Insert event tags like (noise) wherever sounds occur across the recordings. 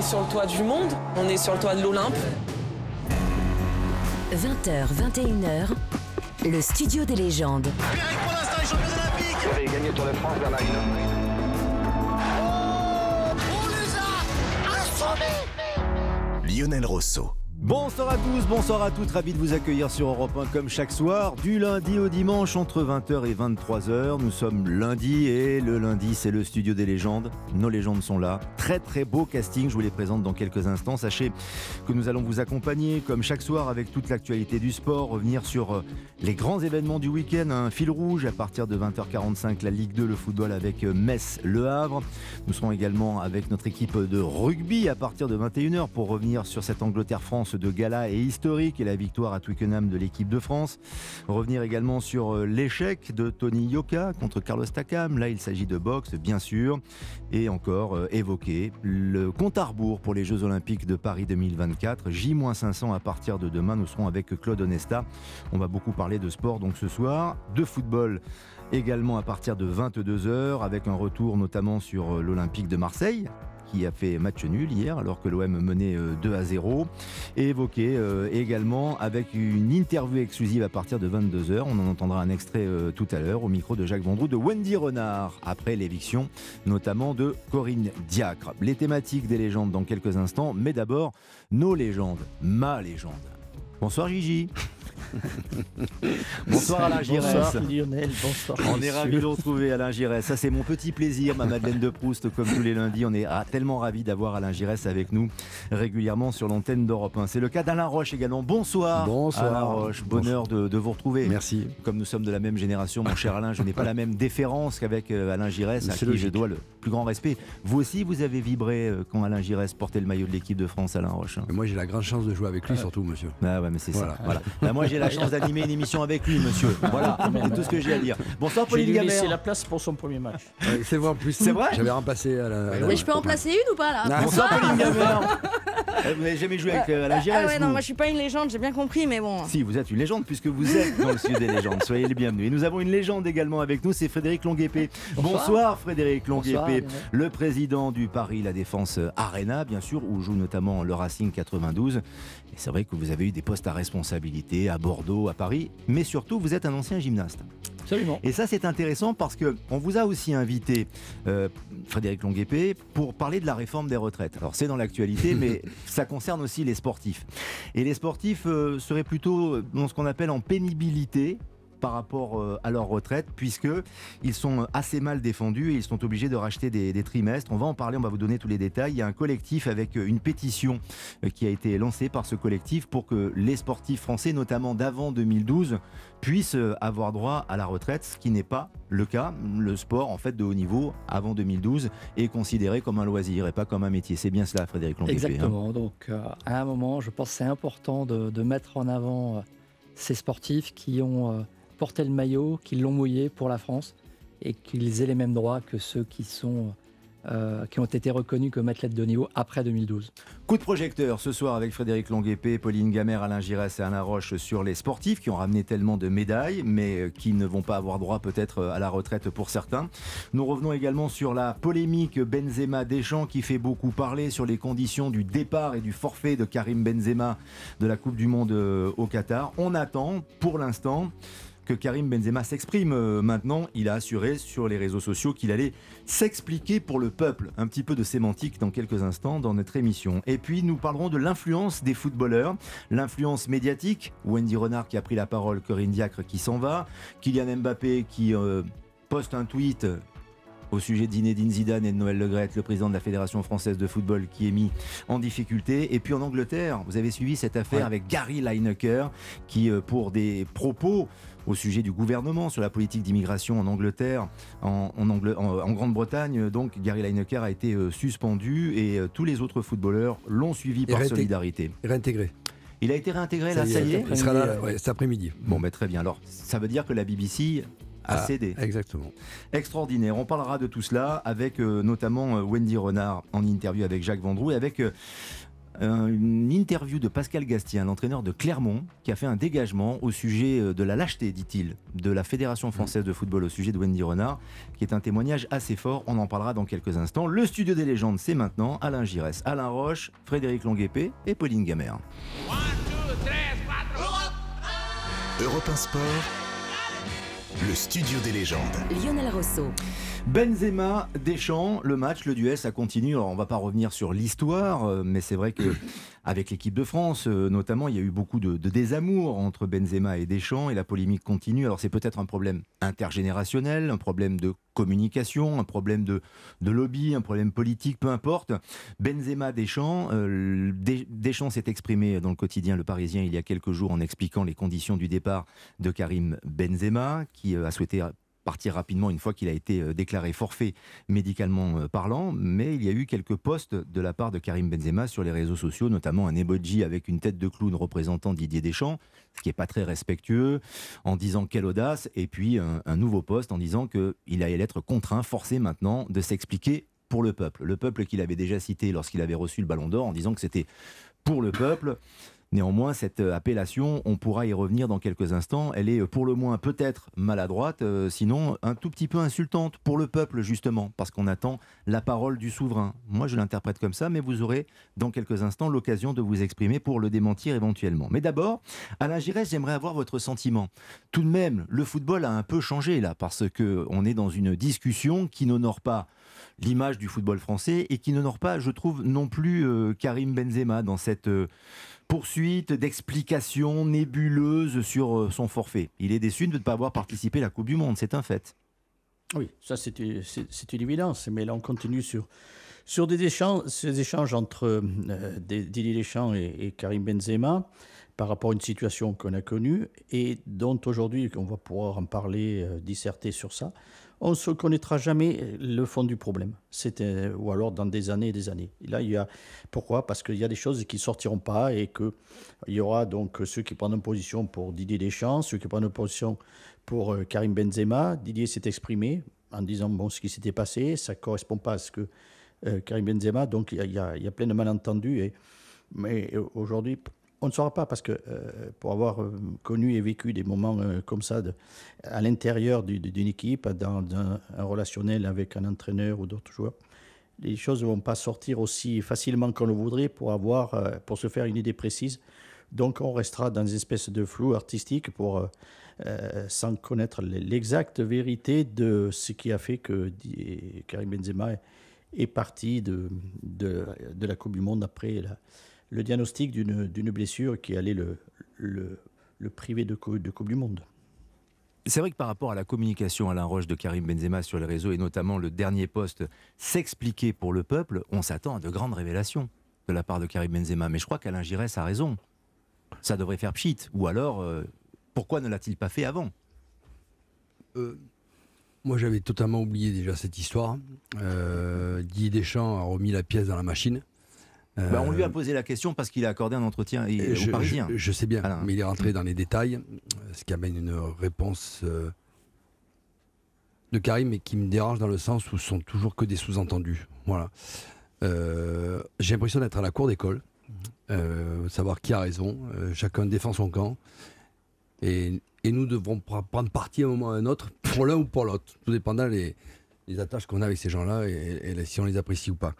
est sur le toit du monde, on est sur le toit de l'Olympe. 20h, 21h, le studio des légendes. Pérec pour l'instant est champion olympique Vous avez gagné Tour de France, Bernard On les a assommés Lionel Rosso. Bonsoir à tous, bonsoir à toutes, ravi de vous accueillir sur Europe 1 comme chaque soir, du lundi au dimanche entre 20h et 23h. Nous sommes lundi et le lundi c'est le studio des légendes. Nos légendes sont là. Très très beau casting, je vous les présente dans quelques instants. Sachez que nous allons vous accompagner comme chaque soir avec toute l'actualité du sport, revenir sur euh, les grands événements du week-end, un fil rouge à partir de 20h45, la Ligue 2, le football avec euh, Metz, Le Havre. Nous serons également avec notre équipe de rugby à partir de 21h pour revenir sur cette Angleterre-France de gala et historique et la victoire à Twickenham de l'équipe de France. Revenir également sur euh, l'échec de Tony Yoka contre Carlos Takam. Là, il s'agit de boxe, bien sûr. Et encore euh, évoquer le compte à rebours pour les Jeux Olympiques de Paris 2024. J-500 à partir de demain. Nous serons avec Claude Onesta. On va beaucoup parler de sport donc ce soir, de football également à partir de 22h avec un retour notamment sur euh, l'Olympique de Marseille qui a fait match nul hier alors que l'OM menait euh, 2 à 0 et évoqué euh, également avec une interview exclusive à partir de 22h. On en entendra un extrait euh, tout à l'heure au micro de Jacques Vendroux de Wendy Renard après l'éviction notamment de Corinne Diacre. Les thématiques des légendes dans quelques instants mais d'abord nos légendes, ma légende. Bonsoir Gigi. (laughs) bonsoir Alain Giresse. Bonsoir Lionel, bonsoir. On est ravis de vous retrouver Alain Giresse. Ça c'est mon petit plaisir, ma Madeleine de Proust, comme tous les lundis. On est ah, tellement ravis d'avoir Alain Giresse avec nous régulièrement sur l'antenne d'Europe 1. C'est le cas d'Alain Roche également. Bonsoir. Bonsoir. Alain Roche, bonheur de, de vous retrouver. Merci. Comme nous sommes de la même génération, mon cher Alain, je n'ai pas la même déférence qu'avec euh, Alain Giresse, à qui je dois le plus grand respect. Vous aussi, vous avez vibré euh, quand Alain Giresse portait le maillot de l'équipe de France, Alain Roche. Mais moi, j'ai la grande chance de jouer avec lui, surtout, monsieur. Ah ouais, mais c'est Voilà. ça. Voilà. (laughs) Bah, moi, j'ai la chance d'animer une émission avec lui, monsieur. Voilà, (laughs) c'est tout ce que j'ai à dire. Bonsoir, Pauline laisser Gabert. la place pour son premier match. Ouais, c'est vrai en plus. C'est vrai J'avais remplacé à la. à la- Mais je peux en placer une ou pas là Ah, Bonsoir, Pauline Gabert. Euh, Vous n'avez jamais joué avec euh, Alain Ah Giresse ouais, non, vous moi je suis pas une légende, j'ai bien compris, mais bon. Si, vous êtes une légende puisque vous êtes dans le sud des légendes. Soyez les bienvenus. Et nous avons une légende également avec nous, c'est Frédéric Longuepé. Bonsoir, Frédéric Bonsoir, Lionel. le président du Paris La Défense Arena, bien sûr, où joue notamment le Racing 92. Et c'est vrai que vous avez eu des postes à responsabilité à Bordeaux, à Paris, mais surtout vous êtes un ancien gymnaste. Absolument. Et ça, c'est intéressant parce que on vous a aussi invité, euh, Frédéric Longuepé, pour parler de la réforme des retraites. Alors, c'est dans l'actualité, (laughs) mais ça concerne aussi les sportifs. Et les sportifs euh, seraient plutôt dans ce qu'on appelle en pénibilité par rapport euh, à leur retraite, puisque ils sont assez mal défendus et ils sont obligés de racheter des, trimestres. On va en parler, on va vous donner tous les détails. Il y a un collectif avec euh, une pétition euh, qui a été lancée par ce collectif pour que les sportifs français, notamment d'avant 2012, puissent avoir droit à la retraite, ce qui n'est pas le cas. Le sport, en fait, de haut niveau, avant 2012, est considéré comme un loisir et pas comme un métier. C'est bien cela, Frédéric Longuepé. hein. Exactement. Donc, à un moment, je pense que c'est important de, mettre en avant ces sportifs qui ont porté le maillot, qui l'ont mouillé pour la France et qu'ils aient les mêmes droits que ceux qui sont euh, qui ont été reconnus comme athlètes de niveau après 2012. Coup de projecteur ce soir avec Frédéric Longuepé, Pauline Gamère, Alain Giresse et Alain Roche sur les sportifs qui ont ramené tellement de médailles, mais euh, qui ne vont pas avoir droit peut-être euh, à la retraite pour certains. Nous revenons également sur la polémique Benzema-Deschamps qui fait beaucoup parler sur les conditions du départ et du forfait de Karim Benzema de la Coupe du Monde au Qatar. On attend pour l'instant que Karim Benzema s'exprime euh, maintenant. Il a assuré sur les réseaux sociaux qu'il allait s'expliquer pour le peuple. Un petit peu de sémantique dans quelques instants dans notre émission. Et puis nous parlerons de l'influence des footballeurs, l'influence médiatique. Wendy Renard qui a pris la parole, Corinne Diacre qui s'en va, Kylian Mbappé qui euh, poste un tweet au sujet de Zinedine Zidane et de Noël Legrette, le président de la Fédération française de football, qui est mis en difficulté. Et puis en Angleterre, vous avez suivi cette affaire Ouais. avec Gary Lineker, qui, euh, pour des propos au sujet du gouvernement sur la politique d'immigration en Angleterre, en, en Angle- en- en Grande-Bretagne, donc Gary Lineker a été euh, suspendu et euh, tous les autres footballeurs l'ont suivi par solidarité. Réintégré. Il a été réintégré là, ça y est Il sera là ouais, cet après-midi. Bon, ben très bien. Alors, ça veut dire que la BBC a Ah, cédé. Exactement. Extraordinaire. On parlera de tout cela avec euh, notamment euh, Wendy Renard en interview avec Jacques Vendroux et avec euh, une interview de Pascal Gastien, l'entraîneur de Clermont, qui a fait un dégagement au sujet euh, de la lâcheté, dit-il, de la Fédération française de football au sujet de Wendy Renard, qui est un témoignage assez fort. On en parlera dans quelques instants. Le studio des légendes, c'est maintenant Alain Giresse, Alain Roche, Frédéric Longuepé et Pauline Gamère. Europe 1 Sport, le studio des légendes. Lionel Rousseau. Benzema, Deschamps, le match, le duel, ça continue. Alors, on va pas revenir sur l'histoire, euh, mais c'est vrai que (clears throat) avec l'équipe de France, euh, notamment, il y a eu beaucoup de, de désamour entre Benzema et Deschamps, et la polémique continue. Alors, c'est peut-être un problème intergénérationnel, un problème de communication, un problème de, de lobby, un problème politique, peu importe. Benzema, Deschamps, euh, Des- Deschamps s'est exprimé dans le quotidien Le Parisien il y a quelques jours en expliquant les conditions du départ de Karim Benzema, qui a souhaité rapidement une fois qu'il a été euh, déclaré forfait médicalement euh, parlant, mais il y a eu quelques posts de la part de Karim Benzema sur les réseaux sociaux, notamment un emoji avec une tête de clown représentant Didier Deschamps, ce qui n'est pas très respectueux, en disant quelle audace, et puis un, un nouveau post en disant qu'il allait être contraint, forcé maintenant de s'expliquer pour le peuple. Le peuple qu'il avait déjà cité lorsqu'il avait reçu le ballon d'or en disant que c'était pour le peuple. Néanmoins, cette euh, appellation, on pourra y revenir dans quelques instants, elle est euh, pour le moins peut-être maladroite, euh, sinon un tout petit peu insultante pour le peuple justement, parce qu'on attend la parole du souverain. Moi, je l'interprète comme ça, mais vous aurez dans quelques instants l'occasion de vous exprimer pour le démentir éventuellement. Mais d'abord, Alain Giresse, j'aimerais avoir votre sentiment. Tout de même, le football a un peu changé là, parce que on est dans une discussion qui n'honore pas l'image du football français et qui n'honore pas, je trouve, non plus euh, Karim Benzema dans cette euh, poursuite d'explications nébuleuses sur euh, son forfait. Il est déçu de ne pas avoir participé à la Coupe du Monde, c'est un fait. Oui, ça c'est une, une évidence, mais là on continue sur, sur des échanges, ces échanges entre Didier Deschamps et, et Karim Benzema par rapport à une situation qu'on a connue et dont aujourd'hui on va pouvoir en parler, disserter sur ça. On ne se connaîtra jamais le fond du problème, C'était ou alors dans des années et des années. Et là, il y a pourquoi? Parce qu'il y a des choses qui sortiront pas et que il y aura donc ceux qui prennent position pour Didier Deschamps, ceux qui prennent position pour euh, Karim Benzema. Didier s'est exprimé en disant bon, ce qui s'était passé, ça ne correspond pas à ce que euh, Karim Benzema. Donc il y y a plein de malentendus. Et, mais euh, aujourd'hui, on ne saura pas parce que euh, pour avoir euh, connu et vécu des moments euh, comme ça à l'intérieur du- d'une équipe, dans, un relationnel avec un entraîneur ou d'autres joueurs, les choses ne vont pas sortir aussi facilement qu'on le voudrait pour, avoir, pour se faire une idée précise. Donc on restera dans une espèce de flou artistique pour, sans connaître l'exacte vérité de ce qui a fait que Karim Benzema est, parti de, de la Coupe du Monde après la- le diagnostic d'une blessure qui allait le, le, le priver de Coupe du Monde. C'est vrai que par rapport à la communication Alain Roche de Karim Benzema sur les réseaux et notamment le dernier poste s'expliquer pour le peuple, on s'attend à de grandes révélations de la part de Karim Benzema. Mais je crois qu'Alain Giresse a raison. Ça devrait faire pchit. Ou alors, euh, pourquoi ne l'a-t-il pas fait avant? Euh, moi, j'avais totalement oublié déjà cette histoire. Euh, Didier Deschamps a remis la pièce dans la machine. Euh, Bah, On lui a posé la question parce qu'il a accordé un entretien et- et au je, Parisien. je- je sais bien, Alain. mais il est rentré dans les détails, ce qui amène une réponse euh, de Karim, mais qui me dérange dans le sens où ce sont toujours que des sous-entendus. Voilà. Euh, J'ai l'impression d'être à la cour d'école, euh, savoir qui a raison. chacun défend son camp. Et, et nous devrons pr- prendre parti à un moment ou à un autre pour l'un ou pour l'autre, tout dépendant les, les attaches qu'on a avec ces gens-là et, et si on les apprécie ou pas.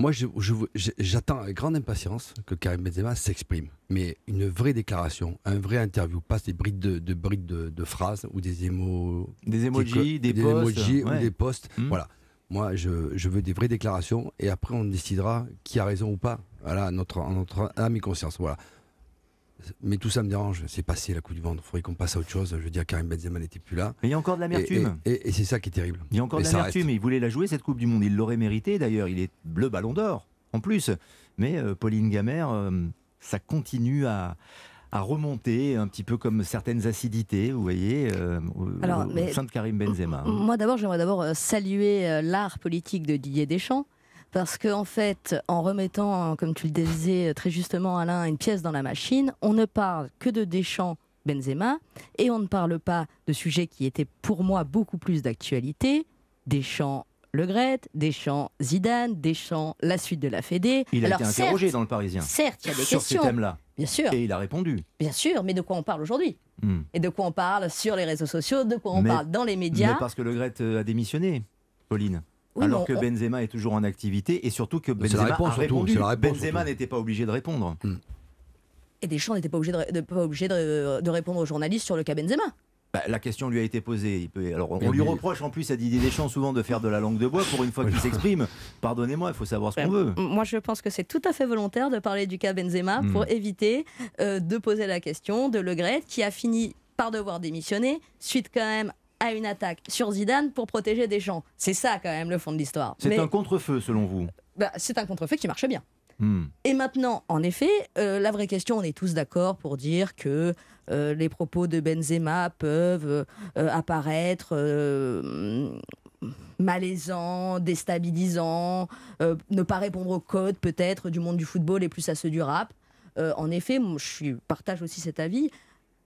Moi, je- je- je- j'attends avec grande impatience que Karim Benzema s'exprime. Mais une vraie déclaration, un vrai interview, pas des brides de, de, brides de, de phrases ou des émos, Des emojis, des, posts. emojis ouais. ou des posts. Hmm. Voilà. Moi, je, veux des vraies déclarations et après, on décidera qui a raison ou pas. Voilà, notre, notre âme et conscience. Voilà. Mais tout ça me dérange. C'est passé la Coupe du Monde. Il faudrait qu'on passe à autre chose. Je veux dire, Karim Benzema n'était plus là. Mais il y a encore de l'amertume. et- et- et c'est ça qui est terrible. Il y a encore Et de l'amertume. Il voulait la jouer cette Coupe du Monde. Il l'aurait mérité d'ailleurs. Il est le ballon d'or en plus. Mais euh, Pauline Gamère, euh, ça continue à, à remonter un petit peu comme certaines acidités, vous voyez, euh, au, Alors, au mais- sein de Karim Benzema. Moi d'abord, j'aimerais d'abord euh, saluer l'art politique de Didier Deschamps. Parce qu'en en fait, en remettant, comme tu le disais très justement, Alain, une pièce dans la machine, on ne parle que de Deschamps Benzema et on ne parle pas de sujets qui étaient pour moi beaucoup plus d'actualité. Deschamps Le Gret, Deschamps, Zidane, Deschamps, la suite de la Fédé. Il a Alors, été interrogé certes, dans le Parisien Certes, il y a des sur ces questions. thèmes-là. Bien sûr, Et il a répondu. bien sûr, mais de quoi on parle aujourd'hui? Hmm. Et de quoi on parle sur les réseaux sociaux, de quoi on Mais- parle dans les médias? Mais parce que Le Gret euh, a démissionné, Pauline. Oui, Alors que on- Benzema est toujours en activité et surtout que la Benzema réponse a répondu. c'est la réponse Benzema n'était pas obligé de répondre. Et Deschamps n'était pas obligé, de, de- pas obligé de, de répondre aux journalistes sur le cas Benzema. Bah, la question lui a été posée. Il peut- Alors, on Mais lui lui- reproche en plus à Didier Deschamps souvent de faire de la langue de bois pour une fois qu'il s'exprime. Pardonnez-moi, il faut savoir ce qu'on veut. Moi, je pense que c'est tout à fait volontaire de parler du cas Benzema Hmm. pour éviter euh, de poser la question de Le Gret qui a fini par devoir démissionner suite quand même à une attaque sur Zidane pour protéger Deschamps. C'est ça quand même le fond de l'histoire. C'est Mais un contre-feu selon vous. bah, c'est un contre-feu qui marche bien. Hmm. Et maintenant, en effet, euh, la vraie question, on est tous d'accord pour dire que euh, les propos de Benzema peuvent euh, apparaître malaisants, déstabilisants, ne pas répondre aux codes peut-être du monde du football et plus à ceux du rap. En effet, moi, je partage aussi cet avis.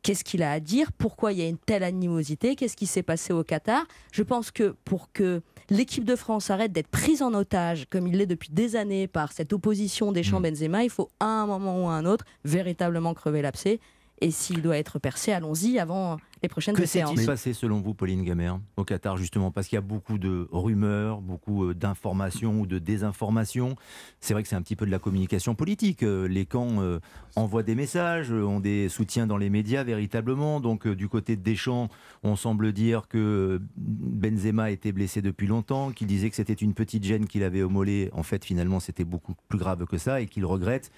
Qu'est-ce qu'il a à dire Pourquoi il y a une telle animosité Qu'est-ce qui s'est passé au Qatar Je pense que pour que l'équipe de France arrête d'être prise en otage, comme il l'est depuis des années, par cette opposition Deschamps-Benzema, il faut à un moment ou à un autre véritablement crever l'abcès. Et s'il doit être percé, allons-y avant les prochaines Que séances. s'est-il passé selon vous, Pauline Gamère, au Qatar justement Parce qu'il y a beaucoup de rumeurs, beaucoup euh, d'informations ou de désinformations. C'est vrai que c'est un petit peu de la communication politique. Euh, Les camps euh, envoient des messages, ont des soutiens dans les médias véritablement. Donc euh, du côté de Deschamps, on semble dire que Benzema était blessé depuis longtemps, qu'il disait que c'était une petite gêne qu'il avait au mollet. En fait, finalement, c'était beaucoup plus grave que ça et qu'il regrette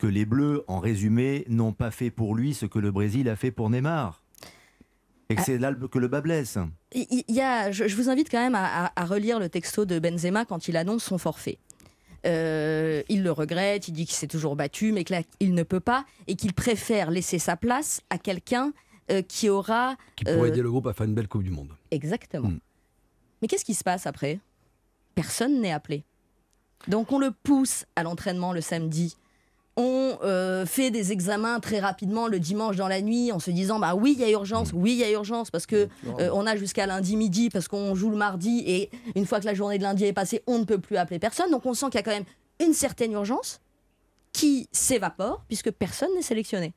que les Bleus, en résumé, n'ont pas fait pour lui ce que le Brésil a fait pour Neymar. Et que Ah. c'est là que le bas blesse. Il y a, je, je vous invite quand même à, à- à relire le texto de Benzema quand il annonce son forfait. Euh, il le regrette, il dit qu'il s'est toujours battu, mais qu'il ne peut pas et qu'il préfère laisser sa place à quelqu'un euh, qui aura Qui pourrait Euh, aider le groupe à faire une belle Coupe du Monde. Exactement. Mm. Mais qu'est-ce qui se passe après? Personne n'est appelé. Donc on le pousse à l'entraînement le samedi. On euh, fait des examens très rapidement le dimanche dans la nuit en se disant bah oui il y a urgence, oui il y a urgence parce que euh, on a jusqu'à lundi midi parce qu'on joue le mardi et une fois que la journée de lundi est passée on ne peut plus appeler personne. Donc on sent qu'il y a quand même une certaine urgence qui s'évapore puisque personne n'est sélectionné.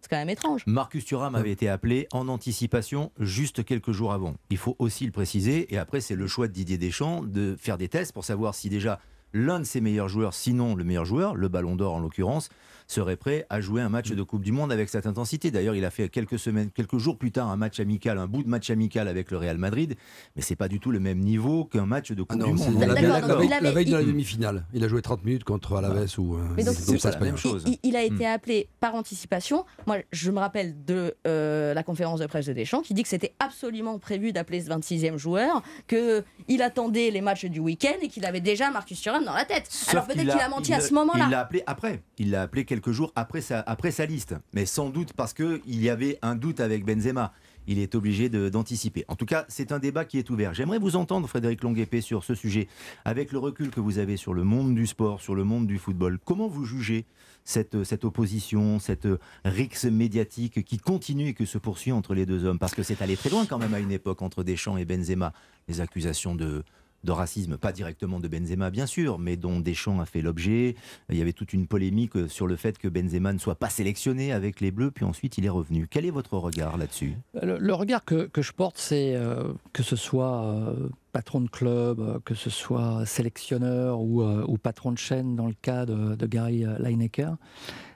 C'est quand même étrange. Marcus Thuram avait été appelé en anticipation juste quelques jours avant. Il faut aussi le préciser. Et après, c'est le choix de Didier Deschamps de faire des tests pour savoir si déjà l'un de ses meilleurs joueurs, sinon le meilleur joueur, le Ballon d'Or en l'occurrence, serait prêt à jouer un match de Coupe du Monde avec cette intensité. D'ailleurs, il a fait quelques semaines, quelques jours plus tard un match amical, un bout de match amical avec le Real Madrid, mais c'est pas du tout le même niveau qu'un match de Ah Coupe non, du Monde. la, la- veille, il avait- la veille de la il- demi-finale. Il a joué 30 minutes contre Alaves ou. euh, Mais donc, c'est- pas la même chose. Il, il a été Hmm. appelé par anticipation. Moi, je me rappelle de euh, la conférence de presse de Deschamps qui dit que c'était absolument prévu d'appeler ce 26e joueur, qu'il attendait les matchs du week-end et qu'il avait déjà Marcus Thuram dans la tête. Sauf Alors peut-être qu'il a menti à il- ce moment-là. Il l'a appelé après. Il l'a appelé quelques jours après sa, liste. Mais sans doute parce qu'il y avait un doute avec Benzema. Il est obligé d'anticiper. En tout cas, c'est un débat qui est ouvert. J'aimerais vous entendre, Frédéric Longuepé, sur ce sujet. Avec le recul que vous avez sur le monde du sport, sur le monde du football, comment vous jugez cette, cette opposition, cette rixe médiatique qui continue et qui se poursuit entre les deux hommes? Parce que c'est allé très loin quand même à une époque entre Deschamps et Benzema. Les accusations de, de racisme, pas directement de Benzema bien sûr, mais dont Deschamps a fait l'objet. Il y avait toute une polémique euh, sur le fait que Benzema ne soit pas sélectionné avec les Bleus, puis ensuite il est revenu. Quel est votre regard là-dessus? Le, le regard que, je porte, c'est euh, que ce soit euh, patron de club, euh, que ce soit sélectionneur ou, euh, patron de chaîne dans le cas de, Gary euh, Lineker,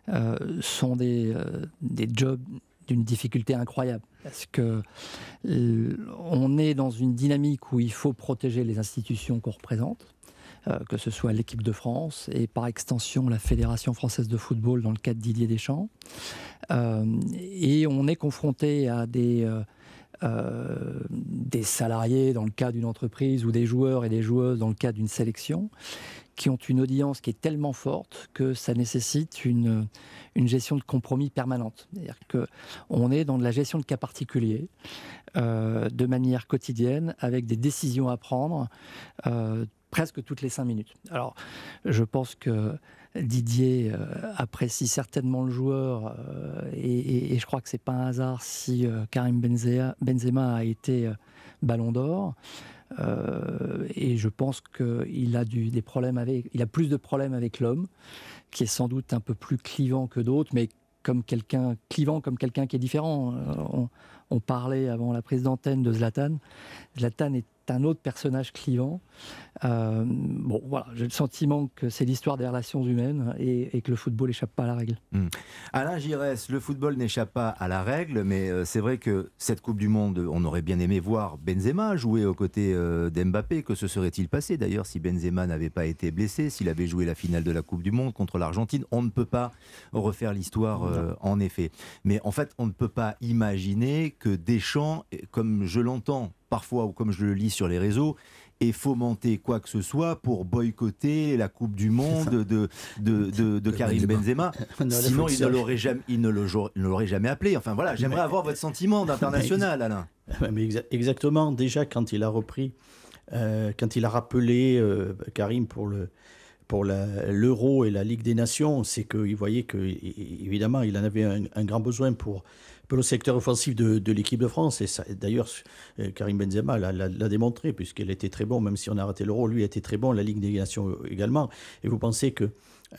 euh, sont euh, des jobs d'une difficulté incroyable. Parce que euh, on est dans une dynamique où il faut protéger les institutions qu'on représente. euh, que ce soit l'équipe de France et par extension la Fédération française de football dans le cas de Didier Deschamps. Euh, et on est confronté à des, des salariés dans le cas d'une entreprise ou des joueurs et des joueuses dans le cas d'une sélection qui ont une audience qui est tellement forte que ça nécessite une, une gestion de compromis permanente. C'est-à-dire qu'on est dans de la gestion de cas particuliers euh, de manière quotidienne avec des décisions à prendre euh, presque toutes les cinq minutes. Alors, je pense que Didier euh, apprécie certainement le joueur et, je crois que c'est pas un hasard si Karim Benzema, a été Ballon d'Or. Euh, et je pense qu'il a des problèmes avec, il a plus de problèmes avec l'homme, qui est sans doute un peu plus clivant que d'autres, mais comme quelqu'un clivant, comme quelqu'un qui est différent. Euh, on, on parlait avant la prise d'antenne de Zlatan. Zlatan est un autre personnage clivant. Euh, bon, voilà, j'ai le sentiment que c'est l'histoire des relations humaines et, que le football n'échappe pas à la règle. Hmm. Alain Giresse, le football n'échappe pas à la règle, mais euh, c'est vrai que cette Coupe du Monde, on aurait bien aimé voir Benzema jouer aux côtés euh, d'Mbappé. Que se serait-il passé d'ailleurs si Benzema n'avait pas été blessé, s'il avait joué la finale de la Coupe du Monde contre l'Argentine? On ne peut pas refaire l'histoire, en effet. Mais en fait, on ne peut pas imaginer que Deschamps, comme je l'entends parfois, ou comme je le lis sur les réseaux, et fomenter quoi que ce soit pour boycotter la Coupe du Monde de, de, de, Karim Benzema. (laughs) Sinon, il ne l'aurait jamais, il ne l'aurait jamais appelé. Enfin voilà, j'aimerais avoir votre sentiment d'international, Alain. Mais exactement. Déjà, quand il a repris, euh, quand il a rappelé euh, Karim pour le pour l'Euro et la Ligue des Nations, c'est qu'il voyait que, évidemment, il en avait un, grand besoin pour le secteur offensif de, l'équipe de France. Et d'ailleurs, euh, Karim Benzema l'a démontré, puisqu'il était très bon, même si on a raté l'Euro, lui était très bon, la Ligue des Nations également. Et vous pensez que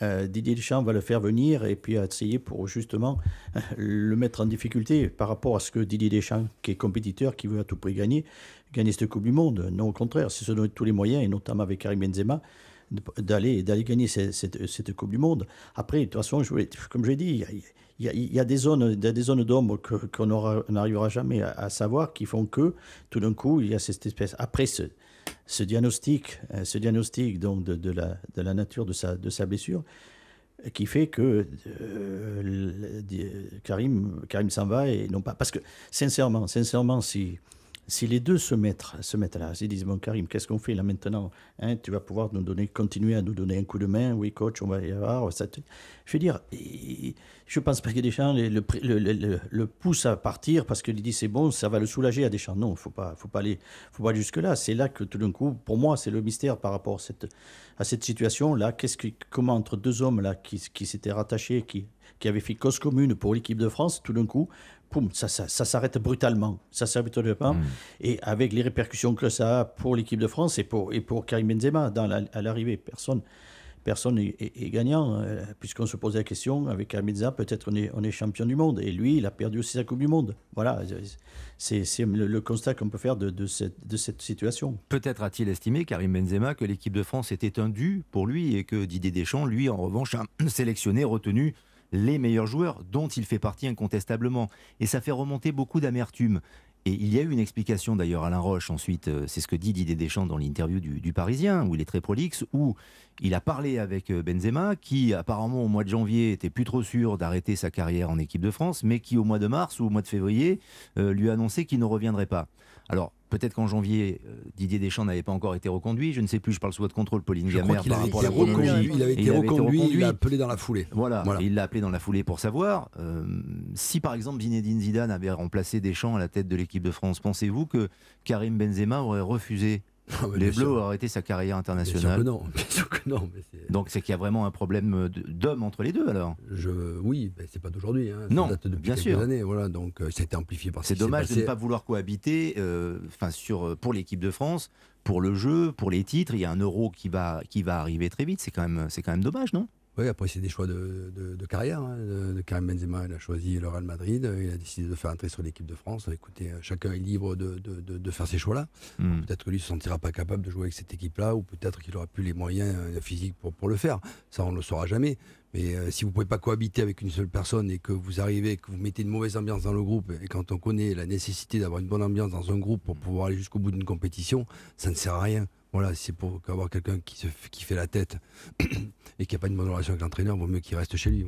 euh, Didier Deschamps va le faire venir et puis essayer pour justement (laughs) le mettre en difficulté par rapport à ce que Didier Deschamps, qui est compétiteur, qui veut à tout prix gagner, gagner cette Coupe du Monde? Non, au contraire, c'est se donner tous les moyens, et notamment avec Karim Benzema, d'aller d'aller gagner cette, cette, Coupe du Monde. Après, de toute façon, je, comme je l'ai dit, il y, a des zones, des zones d'ombre qu'on n'arrivera jamais à, savoir, qui font que tout d'un coup, il y a cette espèce. Après ce, ce diagnostic, euh, ce diagnostic donc de, de, la, de la nature de sa, de sa blessure, qui fait que euh, Karim, Karim s'en va et non pas. Parce que sincèrement, sincèrement, si si les deux se mettent, se mettent là, ils disent, bon Karim, qu'est-ce qu'on fait là maintenant hein, Tu vas pouvoir nous donner, continuer à nous donner un coup de main, oui coach, on va y avoir. Je veux dire, je pense pas que Deschamps le, le, le, le, à partir parce qu'il dit c'est bon, ça va le soulager à Deschamps. Non, il faut pas, faut pas aller, faut pas aller jusque-là. C'est là que tout d'un coup, pour moi, c'est le mystère par rapport à cette, à cette situation-là. Qu'est-ce que, comment entre deux hommes là qui, qui s'étaient rattachés, qui, qui avaient fait cause commune pour l'équipe de France, tout d'un coup, ça, s'arrête brutalement. Ça s'arrête brutalement. Mm. Et avec les répercussions que ça a pour l'équipe de France et pour, et pour Karim Benzema dans à l'arrivée, personne personne est, gagnant, euh, puisqu'on se pose la question, avec Karim Benzema, peut-être on est, on est champion du monde. Et lui, il a perdu aussi sa Coupe du Monde. Voilà, c'est le, constat qu'on peut faire de, de, cette, de cette situation. Peut-être a-t-il estimé, Karim Benzema, que l'équipe de France était un dû pour lui et que Didier Deschamps, lui, en revanche, a sélectionné, retenu les meilleurs joueurs, dont il fait partie incontestablement. Et ça fait remonter beaucoup d'amertume. Et il y a eu une explication d'ailleurs, Alain Roche, ensuite, euh, c'est ce que dit Didier Deschamps dans l'interview du, Parisien, où il est très prolixe, où il a parlé avec euh, Benzema, qui apparemment au mois de janvier était plus trop sûr d'arrêter sa carrière en équipe de France, mais qui au mois de mars ou au mois de février euh, lui a annoncé qu'il ne reviendrait pas. Alors, Peut-être qu'en janvier, euh, Didier Deschamps n'avait pas encore été reconduit. Je ne sais plus, je parle sous votre contrôle, Pauline Gamère, par rapport à la chronologie. Il avait été, reconduit, il l'a appelé dans la foulée. Voilà, il l'a appelé dans la foulée pour savoir. Euh, si par exemple Zinedine Zidane avait remplacé Deschamps à la tête de l'équipe de France, pensez-vous que Karim Benzema aurait refusé ah les Bleus ont arrêté sa carrière internationale. non, (laughs) non. Donc c'est qu'il y a vraiment un problème d'homme entre les deux alors. Je, oui, mais c'est pas d'aujourd'hui. Hein. Non, date depuis bien sûr. Années, voilà, donc euh, ça a été amplifié par. C'est dommage de ne pas vouloir cohabiter. Euh, enfin, sur euh, pour l'équipe de France, pour le jeu, pour les titres, il y a un euro qui va qui va arriver très vite. C'est quand même c'est quand même dommage, non? Oui, après, c'est des choix de, carrière. Hein, de, Karim Benzema, il a choisi le Real Madrid. Il a décidé de faire entrer sur l'équipe de France. Écoutez, chacun est libre de, faire ses choix-là. Hmm. Peut-être que lui ne se sentira pas capable de jouer avec cette équipe-là, ou peut-être qu'il n'aura plus les moyens euh, physiques pour, pour le faire. Ça, on ne le saura jamais. Mais euh, si vous ne pouvez pas cohabiter avec une seule personne et que vous arrivez, que vous mettez une mauvaise ambiance dans le groupe, et quand on connaît la nécessité d'avoir une bonne ambiance dans un groupe pour pouvoir aller jusqu'au bout d'une compétition, ça ne sert à rien. Voilà, c'est pour avoir quelqu'un qui, qui fait la tête (clears throat) et qui n'a pas une bonne relation avec l'entraîneur, vaut mieux qu'il reste chez lui.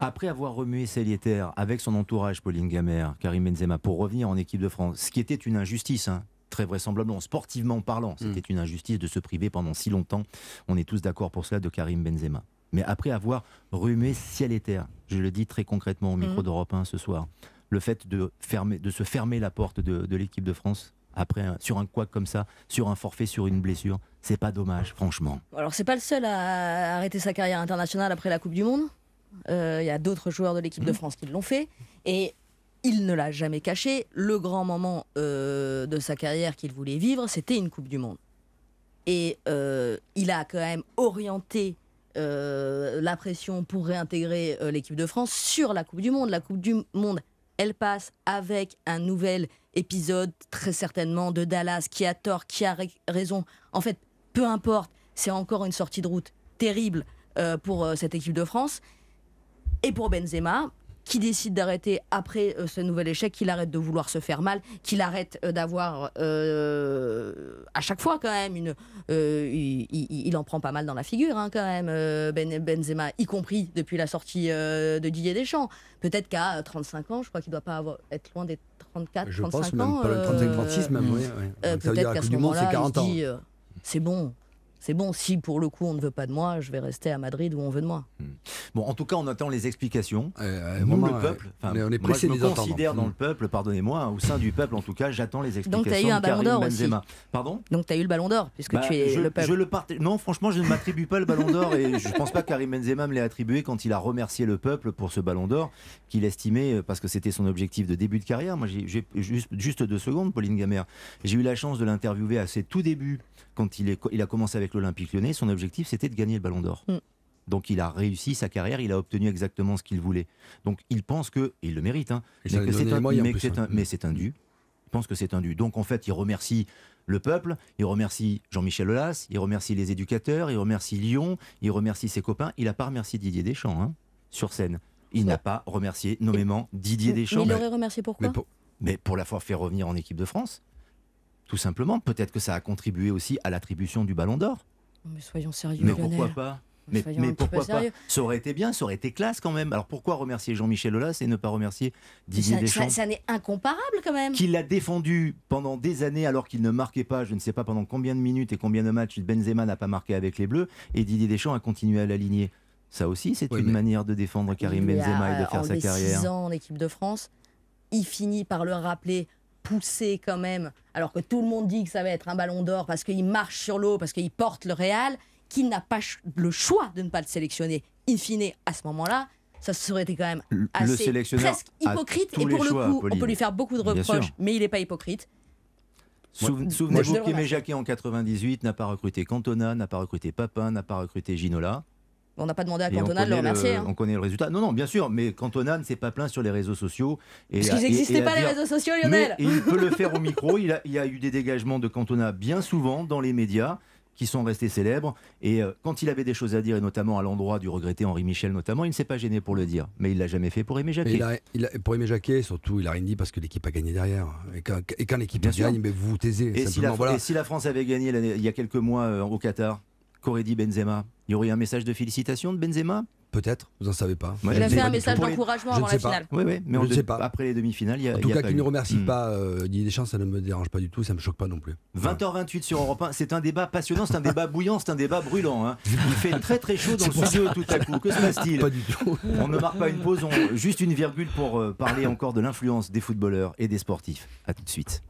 Après avoir remué Célieterre avec son entourage, Pauline Gamère, Karim Benzema, pour revenir en équipe de France, ce qui était une injustice, hein, très vraisemblablement, sportivement parlant, c'était mm. une injustice de se priver pendant si longtemps. On est tous d'accord pour cela de Karim Benzema. Mais après avoir remué ciel et terre, je le dis très concrètement au micro mm. d'Europe 1 ce soir, le fait de, fermer, de se fermer la porte de, de l'équipe de France après sur un quoi comme ça, sur un forfait, sur une blessure. C'est pas dommage, franchement. Alors c'est pas le seul à arrêter sa carrière internationale après la Coupe du Monde. Euh, il y a d'autres joueurs de l'équipe de mmh. France qui l'ont fait. Et il ne l'a jamais caché. Le grand moment euh, de sa carrière qu'il voulait vivre, c'était une Coupe du Monde. Et euh, il a quand même orienté euh, la pression pour réintégrer euh, l'équipe de France sur la Coupe du Monde. La Coupe du Monde, elle passe avec un nouvel épisode, très certainement, de Dallas, qui a tort, qui a ra- raison. En fait, peu importe, c'est encore une sortie de route terrible euh, pour euh, cette équipe de France. Et pour Benzema, qui décide d'arrêter après euh, ce nouvel échec, qu'il arrête de vouloir se faire mal, qu'il arrête euh, d'avoir euh, à chaque fois quand même une. il, il- il en prend pas mal dans la figure hein, quand même, Ben- Benzema, y compris depuis la sortie de Didier Deschamps. Peut-être qu'à euh, 35 ans, je crois qu'il doit pas avoir, être loin des 34, Je 35 pense même ans. pas le 35, euh, 36 même. Peut-être qu'à ce moment-là, il 40 se ans. dit c'est bon, c'est bon. Si pour le coup on ne veut pas de moi, je vais rester à Madrid où on veut de moi. Bon, en tout cas, on attend les explications. Euh, Nous, vraiment, le euh, peuple, on est- est moi, pressé je me les entendre. considère dans le peuple, pardonnez-moi, au sein du peuple, en tout cas, j'attends les explications. Donc, t'as eu un ballon d'or aussi. Pardon? Donc tu as eu le ballon d'or puisque Bah, tu es je, le peuple. je le partage. Non, franchement, je ne m'attribue pas le ballon d'or et je ne pense pas que Karim Benzema me l'ait attribué quand il a remercié le peuple pour ce ballon d'or qu'il estimait euh, parce que c'était son objectif de début de carrière. Moi, j'ai juste, juste deux secondes, Pauline Gamère. J'ai eu la chance de l'interviewer à ses tout débuts quand il, est, il a commencé avec l'Olympique lyonnais. Son objectif, c'était de gagner le ballon d'or. Mm. Donc il a réussi sa carrière, il a obtenu exactement ce qu'il voulait. Donc il pense que, et il le mérite, hein, mais c'est un, mais c'est un- dû. Il pense que c'est un dû. Donc en fait, il remercie le peuple, il remercie Jean-Michel Aulas, il remercie les éducateurs, il remercie Lyon, il remercie ses copains. Il n'a pas remercié Didier Deschamps hein, sur scène. Il n'a pas remercié nommément Didier Mais Deschamps, il mais, l'aurait remercié pourquoi? Mais pour- mais pour l'avoir fait revenir en équipe de France. Tout simplement, peut-être que ça a contribué aussi à l'attribution du Ballon d'Or. Mais soyons sérieux, Mais Lionel. pourquoi pas mais, pourquoi pas. Ça aurait été bien, ça aurait été classe quand même. Alors pourquoi remercier Jean-Michel Aulas et ne pas remercier Didier ça, Deschamps ça- ça n'est incomparable quand même. qui l'a défendu pendant des années alors qu'il ne marquait pas, je ne sais pas pendant combien de minutes et combien de matchs Benzema n'a pas marqué avec les Bleus et Didier Deschamps a continué à l'aligner. Ça aussi, c'est Oui, une mais- manière de défendre Karim Il lui a Benzema et de faire sa carrière. six ans en équipe de France. Il finit par le rappeler, poussé quand même, alors que tout le monde dit que ça va être un ballon d'or parce qu'il marche sur l'eau, parce qu'il porte le Real, qu'il n'a pas le choix de ne pas le sélectionner. In fine, à ce moment-là, ça serait été quand même Le- assez le presque hypocrite. Et pour le choix, coup, on peut lui faire beaucoup de reproches, mais il n'est pas hypocrite. Souven- Souvenez-vous qu'Aimé. Jacquet en 98 n'a pas recruté Cantona, n'a pas recruté Papin, n'a pas recruté Ginola. On n'a pas demandé à Cantona de le connaît remercier. hein. On connaît le résultat. Non, non, bien sûr, mais Cantona ne s'est pas plaint sur les réseaux sociaux. Et Parce qu'ils n'existaient pas les réseaux sociaux, Mais Lionel. il peut le faire au micro. Il a, il y a eu des dégagements de Cantona bien souvent dans les médias qui sont restés célèbres. Et euh, quand il avait des choses à dire, et notamment à l'endroit du regretté Henri Michel, notamment, il ne s'est pas gêné pour le dire. Mais il l'a jamais fait pour Aimé Jacquet. il a, il a- pour Aimé Jacquet, surtout, il a rien dit parce que l'équipe a gagné derrière. Et quand, et quand l'équipe gagne, mais vous vous taisez. Et si, la, simplement, voilà. et si la France avait gagné l'année- il y a quelques mois euh, au Qatar, qu'aurait dit Benzema Il y aurait eu un message de félicitations de Benzema? Peut-être, vous n'en savez pas. Moi, Il a fait un message d'encouragement avant la finale. Oui, oui, mais Je on ne sais pas. après les demi-finales, il y a. En tout y a cas, qu'il ne remercie Hmm. pas euh, Didier Deschamps, ça ne me dérange pas du tout, ça ne me choque pas non plus. 20h28 sur Europe 1, c'est un débat passionnant, c'est un débat bouillant, c'est un débat brûlant. hein. Il fait très très chaud dans (laughs) le studio tout à coup. Que se passe-t-il? Pas du tout. On ne marque pas une pause, on- juste une virgule pour euh, parler encore de l'influence des footballeurs et des sportifs. A tout de suite.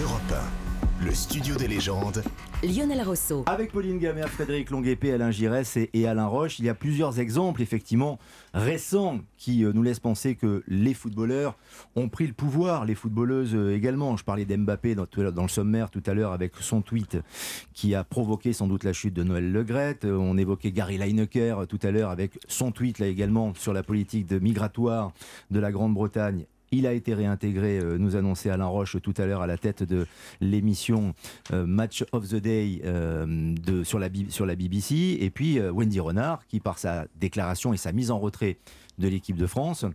Europe 1, le studio des légendes, Lionel Rousseau. Avec Pauline Gamère, Frédéric Longuepé, Alain Giresse et, et Alain Roche, il y a plusieurs exemples effectivement récents qui euh, nous laissent penser que les footballeurs ont pris le pouvoir, les footballeuses euh, également. Je parlais d'Mbappé dans, dans le sommaire tout à l'heure avec son tweet qui a provoqué sans doute la chute de Noël Legrette. Euh, On évoquait Gary Lineker tout à l'heure avec son tweet là également sur la politique de migratoire de la Grande-Bretagne. Il a été réintégré, euh, nous annonçait Alain Roche tout à l'heure à la tête de l'émission euh, Match of the Day euh, sur, la, BBC. Et puis Wendy Renard, qui par sa déclaration et sa mise en retrait de l'équipe de France,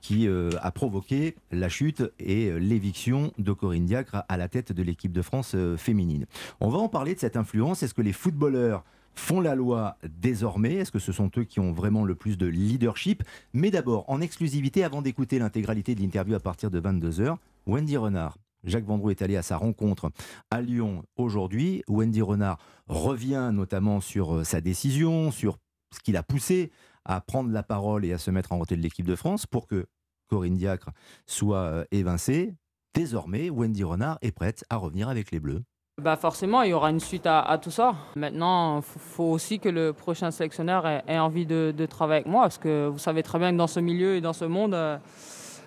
qui a provoqué la chute et l'éviction de Corinne Diacre à, la tête de l'équipe de France féminine. On va en parler de cette influence. Est-ce que les footballeurs font la loi désormais Est-ce que ce sont eux qui ont vraiment le plus de leadership? Mais d'abord, en exclusivité, avant d'écouter l'intégralité de l'interview à partir de 22h, Wendy Renard. Jacques Vendroux est allé à sa rencontre à Lyon aujourd'hui. Wendy Renard revient notamment sur euh, sa décision, sur ce qui l'a poussé à prendre la parole et à se mettre en retrait de l'équipe de France pour que Corinne Diacre soit euh, évincée. Désormais, Wendy Renard est prête à revenir avec les Bleus. Bah forcément, il y aura une suite à, tout ça. Maintenant, il faut, aussi que le prochain sélectionneur ait, envie de, travailler avec moi, parce que vous savez très bien que dans ce milieu et dans ce monde, euh,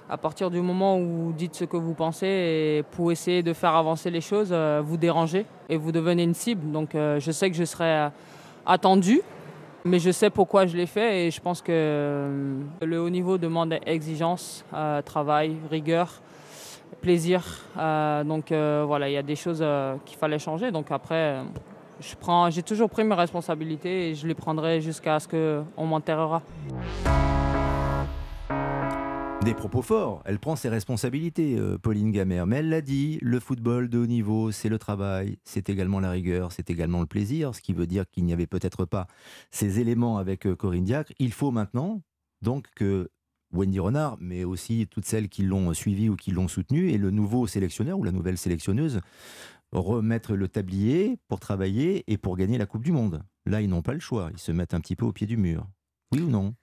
à partir du moment où vous dites ce que vous pensez et pour essayer de faire avancer les choses, euh, vous dérangez et vous devenez une cible. Donc euh, je sais que je serai attendu, mais je sais pourquoi je l'ai fait et je pense que le haut niveau demande exigence, travail, rigueur plaisir. Euh, donc euh, voilà, il y a des choses euh, qu'il fallait changer. Donc après, j'ai toujours pris mes responsabilités et je les prendrai jusqu'à ce qu'on m'enterrera. Des propos forts. Elle prend ses responsabilités, Pauline Gamère. Mais elle l'a dit, le football de haut niveau, c'est le travail, c'est également la rigueur, c'est également le plaisir, ce qui veut dire qu'il n'y avait peut-être pas ces éléments avec Corinne Diacre. Il faut maintenant donc que Wendy Renard, mais aussi toutes celles qui l'ont suivi ou qui l'ont soutenu, et le nouveau sélectionneur ou la nouvelle sélectionneuse remettre le tablier pour travailler et pour gagner la Coupe du Monde. Là, ils n'ont pas le choix, ils se mettent un petit peu au pied du mur. Oui ou non?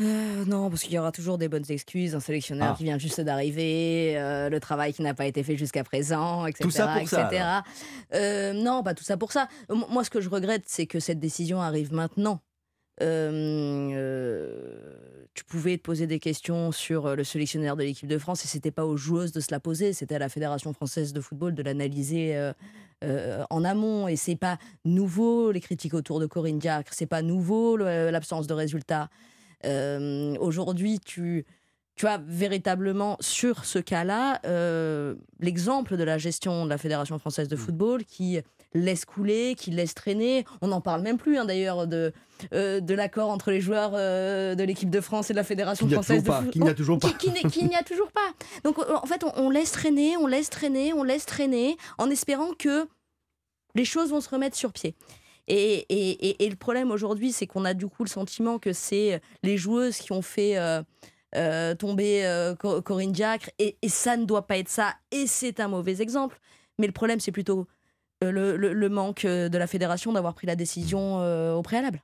Euh, non, parce qu'il y aura toujours des bonnes excuses, un sélectionneur ah. qui vient juste d'arriver, euh, le travail qui n'a pas été fait jusqu'à présent, etc. Tout ça pour etc. Ça, euh, non, pas tout ça pour ça. Moi, ce que je regrette, c'est que cette décision arrive maintenant. Euh, tu pouvais te poser des questions sur euh, le sélectionneur de l'équipe de France et c'était pas aux joueuses de se la poser, c'était à la Fédération française de football de l'analyser euh, euh, en amont. Et c'est pas nouveau les critiques autour de Corinne Diacre, c'est pas nouveau l'absence de résultats. Aujourd'hui, tu tu as véritablement sur ce cas-là l'exemple de la gestion de la Fédération française de mmh. football qui laisse couler, qui laisse traîner. On n'en parle même plus hein, d'ailleurs de, euh, de l'accord entre les joueurs euh, de l'équipe de France et de la Fédération française de. Qui n'y a toujours (laughs) pas. Qui, n'y a toujours pas. Donc euh, en fait, on, laisse traîner, on laisse traîner, on laisse traîner, en espérant que les choses vont se remettre sur pied. Et, et, et, le problème aujourd'hui, c'est qu'on a du coup le sentiment que c'est les joueuses qui ont fait tomber Corinne Diacre, et, ça ne doit pas être ça, et c'est un mauvais exemple. Mais le problème, c'est plutôt euh, le, manque euh, de la fédération d'avoir pris la décision euh, au préalable.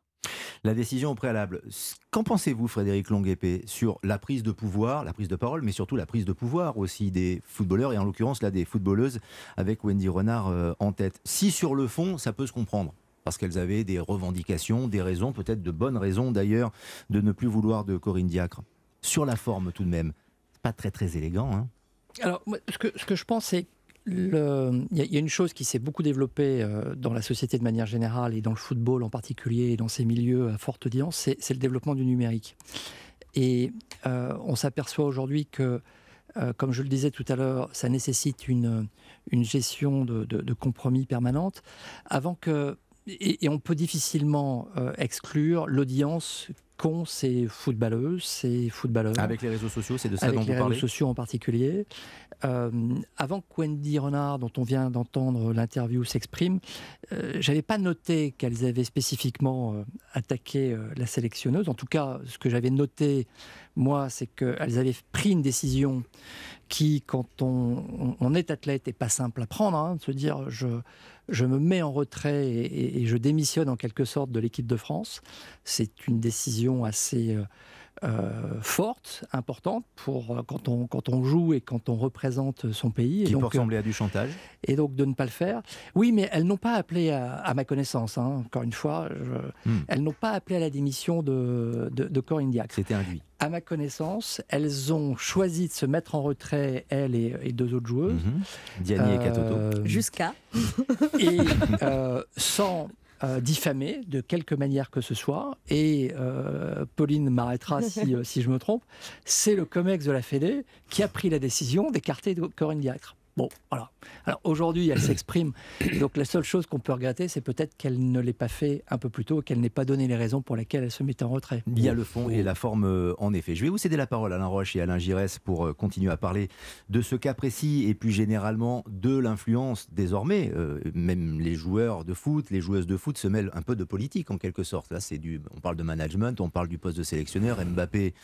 La décision au préalable. Qu'en pensez-vous, Frédéric Longuepé, sur la prise de pouvoir, la prise de parole, mais surtout la prise de pouvoir aussi des footballeurs, et en l'occurrence là des footballeuses avec Wendy Renard en tête? Si sur le fond, ça peut se comprendre, parce qu'elles avaient des revendications, des raisons, peut-être de bonnes raisons d'ailleurs, de ne plus vouloir de Corinne Diacre. Sur la forme tout de même, pas très très élégant. Hein Alors, ce que, ce que je pense, c'est il y, a une chose qui s'est beaucoup développée euh, dans la société de manière générale et dans le football en particulier et dans ces milieux à forte audience, c'est le développement du numérique. Et euh, on s'aperçoit aujourd'hui que, euh, comme je le disais tout à l'heure, ça nécessite une, une gestion de, de, compromis permanente avant que et, on peut difficilement exclure l'audience qu'ont ces footballeuses, ces footballeurs. Avec les réseaux sociaux, c'est de ça dont vous parlez Avec les réseaux sociaux en particulier. Euh, avant que Wendy Renard, dont on vient d'entendre l'interview, s'exprime, euh, j'avais pas noté qu'elles avaient spécifiquement euh, attaqué euh, la sélectionneuse. En tout cas, ce que j'avais noté, moi, c'est qu'elles avaient pris une décision qui, quand on, est athlète, n'est pas simple à prendre, hein, de se dire je, je me mets en retrait et, je démissionne en quelque sorte de l'équipe de France. C'est une décision assez euh, forte, importante pour euh, quand on, quand on joue et quand on représente son pays. Qui et donc, peut ressembler à du chantage. Et donc de ne pas le faire. Oui, mais elles n'ont pas appelé à, ma connaissance, hein, encore une fois, hmm. elles n'ont pas appelé à la démission de, de, Corinne Diacre. C'était induit. À ma connaissance, elles ont choisi de se mettre en retrait, elles et, deux autres joueuses. Mm Diani et Katoto. Euh, Jusqu'à. Et sans euh, diffamé de quelque manière que ce soit, et euh, Pauline m'arrêtera (laughs) si, euh, si, je me trompe, c'est le COMEX de la Fédé qui a pris la décision d'écarter Corinne Diacre. Bon, voilà. Alors aujourd'hui, elle s'exprime. (coughs) Donc la seule chose qu'on peut regretter, c'est peut-être qu'elle ne l'ait pas fait un peu plus tôt, qu'elle n'ait pas donné les raisons pour lesquelles elle se mettait en retrait. Il y a le fond et la forme, euh, en effet. Je vais vous céder la parole, Alain Roche et Alain Giresse, pour euh, continuer à parler de ce cas précis et puis généralement de l'influence désormais. Euh, même les joueurs de foot, les joueuses de foot se mêlent un peu de politique en quelque sorte. Là, c'est du, on parle de management, on parle du poste de sélectionneur. Mbappé,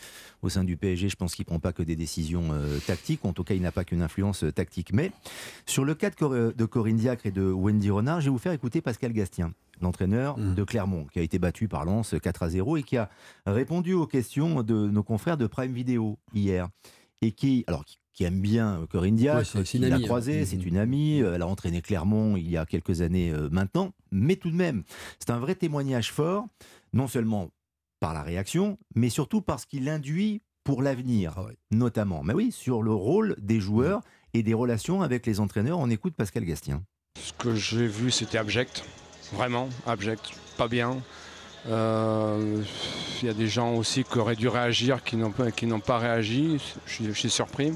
au sein du PSG, je pense qu'il prend pas que des décisions tactiques. En tout cas, il n'a pas qu'une influence tactique. Mais sur le cas de, Corinne Diacre et de Wendy Renard, je vais vous faire écouter Pascal Gastien, l'entraîneur mmh. de Clermont, qui a été battu par Lens 4 à 0 et qui a répondu aux questions de nos confrères de Prime Video hier. et qui, alors, qui, qui aime bien Corinne Diacre, Ouais, qui l'a hein. croisée, Mhm. c'est une amie, euh, elle a entraîné Clermont il y a quelques années euh, maintenant, mais tout de même, c'est un vrai témoignage fort, non seulement par la réaction, mais surtout parce qu'il induit pour l'avenir, Ah ouais. notamment. Mais oui, sur le rôle des joueurs et des relations avec les entraîneurs. On écoute Pascal Gastien. Ce que j'ai vu, c'était abject. Vraiment, abject. Pas bien. Euh, Il y a des gens aussi qui auraient dû réagir, qui n'ont pas, réagi. Je suis, surpris.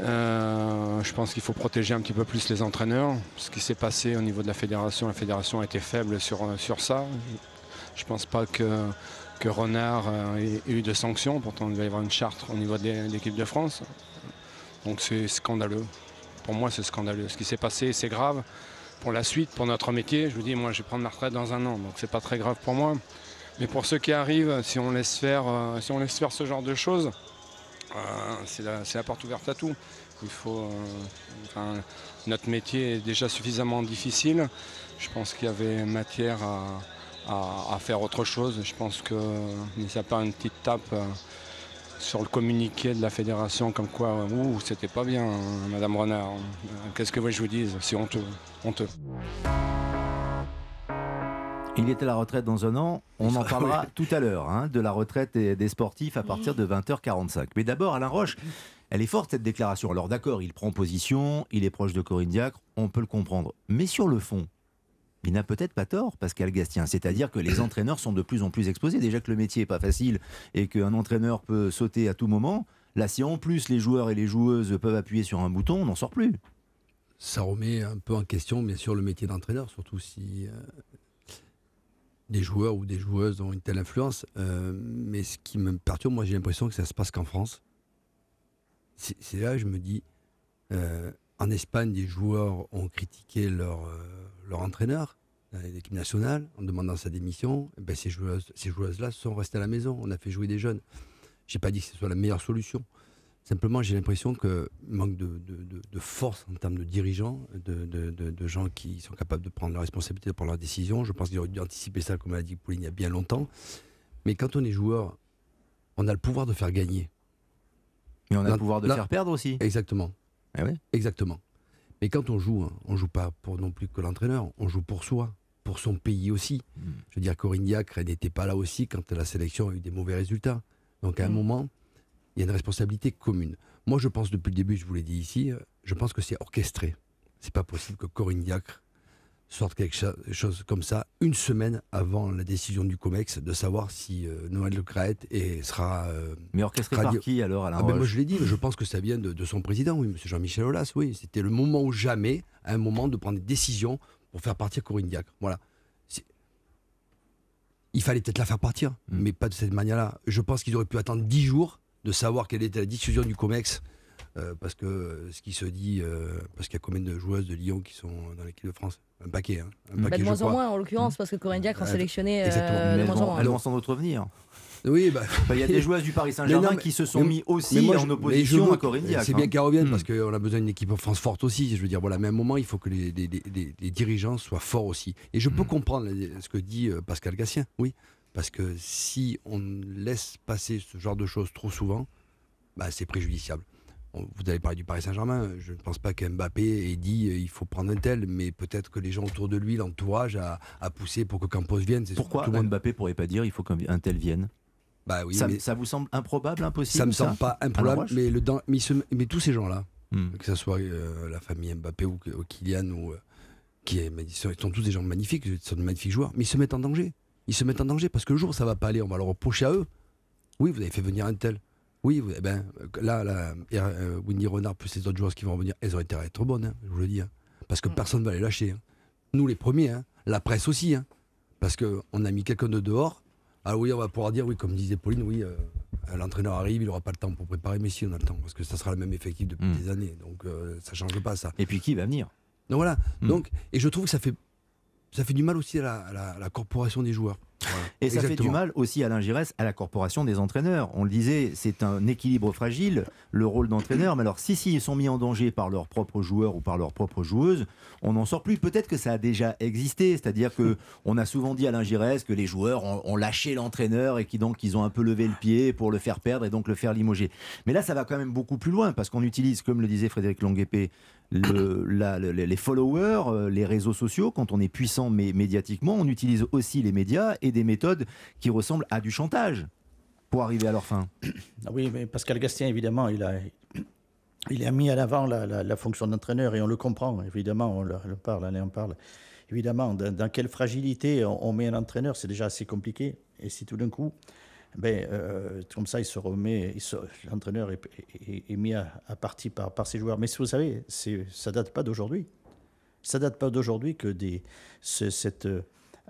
Euh, je pense qu'il faut protéger un petit peu plus les entraîneurs. Ce qui s'est passé au niveau de la fédération, la fédération a été faible sur, sur ça. Je ne pense pas que, que Renard euh, ait eu de sanctions. Pourtant, il va y avoir une charte au niveau de l'équipe de France. Donc c'est scandaleux. Pour moi, c'est scandaleux. Ce qui s'est passé, c'est grave. Pour la suite, pour notre métier, je vous dis, moi, je vais prendre ma retraite dans un an, donc c'est pas très grave pour moi. Mais pour ceux qui arrivent, si on laisse faire, euh, ce genre de choses, euh, c'est la, porte ouverte à tout. Euh, notre métier est déjà suffisamment difficile. Je pense qu'il y avait matière à, à- à faire autre chose. Je pense que, mais ça pas une petite tape. Sur le communiqué de la fédération comme quoi ouh c'était pas bien hein, Madame Renard. Euh, Qu'est-ce que je vous dise? C'est honteux, honteux. Il est à la retraite dans un an. On en (laughs) parlera tout à l'heure hein, de la retraite et des sportifs à partir de 20h45. Mais d'abord, Alain Roche, elle est forte cette déclaration. Alors d'accord, il prend position, il est proche de Corinne Diacre, on peut le comprendre. Mais sur le fond, il n'a peut-être pas tort, Pascal Gastien. C'est-à-dire que les (coughs) entraîneurs sont de plus en plus exposés. Déjà que le métier n'est pas facile et qu'un entraîneur peut sauter à tout moment. Là, si en plus les joueurs et les joueuses peuvent appuyer sur un bouton, on n'en sort plus. ça remet un peu en question, bien sûr, le métier d'entraîneur, surtout si euh, des joueurs ou des joueuses ont une telle influence. Euh, mais ce qui me perturbe, moi, j'ai l'impression que ça se passe qu'en France. C'est là je me dis, euh, en Espagne, des joueurs ont critiqué leur, leur entraîneur dans l'équipe nationale en demandant sa démission. Eh ben, ces joueuses, ces joueuses-là sont restées à la maison. On a fait jouer des jeunes. J'ai pas dit que ce soit la meilleure solution. Simplement, j'ai l'impression qu'il manque de, de- de- de force en termes de dirigeants, de, de- de- de gens qui sont capables de prendre leurs responsabilités, de prendre leurs décisions. Je pense qu'ils auraient dû anticiper ça, comme l'a dit Pauline, il y a bien longtemps. Mais quand on est joueur, on a le pouvoir de faire gagner. Mais on a Là- le pouvoir de là- faire perdre aussi. Exactement. Ah ouais? Exactement. Mais quand on joue, hein, on joue pas pour non plus que l'entraîneur, on joue pour soi, pour son pays aussi. Hmm. Je veux dire, Corinne Diacre, elle n'était pas là aussi quand la sélection a eu des mauvais résultats. Donc à un Mm. moment, il y a une responsabilité commune. Moi, je pense depuis le début, je vous l'ai dit ici, euh, je pense que c'est orchestré. C'est pas possible que Corinne Diacre sorte quelque cho- chose comme ça une semaine avant la décision du COMEX de savoir si euh, Noël Le Graët et sera. euh, Mais orchestré Radio- par qui alors, Alain ah ben moi je l'ai dit, je pense que ça vient de, de son président, oui, M. Jean-Michel Aulas, oui. C'était le moment ou jamais, à un moment, de prendre des décisions pour faire partir Corinne Diacre. Voilà. Il fallait peut-être la faire partir, Mm. mais pas de cette manière-là. Je pense qu'ils auraient pu attendre 10 jours de savoir quelle était la diffusion du COMEX. Euh, parce que euh, ce qui se dit, euh, parce qu'il y a combien de joueuses de Lyon qui sont dans l'équipe de France? Un paquet, hein. Un Bah, paquet, de moins en moins en l'occurrence parce que Corinne Diacre en sélectionnait euh, exactement. de moins en moins. elles vont revenir. Oui, bah, Il y a des joueuses du Paris Saint-Germain (laughs) Mais non, mais- qui se sont mais- mis aussi moi, en opposition à Corinne Diacre. C'est bien hein. qu'elle revienne Hmm. parce qu'on a besoin d'une équipe en France forte aussi. Je veux dire, voilà, mais à un moment, il faut que les, les- les- les- les dirigeants soient forts aussi. Et je peux Hmm. comprendre ce que dit Pascal Gassien, oui. Parce que si on laisse passer ce genre de choses trop souvent, bah, c'est préjudiciable. Vous avez parlé du Paris Saint-Germain. Je ne pense pas qu'Mbappé ait dit euh, il faut prendre un tel, mais peut-être que les gens autour de lui, l'entourage, a, a poussé pour que Campos vienne. Pourquoi tout le monde- Mbappé pourrait pas dire il faut qu'un tel vienne? Bah oui, ça, mais ça vous semble improbable, impossible ça me semble pas improbable. Mais, le, dans- mais, il se- mais tous ces gens-là, Hmm. que ce soit euh, la famille Mbappé ou, ou Kylian ou euh, qui est, sont, sont tous des gens magnifiques, ils sont de magnifiques joueurs, mais ils se mettent en danger. Ils se mettent en danger parce que le jour où ça va pas aller, on va leur reprocher à eux. Oui, vous avez fait venir un tel. Oui, vous- eh ben, là, là euh, Winnie Renard plus les autres joueurs qui vont revenir, elles ont intérêt à être bonnes, hein, je vous le dis. hein. parce que Mm. personne ne va les lâcher. hein. Nous, les premiers, hein, la presse aussi. hein, parce qu'on a mis quelqu'un de dehors. Alors oui, on va pouvoir dire, oui, comme disait Pauline, oui, euh, l'entraîneur arrive, il n'aura pas le temps pour préparer, mais si, on a le temps, parce que ça sera le même effectif depuis Mm. des années. Donc euh, ça ne change pas ça. Et puis qui va venir? Donc voilà. Mm. Donc, et je trouve que ça fait, ça fait du mal aussi à la, à la- à la corporation des joueurs. Et ça fait du mal aussi à l'ingéresse, à la corporation des entraîneurs. On le disait, c'est un équilibre fragile, le rôle d'entraîneur. Mais alors, si, si ils sont mis en danger par leurs propres joueurs ou par leurs propres joueuses, on n'en sort plus. Peut-être que ça a déjà existé. C'est-à-dire que on a souvent dit à l'ingéresse que les joueurs ont, ont lâché l'entraîneur et qui donc ils ont un peu levé le pied pour le faire perdre et donc le faire limoger. Mais là, ça va quand même beaucoup plus loin parce qu'on utilise, comme le disait Frédéric Longuepé, le- la- le- les followers, euh, les réseaux sociaux, quand on est puissant mé- médiatiquement, on utilise aussi les médias et des méthodes qui ressemblent à du chantage pour arriver à leur fin. (coughs) Ah oui, mais Pascal Gastien, évidemment, il a, il a mis à l'avant la, la- fonction d'entraîneur et on le comprend, évidemment, on le, le parle, allez, on parle. Évidemment, dans, quelle fragilité on, on met un entraîneur, c'est déjà assez compliqué. Et si tout d'un coup, ben, euh, comme ça, il se remet, l'entraîneur est, mis à, à partie par, par ses joueurs. Mais si vous savez, ça date pas d'aujourd'hui. Ça date pas d'aujourd'hui que, des, ce- cette,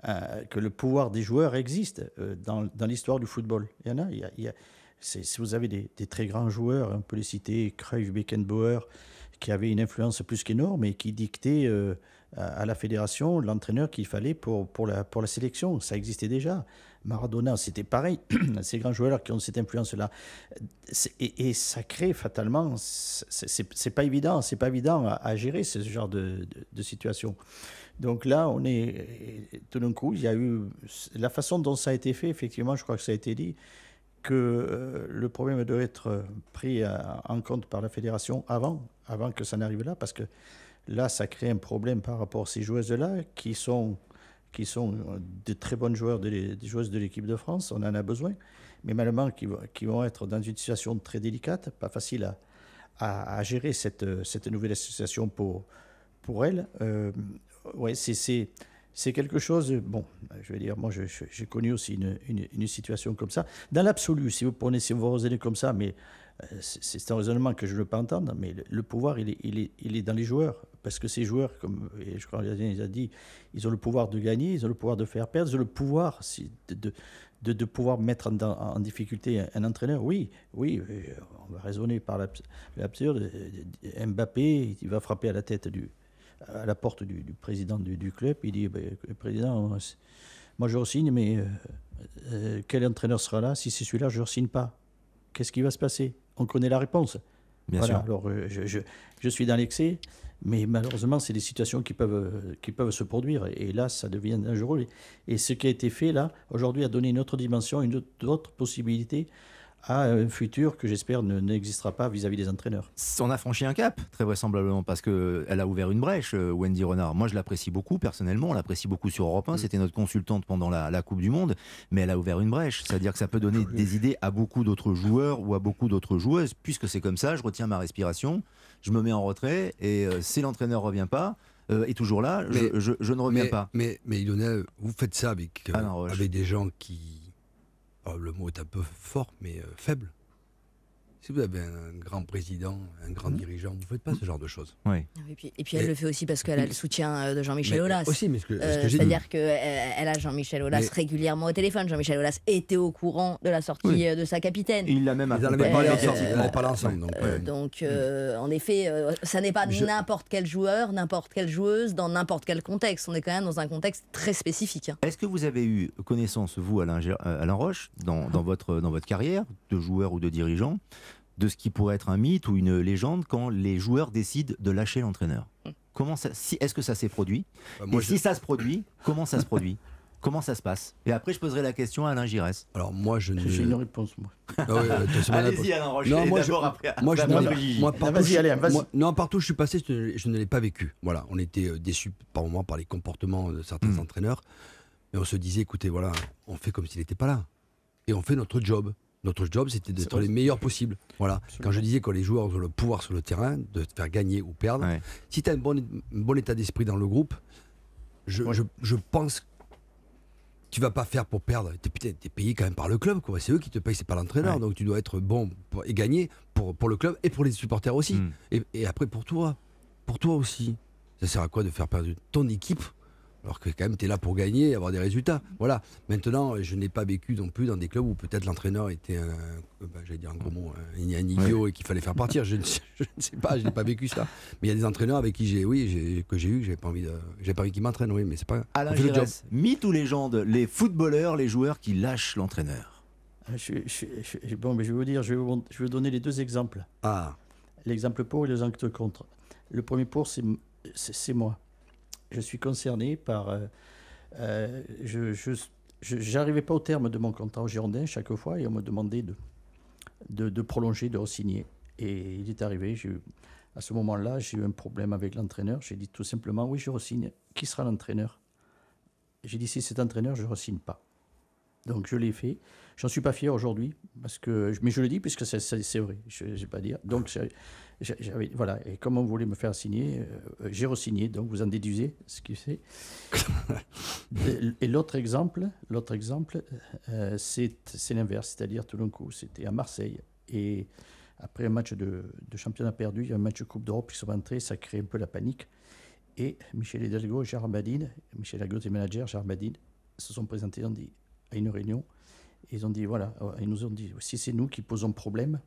euh, que le pouvoir des joueurs existe euh, dans, l'histoire du football. Il y en a. si vous avez des, très grands joueurs, on peut les citer, Cruyff, Beckenbauer, qui avaient une influence plus qu'énorme et qui dictaient euh, à, la fédération l'entraîneur qu'il fallait pour, la, sélection. Ça existait déjà. Maradona, c'était pareil. (clears throat) Ces grands joueurs qui ont cette influence-là. Et, ça crée fatalement. C'est pas évident. C'est pas évident à, gérer ce genre de situation. Donc là, on est tout d'un coup, il y a eu la façon dont ça a été fait. Effectivement, je crois que ça a été dit que euh, le problème doit être pris en compte par la fédération avant, avant que ça n'arrive là, parce que là, ça crée un problème par rapport à ces joueuses-là qui sont, qui sont de très bonnes joueurs, de joueuses de l'équipe de France, on en a besoin, mais malheureusement qui, vont- être dans une situation très délicate, pas facile à gérer cette, cette nouvelle association pour, pour elles. Euh, ouais, c'est- c'est quelque chose, bon, je vais dire, moi j'ai connu aussi une, une- situation comme ça. Dans l'absolu, si vous prenez, si vous raisonnez comme ça, mais euh, c'est un raisonnement que je ne veux pas entendre, mais le, pouvoir, il est, il, est, il est dans les joueurs. Parce que ces joueurs, comme et je crois qu'il a dit, ils ont le pouvoir de gagner, ils ont le pouvoir de faire perdre, ils ont le pouvoir de, de, de, pouvoir mettre en, en- difficulté un, entraîneur. Oui, oui, euh, on va raisonner par l'abs- l'absurde. Euh, Mbappé, il va frapper à la tête du, à la porte du, du président du, du club. Il dit ben, Président, moi, c'est- moi je re-signe, mais euh, euh, quel entraîneur sera là Si c'est celui-là, je ne re-signe pas. Qu'est-ce qui va se passer? On connaît la réponse. Bien voilà, sûr. alors euh, je, je- je suis dans l'excès, mais malheureusement, c'est des situations qui peuvent, euh, qui peuvent se produire. Et là, ça devient dangereux. Et ce qui a été fait là, aujourd'hui, a donné une autre dimension, une autre, autre possibilité à un futur que j'espère ne- n'existera pas vis-à-vis des entraîneurs. On a franchi un cap, très vraisemblablement, parce qu'elle a ouvert une brèche, euh, Wendy Renard. Moi, je l'apprécie beaucoup, personnellement. On l'apprécie beaucoup sur Europe 1. C'était notre consultante pendant la, la Coupe du Monde. Mais elle a ouvert une brèche. C'est-à-dire que ça peut donner des idées à beaucoup d'autres joueurs ou à beaucoup d'autres joueuses. Puisque c'est comme ça, je retiens ma respiration, je me mets en retrait, et euh, si l'entraîneur ne revient pas, euh, est toujours là, je, Mais- je- je ne reviens mais, pas. Mais, mais Lionel, vous faites ça avec, euh, avec des gens qui. Oh, le mot est un peu fort, mais euh, faible. Si vous avez un grand président, un grand dirigeant, vous ne faites pas ce genre de choses. Oui. Et puis, et puis elle le fait aussi parce qu'elle a le soutien euh, de Jean-Michel Aulas. aussi, mais ce que- ce Euh, que j'ai dit. C'est-à-dire qu'elle elle a Jean-Michel Aulas Mais- régulièrement au téléphone. Jean-Michel Aulas était au courant de la sortie Oui. euh, de sa capitaine. Il l'a même Ils en avaient parlé ensemble. Parlé. Donc, Euh, ouais. donc, euh, en effet, euh, ça n'est pas Je- n'importe quel joueur, n'importe quelle joueuse, dans n'importe quel contexte. On est quand même dans un contexte très spécifique. hein. Est-ce que vous avez eu connaissance, vous, Alain, euh, Roche, dans, dans votre, dans votre carrière de joueur ou de dirigeant, de ce qui pourrait être un mythe ou une légende quand les joueurs décident de lâcher l'entraîneur Comment ça, si, Est-ce que ça s'est produit Bah, moi, Et je- si ça se produit, comment ça se produit? Comment ça se passe? Et après, je poserai la question à Alain Giresse. Alors, moi, je ne. J'ai une réponse, moi. Ah. Allez-y, Alain Roche. Non, et moi, je, d'abord, après- moi, je partout, vas-y, je- allez, vas-y. moi- non, partout où je suis passé, je, ne- je ne l'ai pas vécu. Voilà, on était euh, déçus par moments par les comportements de certains Mm. entraîneurs, mais on se disait, écoutez, voilà, on fait comme s'il n'était pas là, et on fait notre job. Notre job, c'était d'être les meilleurs possibles. Voilà. Quand je disais que les joueurs ont le pouvoir sur le terrain de te faire gagner ou perdre, Ouais. si tu as un bon, un bon état d'esprit dans le groupe, je, Ouais. je, je pense que tu vas pas faire pour perdre. Tu es, payé quand même par le club. quoi. C'est eux qui te payent, c'est pas l'entraîneur. Ouais. Donc tu dois être bon pour- et gagner pour, pour le club et pour les supporters aussi. Mm. Et, et après pour toi, pour toi aussi. Ça sert à quoi de faire perdre ton équipe Alors que quand même, tu es là pour gagner et avoir des résultats. Voilà. Maintenant, je n'ai pas vécu non plus dans des clubs où peut-être l'entraîneur était un, bah, j'allais dire un gros mot, un, un idiot et qu'il fallait faire partir. Je ne, sais, (laughs) je ne sais pas, je n'ai pas vécu ça. Mais il y a des entraîneurs avec qui j'ai, oui, j'ai- que j'ai eu, j'avais pas envie, de, j'ai pas envie qu'ils m'entraînent, oui, mais c'est pas. Alain. Giresse, mythe ou légende Les footballeurs, les joueurs qui lâchent l'entraîneur. Ah, Je, je- je- bon, mais je vais vous dire, je vais vous, je vais vous donner les deux exemples. Ah, L'exemple pour et l'exemple contre. Le premier pour, c'est c'est- c'est moi. Je suis concerné par. euh, euh, je n'arrivais pas au terme de mon contrat au Girondin chaque fois et on me demandait de, de, prolonger, de re-signer. Et il est arrivé, à ce moment-là, j'ai eu un problème avec l'entraîneur. J'ai dit tout simplement oui, je re-signe. Qui sera l'entraîneur? J'ai dit si c'est entraîneur, je ne re-signe pas. Donc je l'ai fait. J'en suis pas fier aujourd'hui, mais je le dis puisque c'est- vrai, je ne vais pas dire. Donc voilà, et comme on voulait me faire signer, euh, j'ai re-signé, donc vous en déduisez ce qui c'est. (laughs) Et- l'autre exemple, l'autre exemple, euh, c'est c'est l'inverse, c'est-à-dire tout d'un coup, c'était à Marseille, et après un match de, de championnat perdu, il y a un match de Coupe d'Europe qui sont rentrés, ça crée un peu la panique. Et Michel Hidalgo et Gérard Badine, Michel Hidalgo était manager, Gérard Badine, se sont présentés on dit, à une réunion. Et ils ont dit, voilà, euh, ils nous ont dit, si c'est nous qui posons problème,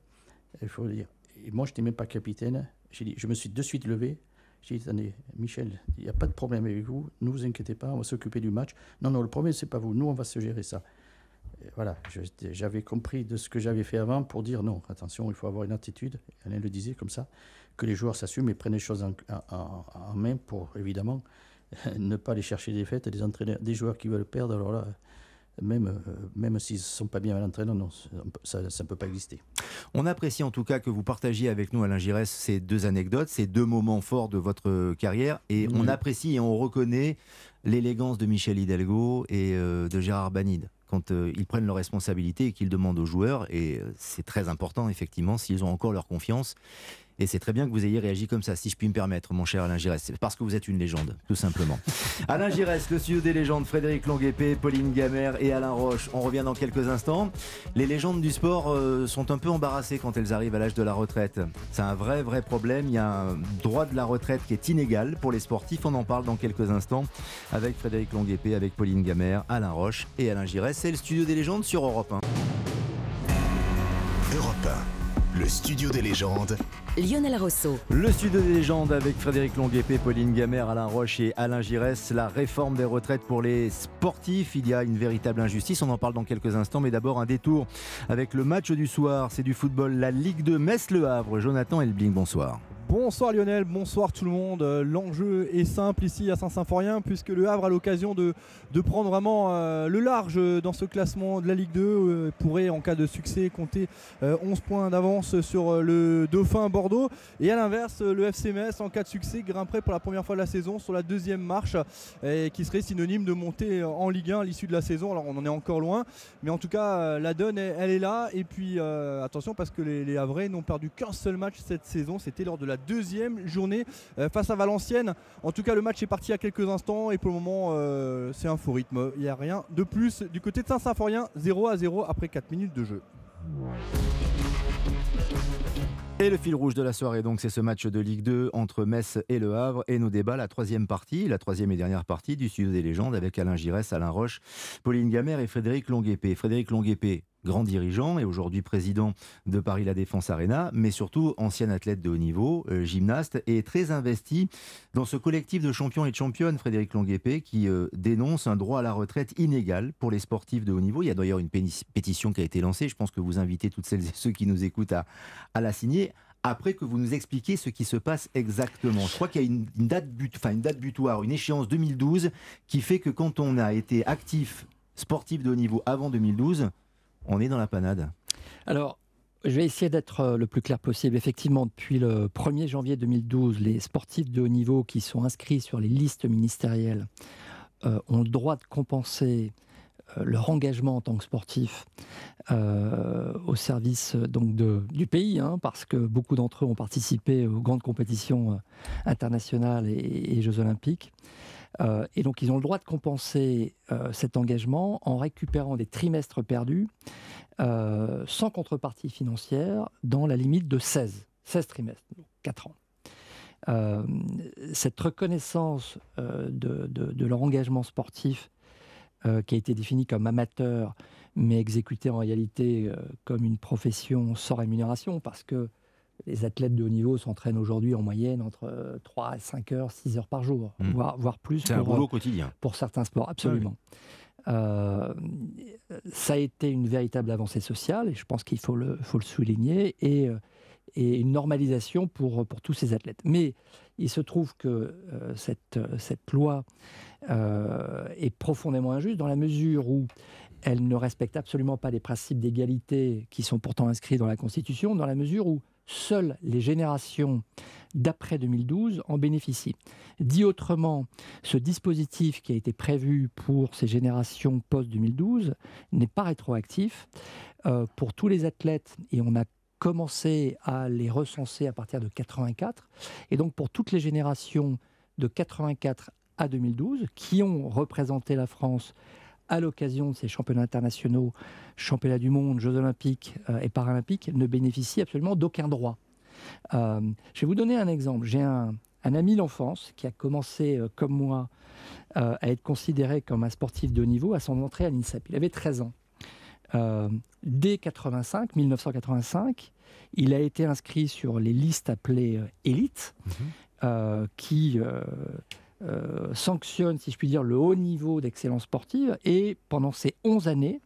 il faut le dire. Et moi, je n'étais même pas capitaine. Dit, je me suis de suite levé. J'ai dit, attendez, Michel, il n'y a pas de problème avec vous. Ne vous inquiétez pas, on va s'occuper du match. Non, non, le problème, c'est pas vous. Nous, on va se gérer ça. Voilà, j'avais compris de ce que j'avais fait avant pour dire non, attention, il faut avoir une attitude. Alain le disait comme ça, que les joueurs s'assument et prennent les choses en, en- en main pour, évidemment, (laughs) ne pas aller chercher des fêtes. Des, entraîneurs, des joueurs qui veulent perdre, alors là, même, euh, même s'ils ne sont pas bien à l'entraîneur, non, ça ne peut pas exister. On apprécie en tout cas que vous partagiez avec nous, Alain Giresse, ces deux anecdotes, ces deux moments forts de votre carrière. Et on apprécie et on reconnaît l'élégance de Michel Hidalgo et euh, de Gérard Banide quand euh, ils prennent leurs responsabilités et qu'ils demandent aux joueurs. Et euh, c'est très important, effectivement, s'ils ont encore leur confiance. Et c'est très bien que vous ayez réagi comme ça, si je puis me permettre, mon cher Alain Giresse. C'est parce que vous êtes une légende, tout simplement. (laughs) Alain Giresse, le studio des légendes, Frédéric Longuepé, Pauline Gamère et Alain Roche. On revient dans quelques instants. Les légendes du sport euh, sont un peu embarrassées quand elles arrivent à l'âge de la retraite. C'est un vrai, vrai problème. Il y a un droit de la retraite qui est inégal pour les sportifs. On en parle dans quelques instants avec Frédéric Longuepé, avec Pauline Gamère, Alain Roche et Alain Giresse. C'est le studio des légendes sur Europe 1. Europe 1, le studio des légendes, Lionel Rousseau. Le studio des légendes avec Frédéric Longuepé, Pauline Gamère, Alain Roche et Alain Giresse. La réforme des retraites pour les sportifs, il y a une véritable injustice. On en parle dans quelques instants, mais d'abord un détour avec le match du soir. C'est du football, la Ligue de Metz-Le Havre. Jonathan Elbling, bonsoir. Bonsoir Lionel, bonsoir tout le monde. Euh, L'enjeu est simple ici à Saint-Symphorien puisque le Havre a l'occasion de, de prendre vraiment euh, le large dans ce classement de la Ligue 2. euh, pourrait en cas de succès compter euh, 11 points d'avance sur euh, le Dauphin Bordeaux. Et à l'inverse, le FC Metz en cas de succès grimperait pour la première fois de la saison sur la deuxième marche et qui serait synonyme de monter en Ligue 1 à l'issue de la saison. Alors on en est encore loin, mais en tout cas euh, la donne elle, est là. Et puis euh, attention parce que les, les Havrais n'ont perdu qu'un seul match cette saison. C'était lors de la deuxième journée euh, face à Valenciennes. En tout cas, le match est parti à quelques instants et pour le moment, c'est un faux rythme. Il n'y a rien de plus du côté de Saint-Symphorien, 0 à 0 après 4 minutes de jeu. Et le fil rouge de la soirée, donc, c'est ce match de Ligue 2 entre Metz et Le Havre. Et nos débats, la troisième partie, la troisième et dernière partie du studio des légendes avec Alain Giresse, Alain Roche, Pauline Gamère et Frédéric Longuepé. Frédéric Longuepé, grand dirigeant et aujourd'hui président de Paris La Défense Arena, mais surtout ancien athlète de haut niveau, euh, gymnaste et très investi dans ce collectif de champions et de championnes, Frédéric Longuepé, qui euh, dénonce un droit à la retraite inégal pour les sportifs de haut niveau. Il y a d'ailleurs une pétition qui a été lancée. Je pense que vous invitez toutes celles et ceux qui nous écoutent à, la signer. Après que vous nous expliquiez ce qui se passe exactement, je crois qu'il y a une, date une date butoir, une échéance 2012 qui fait que quand on a été actif sportif de haut niveau avant 2012, on est dans la panade. Alors, je vais essayer d'être euh, le plus clair possible. Effectivement, depuis le 1er janvier 2012, les sportifs de haut niveau qui sont inscrits sur les listes ministérielles euh, ont le droit de compenser euh, leur engagement en tant que sportif au service donc du pays, hein, parce que beaucoup d'entre eux ont participé aux grandes compétitions internationales et, et Jeux olympiques. Euh, et donc, ils ont le droit de compenser euh, cet engagement en récupérant des trimestres perdus euh, sans contrepartie financière dans la limite de 16, 16 trimestres, donc 4 ans. Cette reconnaissance de, leur engagement sportif, qui a été défini comme amateur, mais exécuté en réalité comme une profession sans rémunération, parce que les athlètes de haut niveau s'entraînent aujourd'hui en moyenne entre euh, 3 à 5 heures, 6 heures par jour, Mm. voire, voire plus. C'est un boulot euh, quotidien. pour certains sports, absolument. Euh, ça a été une véritable avancée sociale, et je pense qu'il faut le, faut le souligner, et, euh, et une normalisation pour, pour tous ces athlètes. Mais il se trouve que euh, cette, euh, cette loi euh, est profondément injuste dans la mesure où elle ne respecte absolument pas les principes d'égalité qui sont pourtant inscrits dans la Constitution, dans la mesure où seules les générations d'après 2012 en bénéficient. Dit autrement, ce dispositif qui a été prévu pour ces générations post-2012 n'est pas rétroactif euh, pour tous les athlètes et on a commencé à les recenser à partir de 84 et donc pour toutes les générations de 84 à 2012 qui ont représenté la France à l'occasion de ces championnats internationaux, championnats du monde, Jeux olympiques euh, et paralympiques, ne bénéficient absolument d'aucun droit. Euh, je vais vous donner un exemple. J'ai un, un ami d'enfance qui a commencé, euh, comme moi, euh, à être considéré comme un sportif de haut niveau à son entrée à l'INSEP. Il avait 13 ans. Dès 85, 1985, il a été inscrit sur les listes appelées élites, euh, qui euh, sanctionnent, si je puis dire, le haut niveau d'excellence sportive. Et pendant ces 11 années,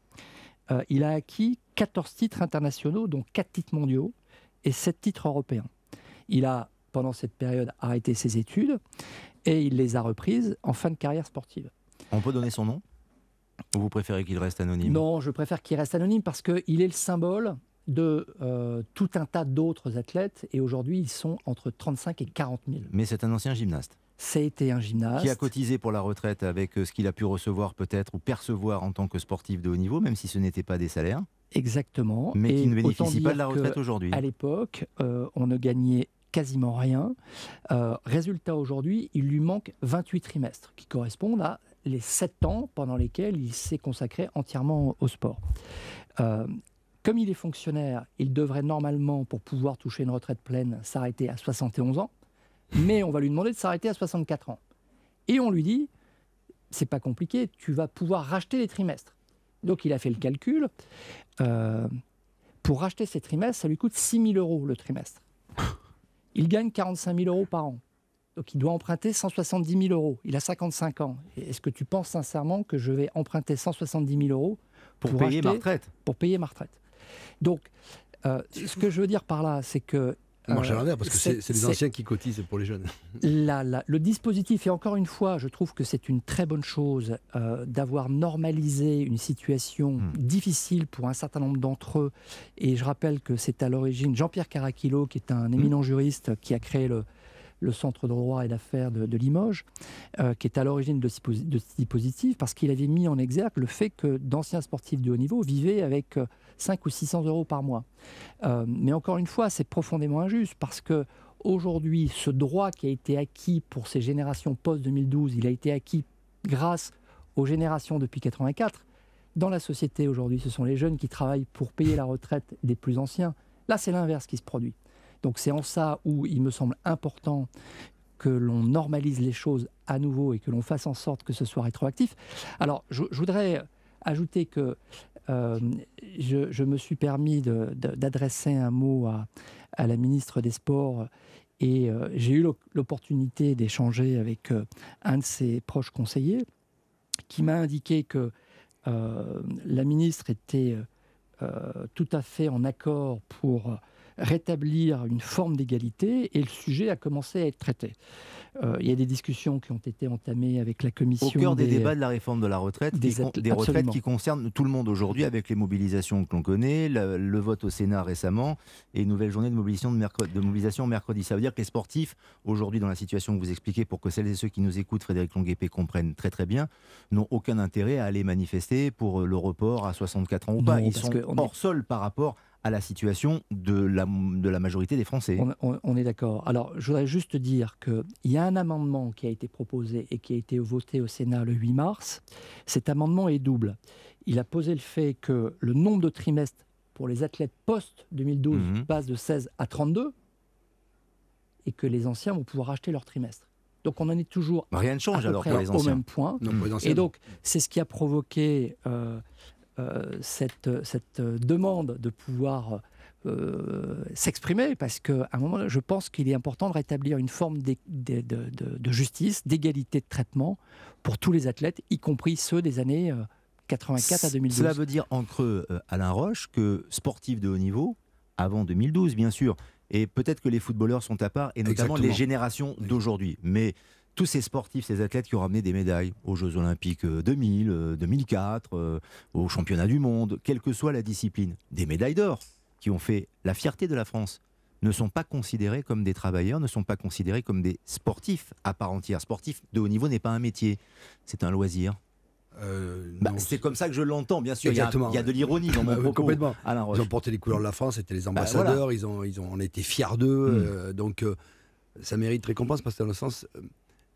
euh, il a acquis 14 titres internationaux, dont 4 titres mondiaux et 7 titres européens. Il a, pendant cette période, arrêté ses études et il les a reprises en fin de carrière sportive. On peut donner son nom? Ou vous préférez qu'il reste anonyme? Non, je préfère qu'il reste anonyme parce qu'il est le symbole de euh, tout un tas d'autres athlètes et aujourd'hui ils sont entre 35 et 40 000. Mais c'est un ancien gymnaste. Ça a été un gymnaste. Qui a cotisé pour la retraite avec euh, ce qu'il a pu recevoir peut-être ou percevoir en tant que sportif de haut niveau, même si ce n'était pas des salaires. Exactement. Mais qui Et ne bénéficie pas de la retraite aujourd'hui. À l'époque, euh, on ne gagnait quasiment rien. Euh, résultat, aujourd'hui, il lui manque 28 trimestres, qui correspondent à les 7 ans pendant lesquels il s'est consacré entièrement au sport. Euh, comme il est fonctionnaire, il devrait normalement, pour pouvoir toucher une retraite pleine, s'arrêter à 71 ans, mais on va lui demander de s'arrêter à 64 ans. Et on lui dit, c'est pas compliqué, tu vas pouvoir racheter les trimestres. Donc il a fait le calcul. Euh, pour racheter ces trimestres, ça lui coûte 6 000 euros le trimestre. (laughs) Il gagne 45 000 euros par an. Donc il doit emprunter 170 000 euros. Il a 55 ans. Est-ce que tu penses sincèrement que je vais emprunter 170 000 euros Pour payer acheter- ma retraite. Pour payer ma retraite? Donc, euh, ce que je veux dire par là, c'est que... On marche à euh, l'envers parce que c'est les anciens qui cotisent pour les jeunes. (laughs) la- la- le dispositif, et encore une fois, je trouve que c'est une très bonne chose euh, d'avoir normalisé une situation difficile pour un certain nombre d'entre eux. Et je rappelle que c'est à l'origine Jean-Pierre Caraquillo, qui est un éminent juriste, qui a créé le, le Centre de droit et d'affaires de, de Limoges, euh, qui est à l'origine de, ce disposi- de ce dispositif, parce qu'il avait mis en exergue le fait que d'anciens sportifs de haut niveau vivaient avec euh, 5 ou 600 euros par mois. Euh, mais encore une fois, c'est profondément injuste, parce que aujourd'hui, ce droit qui a été acquis pour ces générations post-2012, il a été acquis grâce aux générations depuis 84. Dans la société aujourd'hui, ce sont les jeunes qui travaillent pour payer la retraite des plus anciens. Là, c'est l'inverse qui se produit. Donc c'est en ça où il me semble important que l'on normalise les choses à nouveau et que l'on fasse en sorte que ce soit rétroactif. Alors, je, je voudrais ajouter que euh, je, me suis permis d'adresser un mot à, la ministre des Sports et euh, j'ai eu l'op- l'opportunité d'échanger avec euh, un de ses proches conseillers qui m'a indiqué que la ministre était tout à fait en accord pour rétablir une forme d'égalité et le sujet a commencé à être traité. Euh, il y a des discussions qui ont été entamées avec la commission. Au cœur des, des- débats de la réforme de la retraite, des qui con- athlètes- des retraites qui concernent tout le monde aujourd'hui, avec les mobilisations que l'on connaît, le, le vote au Sénat récemment et une nouvelle journée de mobilisation, de, mercredi, de mobilisation mercredi. Ça veut dire que les sportifs, aujourd'hui, dans la situation que vous expliquez, pour que celles et ceux qui nous écoutent, Frédéric Longuepé, comprennent très très bien, n'ont aucun intérêt à aller manifester pour euh, le report à 64 ans ou pas. Ils sont est- hors sol par rapport à la situation de la, de la majorité des Français. On, on- on est d'accord. Alors, je voudrais juste dire qu'il y a un amendement qui a été proposé et qui a été voté au Sénat le 8 mars. Cet amendement est double. Il a posé le fait que le nombre de trimestres pour les athlètes post-2012 Mhm. passe de 16 à 32. et que les anciens vont pouvoir acheter leur trimestre. Donc on en est toujours Rien ne change à peu alors près pour les au anciens. même point. Non, pour les anciens, Et donc, c'est ce qui a provoqué euh, cette, cette demande de pouvoir euh, s'exprimer, parce qu'à un moment, je pense qu'il est important de rétablir une forme de, de- de- de justice, d'égalité de traitement pour tous les athlètes, y compris ceux des années euh, 84 à 2012. Cela veut dire entre euh, Alain Roche que sportif de haut niveau, avant 2012 bien sûr, et peut-être que les footballeurs sont à part, et notamment Exactement. les générations d'aujourd'hui. Mais tous ces sportifs, ces athlètes qui ont ramené des médailles aux Jeux Olympiques euh, 2000, euh, 2004, euh, aux Championnats du Monde, quelle que soit la discipline, des médailles d'or qui ont fait la fierté de la France, ne sont pas considérés comme des travailleurs, ne sont pas considérés comme des sportifs à part entière. Sportif de haut niveau n'est pas un métier, c'est un loisir. Euh, Bah, c'est comme ça que je l'entends, bien sûr. Il y a- Exactement. Il y a, de l'ironie dans (laughs) mon Bah oui, propos. complètement. Ils ont porté les couleurs de la France, c'était les Bah, ambassadeurs, voilà. ils, ont, ils ont, on été fiers d'eux. Mm. euh, donc, euh, ça mérite récompense parce que dans le sens, euh,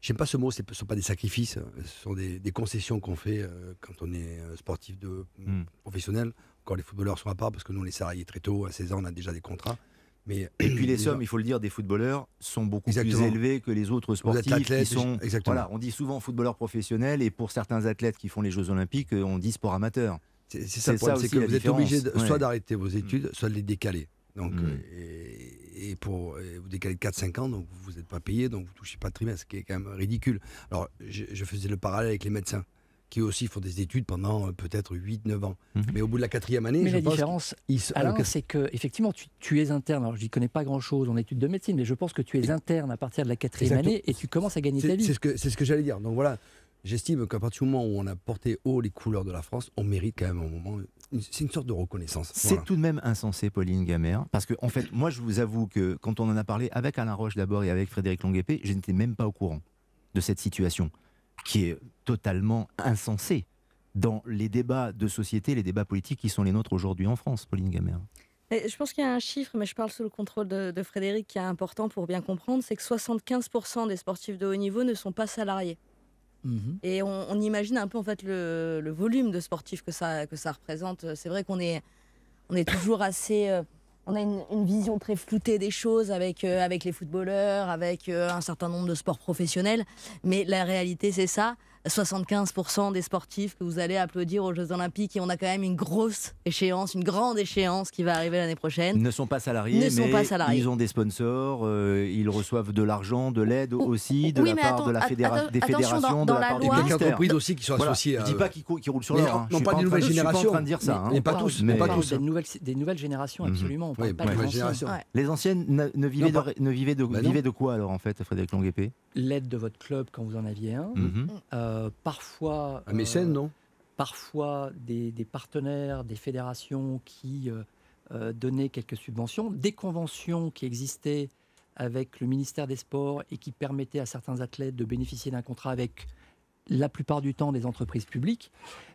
j'aime pas ce mot, ce ne sont pas des sacrifices, euh, ce sont des, des concessions qu'on fait euh, quand on est euh, sportif de, Mm. professionnel. Encore les footballeurs sont à part parce que nous, les salariés, très tôt, à 16 ans, on a déjà des contrats. Mais, Et puis les (clears throat) sommes, il faut le dire, des footballeurs sont beaucoup Exactement. plus élevés que les autres sportifs athlète, qui sont. exactement. Voilà, on dit souvent footballeur professionnel et pour certains athlètes qui font les Jeux Olympiques, euh, on dit sport amateur. C'est ça le problème, c'est que vous êtes obligé Ouais. soit d'arrêter vos études, soit de les décaler. Donc, Mm. euh, et, et pour et vous décalez de 4-5 ans, donc vous n'êtes pas payé, donc vous ne touchez pas de trimestre, ce qui est quand même ridicule. Alors, je, je faisais le parallèle avec les médecins, qui aussi font des études pendant euh, peut-être 8-9 ans. Mhm. Mais au bout de la quatrième année, Mais je la pense différence, se- c'est que effectivement, tu, tu es interne. Alors, je n'y connais pas grand-chose en études de médecine, mais je pense que tu es interne à partir de la quatrième Exactement. année et tu commences à gagner ta vie. c'est ce que, c'est ce que j'allais dire. Donc voilà, j'estime qu'à partir du moment où on a porté haut les couleurs de la France, on mérite quand même un moment. C'est une sorte de reconnaissance. C'est Voilà. tout de même insensé, Pauline Gamère, parce que en fait, moi, je vous avoue que quand on en a parlé avec Alain Roche d'abord et avec Frédéric Longuepé, je n'étais même pas au courant de cette situation qui est totalement insensée dans les débats de société, les débats politiques qui sont les nôtres aujourd'hui en France, Pauline Gamère. Et je pense qu'il y a un chiffre, mais je parle sous le contrôle de, de Frédéric, qui est important pour bien comprendre, c'est que 75% des sportifs de haut niveau ne sont pas salariés. Mhm. Et on, imagine un peu en fait le, volume de sportifs que ça, que ça représente. C'est vrai qu'on est, on est toujours assez. euh, on a une, une vision très floutée des choses avec, euh, avec les footballeurs, avec euh, un certain nombre de sports professionnels. Mais la réalité, c'est ça. 75% des sportifs que vous allez applaudir aux Jeux Olympiques et on a quand même une grosse échéance, une grande échéance qui va arriver l'année prochaine. Ils ne sont pas salariés, Ne sont mais pas salariés. ils ont des sponsors, euh, ils reçoivent de l'argent, de l'aide aussi, de oui, la part attends, de la fédéra- attends, des fédérations, dans- de dans la la part des loi- Et quelques ministères. entreprises aussi qui sont Voilà, associées. Je dis à- pas qu'ils qu'ils roulent sur l'or. non, hein. non, pas des nouvelles de- Je suis pas en générations. train de dire ça. hein. Mais pas tous, mais pas tous. Des nouvelles, des nouvelles générations, Mhm. absolument. On parle Oui, pas pas des nouvelles anciens. générations. Ouais. Les anciennes ne, ne vivaient, Non, de, ne vivaient, de, Bah non. vivaient de quoi alors en fait, Frédéric Longuepé L'aide de votre club quand vous en aviez un. Euh, parfois. Un mécène, euh, non? parfois des, des partenaires, des fédérations qui euh, donnaient quelques subventions, des conventions qui existaient avec le ministère des Sports et qui permettaient à certains athlètes de bénéficier d'un contrat avec la plupart du temps des entreprises publiques,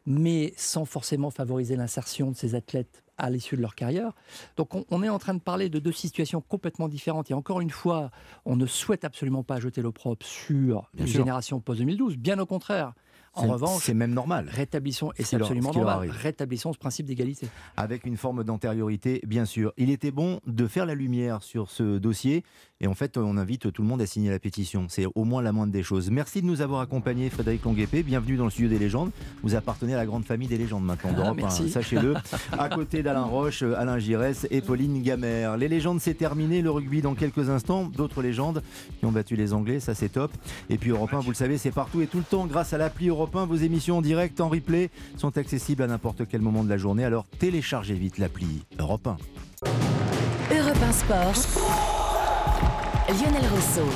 mais sans forcément favoriser l'insertion de ces athlètes à l'issue de leur carrière. Donc on, on est en train de parler de deux situations complètement différentes. Et encore une fois, on ne souhaite absolument pas jeter l'opprobre sur les générations post-2012. Bien au contraire. En revanche, c'est même normal. rétablissons, et Ce c'est absolument ce normal, rétablissons ce principe d'égalité. avec une forme d'antériorité, bien sûr. Il était bon de faire la lumière sur ce dossier et en fait, on invite tout le monde à signer la pétition. C'est au moins la moindre des choses. Merci de nous avoir accompagnés, Frédéric Longuepé. Bienvenue dans le studio des légendes. Vous appartenez à la grande famille des légendes maintenant Ah, d'Europe, merci. hein, sachez-le. (laughs) À côté d'Alain Roche, Alain Giresse et Pauline Gamère. Les légendes, c'est terminé. Le rugby dans quelques instants. D'autres légendes qui ont battu les Anglais, ça c'est top. Et puis Europe 1, vous le savez, c'est partout et tout le temps. Grâce à l'appli Europe 1, vos émissions en direct, en replay, sont accessibles à n'importe quel moment de la journée. Alors téléchargez vite l'appli Europe 1. Europe 1 Sport. Lionel Rousseau.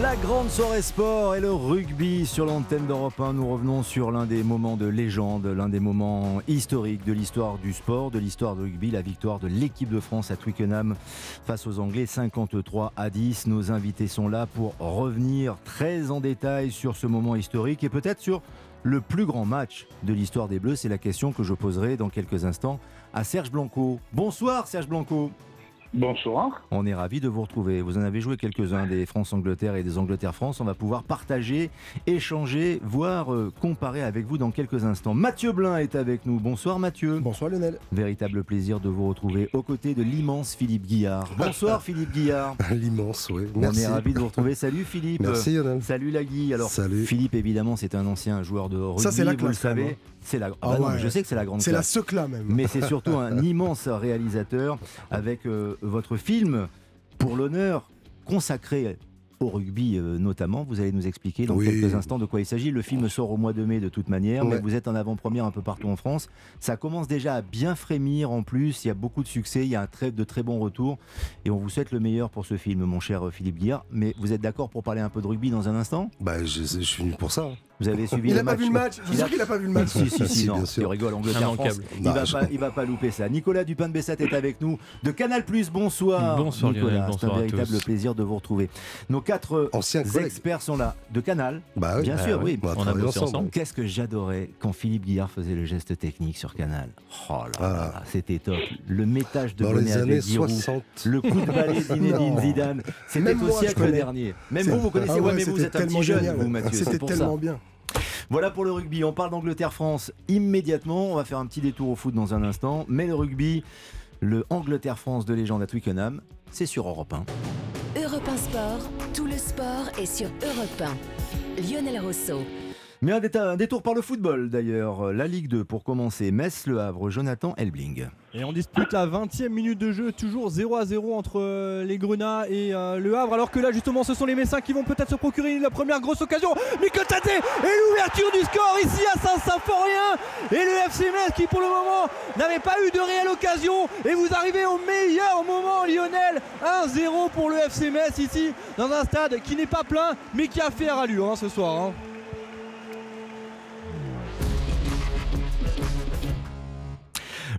La grande soirée sport et le rugby sur l'antenne d'Europe 1. Nous revenons sur l'un des moments de légende, l'un des moments historiques de l'histoire du sport, de l'histoire du rugby, la victoire de l'équipe de France à Twickenham face aux Anglais 53 à 10. Nos invités sont là pour revenir très en détail sur ce moment historique et peut-être sur le plus grand match de l'histoire des Bleus. C'est la question que je poserai dans quelques instants à Serge Blanco. Bonsoir Serge Blanco. Bonsoir. On est ravis de vous retrouver. Vous en avez joué quelques-uns des France-Angleterre et des Angleterre-France. On va pouvoir partager, échanger, voire euh, comparer avec vous dans quelques instants. Mathieu Blin est avec nous. Bonsoir Mathieu. Bonsoir Lionel. Véritable plaisir de vous retrouver aux côtés de l'immense Philippe Guillard. Bonsoir (laughs) Philippe Guillard. L'immense, oui. On Merci. est ravis de vous retrouver. Salut Philippe. Merci Lionel. Salut Lagui. Alors Salut. Philippe évidemment c'est un ancien joueur de rugby. Ça, c'est la vous le classe, savez. hein. C'est la. Ah bah non, ouais. mais je sais que c'est la grande. C'est la secla même. Mais c'est surtout (laughs) un immense réalisateur avec euh, votre film pour l'honneur consacré au rugby euh, notamment. Vous allez nous expliquer dans Oui. quelques instants de quoi il s'agit. Le film sort au mois de mai de toute manière, mais vous êtes en avant-première un peu partout en France. Ça commence déjà à bien frémir en plus. Il y a beaucoup de succès, il y a un très, de très bons retours. Et on vous souhaite le meilleur pour ce film, mon cher euh, Philippe Guillard. Mais vous êtes d'accord pour parler un peu de rugby dans un instant? Bah, je, je suis venu pour ça. Vous avez suivi Il le a pas match vu le match. Je suis Il sûr a- qu'il a pas vu le match. Si, si, si, Si, non. bien sûr. Il rigole, Angleterre-France. Immanquable. Il Non, va je- pas, il va pas louper ça. Nicolas Dupin de Bessat est avec nous de Canal Plus. Bonsoir. Bonsoir, Nicolas. Lionel, C'est un véritable plaisir de vous retrouver. Nos quatre Anciens collègues. experts sont là de Canal. Bah oui. Bien Bah sûr, oui, oui. on a On a travaillé bossé ensemble. ensemble. Qu'est-ce que j'adorais quand Philippe Guillard faisait le geste technique sur Canal. Oh là là, là, c'était top. Le métage de Dans bonnet les années Giroud, 60. le coup de balai (laughs) d'Zinedine Non. Zidane. C'était Même au siècle dernier. Même vous, vous connaissez. Ah ouais, ouais, mais vous êtes un petit tellement jeune, génial. vous, Mathieu. C'était tellement bien. Voilà pour le rugby. On parle d'Angleterre-France immédiatement. On va faire un petit détour au foot dans un instant. Mais le rugby, le Angleterre-France de légende à Twickenham, c'est sur Europe 1. Europe 1 Sport, tout le sport est sur Europe 1. Lionel Rousseau. Mais un, détour par le football d'ailleurs. La Ligue 2 pour commencer. Metz, Le Havre, Jonathan Elbling. Et on dispute la 20e minute de jeu, toujours 0 à 0 entre euh, les Grenats et euh, le Havre. Alors que là, justement, ce sont les Messins qui vont peut-être se procurer la première grosse occasion. Mikel Tate et l'ouverture du score ici à Saint-Symphorien. Et le FC Metz qui, pour le moment, n'avait pas eu de réelle occasion. Et vous arrivez au meilleur moment, Lionel. 1-0 pour le FC Metz ici, dans un stade qui n'est pas plein, mais qui a fait rallure hein, ce soir. hein.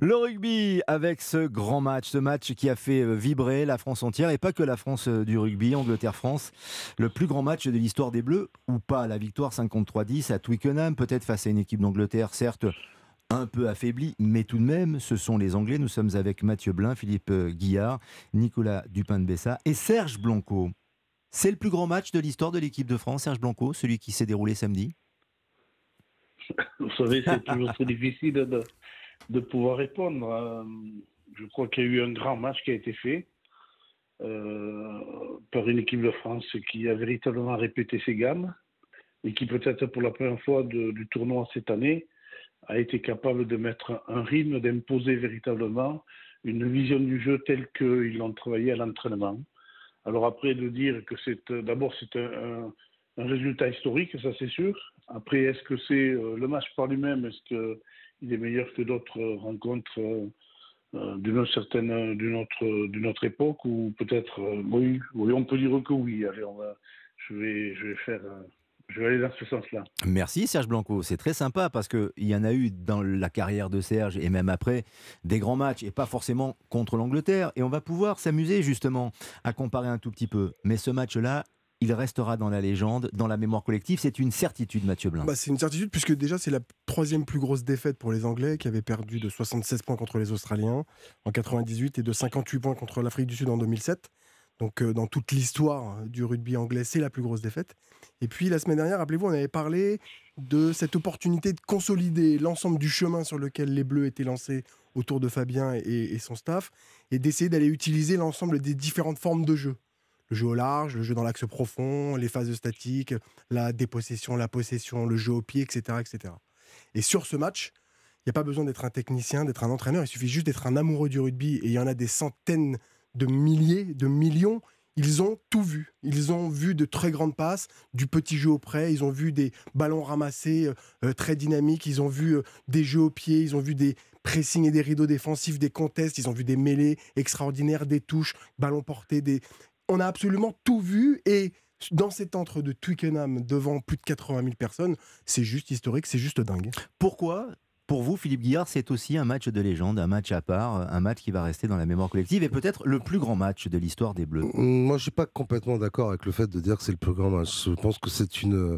Le rugby avec ce grand match, ce match qui a fait euh, vibrer la France entière et pas que la France euh, du rugby, Angleterre-France. Le plus grand match de l'histoire des Bleus ou pas La victoire 53-10 à Twickenham, peut-être face à une équipe d'Angleterre, certes un peu affaiblie, mais tout de même, ce sont les Anglais. Nous sommes avec Mathieu Blin, Philippe euh, Guillard, Nicolas Dupin de Bessa et Serge Blanco. C'est le plus grand match de l'histoire de l'équipe de France, Serge Blanco, celui qui s'est déroulé samedi? Vous savez, c'est toujours très difficile de, de pouvoir répondre. Euh, Je crois qu'il y a eu un grand match qui a été fait euh, par une équipe de France qui a véritablement répété ses gammes et qui peut-être pour la première fois de- du tournoi cette année a été capable de mettre un rythme, d'imposer véritablement une vision du jeu telle qu'ils l'ont travaillé à l'entraînement. Alors après, de dire que c'est euh, d'abord c'est un, un- résultat historique, ça c'est sûr. Après, est-ce que c'est le match par lui-même, est-ce qu'il est meilleur que d'autres rencontres euh, euh, d'une certaine, d'une autre, d'une autre époque ou peut-être euh, oui, oui, on peut dire que oui. Allez, je vais, je vais faire, je vais aller dans ce sens-là. Merci Serge Blanco, c'est très sympa parce qu'il y en a eu dans la carrière de Serge et même après des grands matchs et pas forcément contre l'Angleterre. Et on va pouvoir s'amuser justement à comparer un tout petit peu. Mais ce match-là, il restera dans la légende, dans la mémoire collective. C'est une certitude, Mathieu Blin. Bah, c'est une certitude puisque déjà c'est la troisième plus grosse défaite pour les Anglais qui avaient perdu de 76 points contre les Australiens en 98 et de 58 points contre l'Afrique du Sud en 2007. Donc euh, dans toute l'histoire du rugby anglais, c'est la plus grosse défaite. Et puis la semaine dernière, rappelez-vous, on avait parlé de cette opportunité de consolider l'ensemble du chemin sur lequel les Bleus étaient lancés autour de Fabien et son staff et d'essayer d'aller utiliser l'ensemble des différentes formes de jeu le jeu au large, le jeu dans l'axe profond, les phases statiques, la dépossession, la possession, le jeu au pied, etc. etc. Et sur ce match, il n'y a pas besoin d'être un technicien, d'être un entraîneur, il suffit juste d'être un amoureux du rugby. Et il y en a des centaines de milliers, de millions. Ils ont tout vu. Ils ont vu de très grandes passes, du petit jeu au près, ils ont vu des ballons ramassés euh, très dynamiques, ils ont vu euh, des jeux au pied, ils ont vu des pressings et des rideaux défensifs, des contests, ils ont vu des mêlées extraordinaires, des touches, ballons portés, des, on a absolument tout vu et dans cet entre de Twickenham devant plus de 80 000 personnes, c'est juste historique, c'est juste dingue. Pourquoi pour vous, Philippe Guillard, c'est aussi un match de légende, un match à part, un match qui va rester dans la mémoire collective et peut-être le plus grand match de l'histoire des Bleus? Moi, je suis pas complètement d'accord avec le fait de dire que c'est le plus grand match. Je pense que c'est une,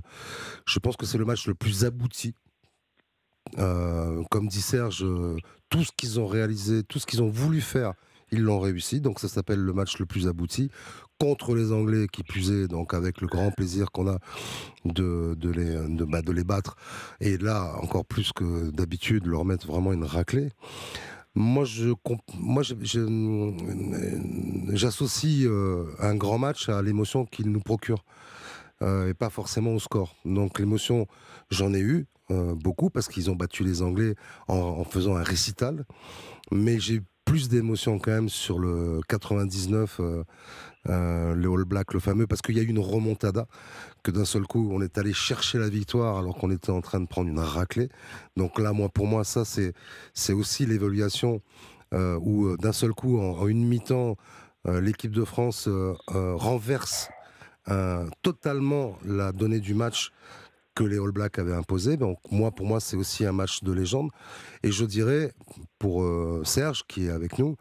je pense que c'est le match le plus abouti. Euh, comme dit Serge, euh, tout ce qu'ils ont réalisé, tout ce qu'ils ont voulu faire, Ils l'ont réussi, donc ça s'appelle le match le plus abouti contre les Anglais qui puisaient, donc avec le grand plaisir qu'on a de, de, les, bah, de les battre. Et là, encore plus que d'habitude, leur mettre vraiment une raclée. Moi, je, moi, j'associe euh, un grand match à l'émotion qu'il nous procure euh, et pas forcément au score. Donc l'émotion, j'en ai eu euh, beaucoup parce qu'ils ont battu les Anglais en, en faisant un récital, mais j'ai plus d'émotion quand même sur le 99, euh, euh, le All Black, le fameux, parce qu'il y a eu une remontada, que d'un seul coup, on est allé chercher la victoire alors qu'on était en train de prendre une raclée. Donc là, moi, pour moi, ça, c'est, c'est aussi l'évaluation euh, où d'un seul coup, en, en une mi-temps, l'équipe de France renverse totalement la donnée du match que les All Blacks avaient imposé. Donc moi, pour moi, c'est aussi un match de légende. Et je dirais, pour euh, Serge, qui est avec nous,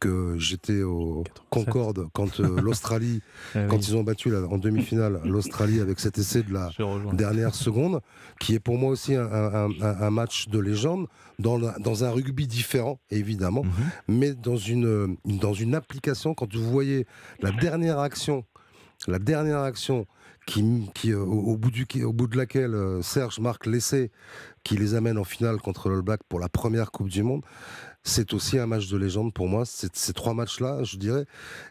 que j'étais au Concorde quand euh, (laughs) l'Australie, Ah quand ils ont battu la- en demi-finale l'Australie avec cet essai de la dernière seconde, qui est pour moi aussi un, un- un- un match de légende dans, la- dans un rugby différent, évidemment, mais dans une, dans une application, quand vous voyez la dernière action, la dernière action qui, qui, euh, au, au bout du, au bout de laquelle euh, Serge marque l'essai qui les amène en finale contre le Black pour la première Coupe du Monde, c'est aussi un match de légende pour moi. Ces trois matchs-là, je dirais.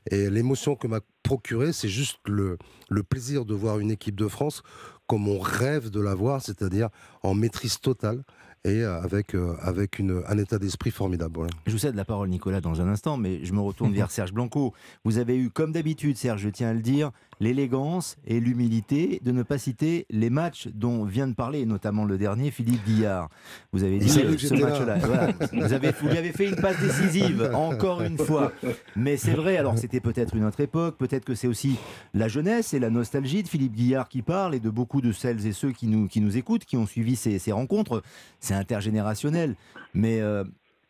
Et l'émotion que m'a procuré, c'est juste le, le plaisir de voir une équipe de France comme on rêve de la voir, c'est-à-dire en maîtrise totale et euh, avec, euh, avec une, un état d'esprit formidable. voilà. Je vous cède la parole, Nicolas, dans un instant, mais je me retourne (laughs) vers Serge Blanco. Vous avez eu, comme d'habitude, Serge, je tiens à le dire, l'élégance et l'humilité de ne pas citer les matchs dont vient de parler, notamment le dernier, Philippe Guillard. Vous avez dit euh, ce match-là. voilà. vous, avez, vous lui avez fait une passe décisive, encore une fois. Mais c'est vrai, alors c'était peut-être une autre époque, peut-être que c'est aussi la jeunesse et la nostalgie de Philippe Guillard qui parle et de beaucoup de celles et ceux qui nous, qui nous écoutent, qui ont suivi ces, ces rencontres. C'est intergénérationnel. Mais euh,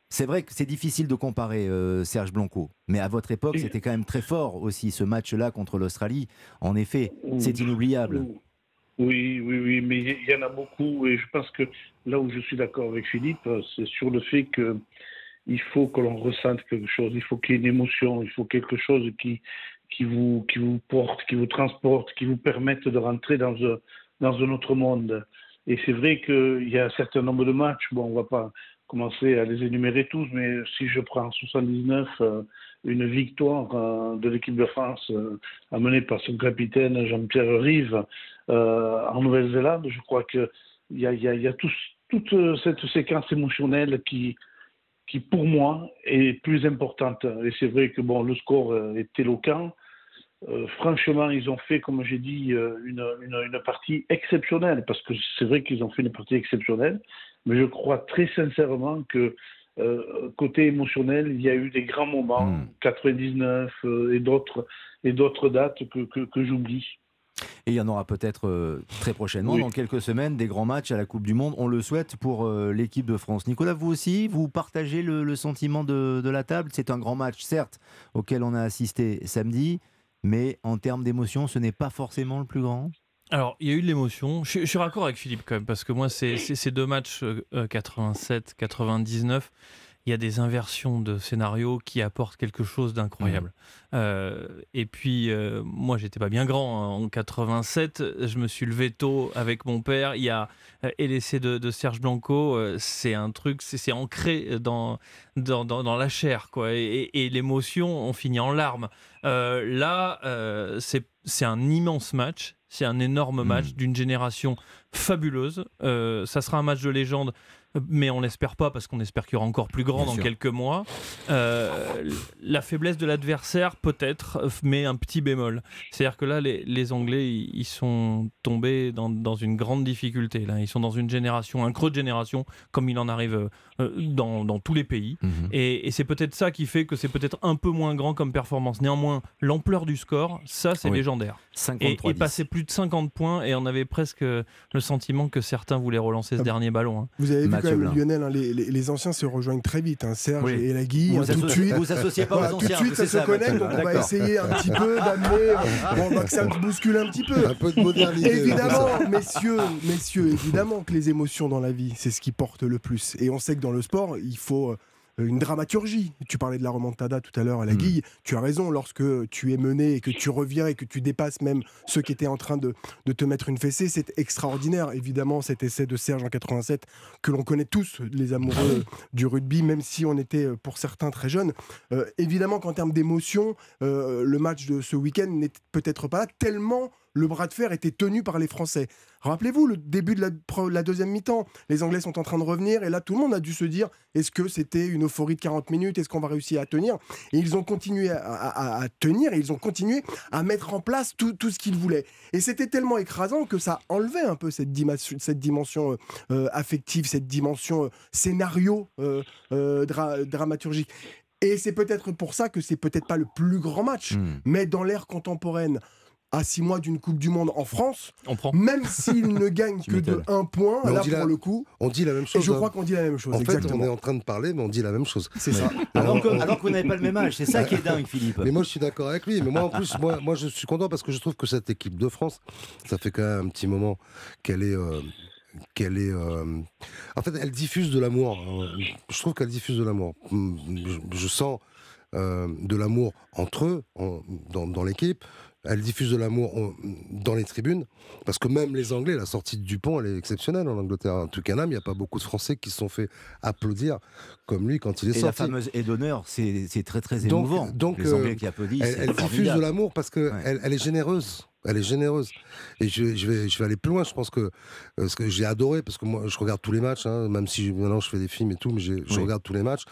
c'est vrai que c'est difficile de comparer euh, Serge Blanco. Mais à votre époque, c'était quand même très fort aussi ce match-là contre l'Australie. En effet, c'est inoubliable. Oui, oui, oui, mais il y en a beaucoup et je pense que là où je suis d'accord avec Philippe, euh, c'est sur le fait que il faut que l'on ressente quelque chose, il faut qu'il y ait une émotion, il faut quelque chose qui, qui, vous, qui vous porte, qui vous transporte, qui vous permette de rentrer dans un, dans un autre monde. Et c'est vrai qu'il y a un certain nombre de matchs, bon, on va pas commencer à les énumérer tous, mais si je prends en 79 euh, une victoire euh, de l'équipe de France euh, amenée par son capitaine Jean-Pierre Rive en Nouvelle-Zélande, je crois qu'il y a, y y a toute cette séquence émotionnelle qui, qui, pour moi, est plus importante. Et c'est vrai que bon, le score est éloquent. Franchement, ils ont fait, comme j'ai dit, une, une partie exceptionnelle, parce que c'est vrai qu'ils ont fait une partie exceptionnelle, mais je crois très sincèrement que euh, côté émotionnel, il y a eu des grands moments, 99 euh, et d'autres et d'autres dates que, que, que j'oublie. Et il y en aura peut-être euh, très prochainement, Oui. dans quelques semaines, des grands matchs à la Coupe du Monde. On le souhaite pour euh, l'équipe de France. Nicolas, vous aussi, vous partagez le, le sentiment de, de la table? C'est un grand match, certes, auquel on a assisté samedi, mais en termes d'émotion, ce n'est pas forcément le plus grand? Alors, il y a eu de l'émotion. Je, je suis raccord avec Philippe quand même, parce que moi, ces deux matchs, euh, euh, 87-99, il y a des inversions de scénario qui apportent quelque chose d'incroyable. Euh, et puis, euh, moi, j'étais pas bien grand. hein. En 87, je me suis levé tôt avec mon père. Il y a euh, et l'essai de, de Serge Blanco, euh, c'est un truc, c'est ancré dans, dans, dans, dans la chair, quoi. Et, et- et l'émotion, on finit en larmes. Euh, là, euh, c'est c'est un immense match. C'est un énorme match d'une génération fabuleuse. Euh, ça sera un match de légende, mais on l'espère pas parce qu'on espère qu'il y aura encore plus grand Bien dans sûr. quelques mois. Euh, la faiblesse de l'adversaire, peut-être, mais un petit bémol. C'est-à-dire que là, les, les Anglais, ils ils sont tombés dans, dans une grande difficulté. Là. Ils sont dans une génération, un creux de génération, comme il en arrive euh, dans, dans tous les pays. Et, et c'est peut-être ça qui fait que c'est peut-être un peu moins grand comme performance. Néanmoins, l'ampleur du score, ça, c'est Oui. légendaire. 53 Et, et passer plus de 50 points, et on avait presque le sentiment que certains voulaient relancer ce dernier ballon. hein. Vous avez vu Mathieu quand même, Blin. Lionel, hein, les, les- les anciens se rejoignent très vite. hein, Serge Oui. et Lagui, Vous hein, tout de suite. vous associez pas aux Voilà, Tout de anciens, suite, ça se ça, connecte, donc on va essayer un petit peu d'amener. (laughs) Bon, donc ça se bouscule un petit peu. Un peu de modernité, Évidemment, ça. messieurs, messieurs, évidemment que les émotions dans la vie, c'est ce qui porte le plus. Et on sait que dans le sport, il faut une dramaturgie. Tu parlais de la remontada tout à l'heure à la Mm. Guille. Tu as raison, lorsque tu es mené et que tu reviens et que tu dépasses même ceux qui étaient en train de, de te mettre une fessée, c'est extraordinaire. Évidemment, cet essai de Serge en 87 que l'on connaît tous, les amoureux du rugby, même si on était euh, pour certains très jeunes. Euh, évidemment qu'en termes d'émotion, euh, le match de ce week-end n'est peut-être pas là, tellement le bras de fer était tenu par les Français. Rappelez-vous le début de la, deuxième mi-temps. Les Anglais sont en train de revenir et là tout le monde a dû se dire est-ce que c'était une euphorie de 40 minutes? Est-ce qu'on va réussir à tenir? Et ils ont continué à, à- à tenir et ils ont continué à mettre en place tout, tout ce qu'ils voulaient. Et c'était tellement écrasant que ça enlevait un peu cette dimension, cette dimension euh, euh, affective, cette dimension euh, scénario euh, dra- dramaturgique. Et c'est peut-être pour ça que c'est peut-être pas le plus grand match, Hmm. mais dans l'ère contemporaine, à six mois d'une Coupe du Monde en France, On prend. même s'il ne gagne (laughs) que de m'étonnes. un point, Mais on là dit pour la- le coup, On dit la même chose. et je hein. crois qu'on dit la même chose. En fait, exactement. on est en train de parler, mais on dit la même chose. C'est ça. Alors que, alors que vous n'avez pas le même âge, c'est ça qui est dingue, Philippe. Mais moi, je suis d'accord avec lui. Mais moi, en plus, moi, moi, je suis content parce que je trouve que cette équipe de France, ça fait quand même un petit moment qu'elle est. euh, qu'elle est. euh, En fait, elle diffuse de l'amour. hein. Je trouve qu'elle diffuse de l'amour. Je, je sens euh, de l'amour entre eux, en- dans, dans l'équipe. Elle diffuse de l'amour dans les tribunes. Parce que même les Anglais, la sortie de Dupont, elle est exceptionnelle en Angleterre. En tout cas, il n'y a pas beaucoup de Français qui se sont fait applaudir comme lui quand il est Et la sorti. fameuse aide d'honneur, c'est très très émouvant. donc, les Anglais euh, qui applaudissent. Elle, diffuse de l'amour parce que elle, elle est généreuse. Elle est généreuse. Et je, je vais, je vais aller plus loin. Je pense que euh, ce que j'ai adoré, parce que moi, je regarde tous les matchs, hein, même si maintenant je fais des films et tout, mais je Oui. regarde tous les matchs.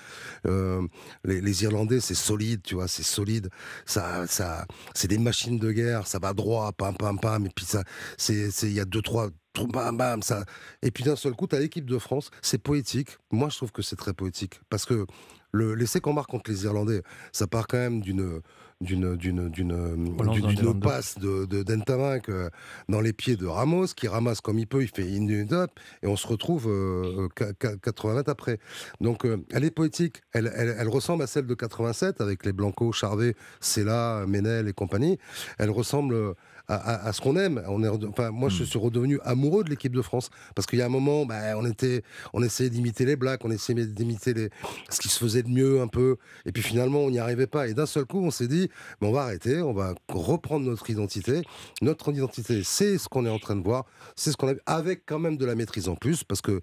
Euh, les, les Irlandais, c'est solide, tu vois, c'est solide. Ça, ça, c'est des machines de guerre. Ça va droit, pam, pam, pam. Et puis ça, c'est, il y a deux, trois. Bam, bam, ça. Et puis d'un seul coup, tu as l'équipe de France. C'est poétique. Moi, je trouve que c'est très poétique. Parce que le, l'essai qu'on marque contre les Irlandais, ça part quand même d'une d'une d'une d'une passe de de d'Entamac, euh, dans les pieds de Ramos qui ramasse comme il peut il fait une une up et on se retrouve euh, qu- qu- 80 mètres après. Donc euh, elle est poétique. Elle, elle, elle ressemble à celle de 87 avec les Blanco Charvet Sella Ménel et compagnie. Elle ressemble euh, à, à- à ce qu'on aime. On est, rede- enfin, moi, je suis redevenu amoureux de l'équipe de France parce qu'il y a un moment, bah, on était, on essayait d'imiter les Blacks, on essayait d'imiter les, ce qui se faisait de mieux un peu, et puis finalement, on n'y arrivait pas. Et d'un seul coup, on s'est dit, mais on va arrêter, on va reprendre notre identité. Notre identité, c'est ce qu'on est en train de voir, c'est ce qu'on a vu, avec quand même de la maîtrise en plus, parce que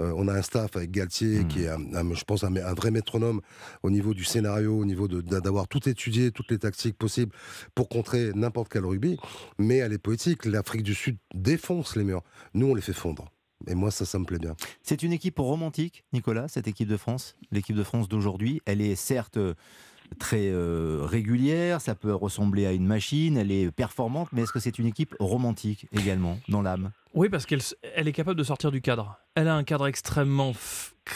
euh, on a un staff avec Galtier qui est, un- un- je pense, un, un vrai métronome au niveau du scénario, au niveau de- d'avoir tout étudié, toutes les tactiques possibles pour contrer n'importe quel rugby. Mais elle est poétique. L'Afrique du Sud défonce les murs. Nous, on les fait fondre. Et moi, ça, ça me plaît bien. C'est une équipe romantique, Nicolas, cette équipe de France. L'équipe de France d'aujourd'hui, elle est certes euh, très euh, régulière, ça peut ressembler à une machine, elle est performante, mais est-ce que c'est une équipe romantique également, dans l'âme? Oui, parce qu'elle elle est capable de sortir du cadre. Elle a un cadre extrêmement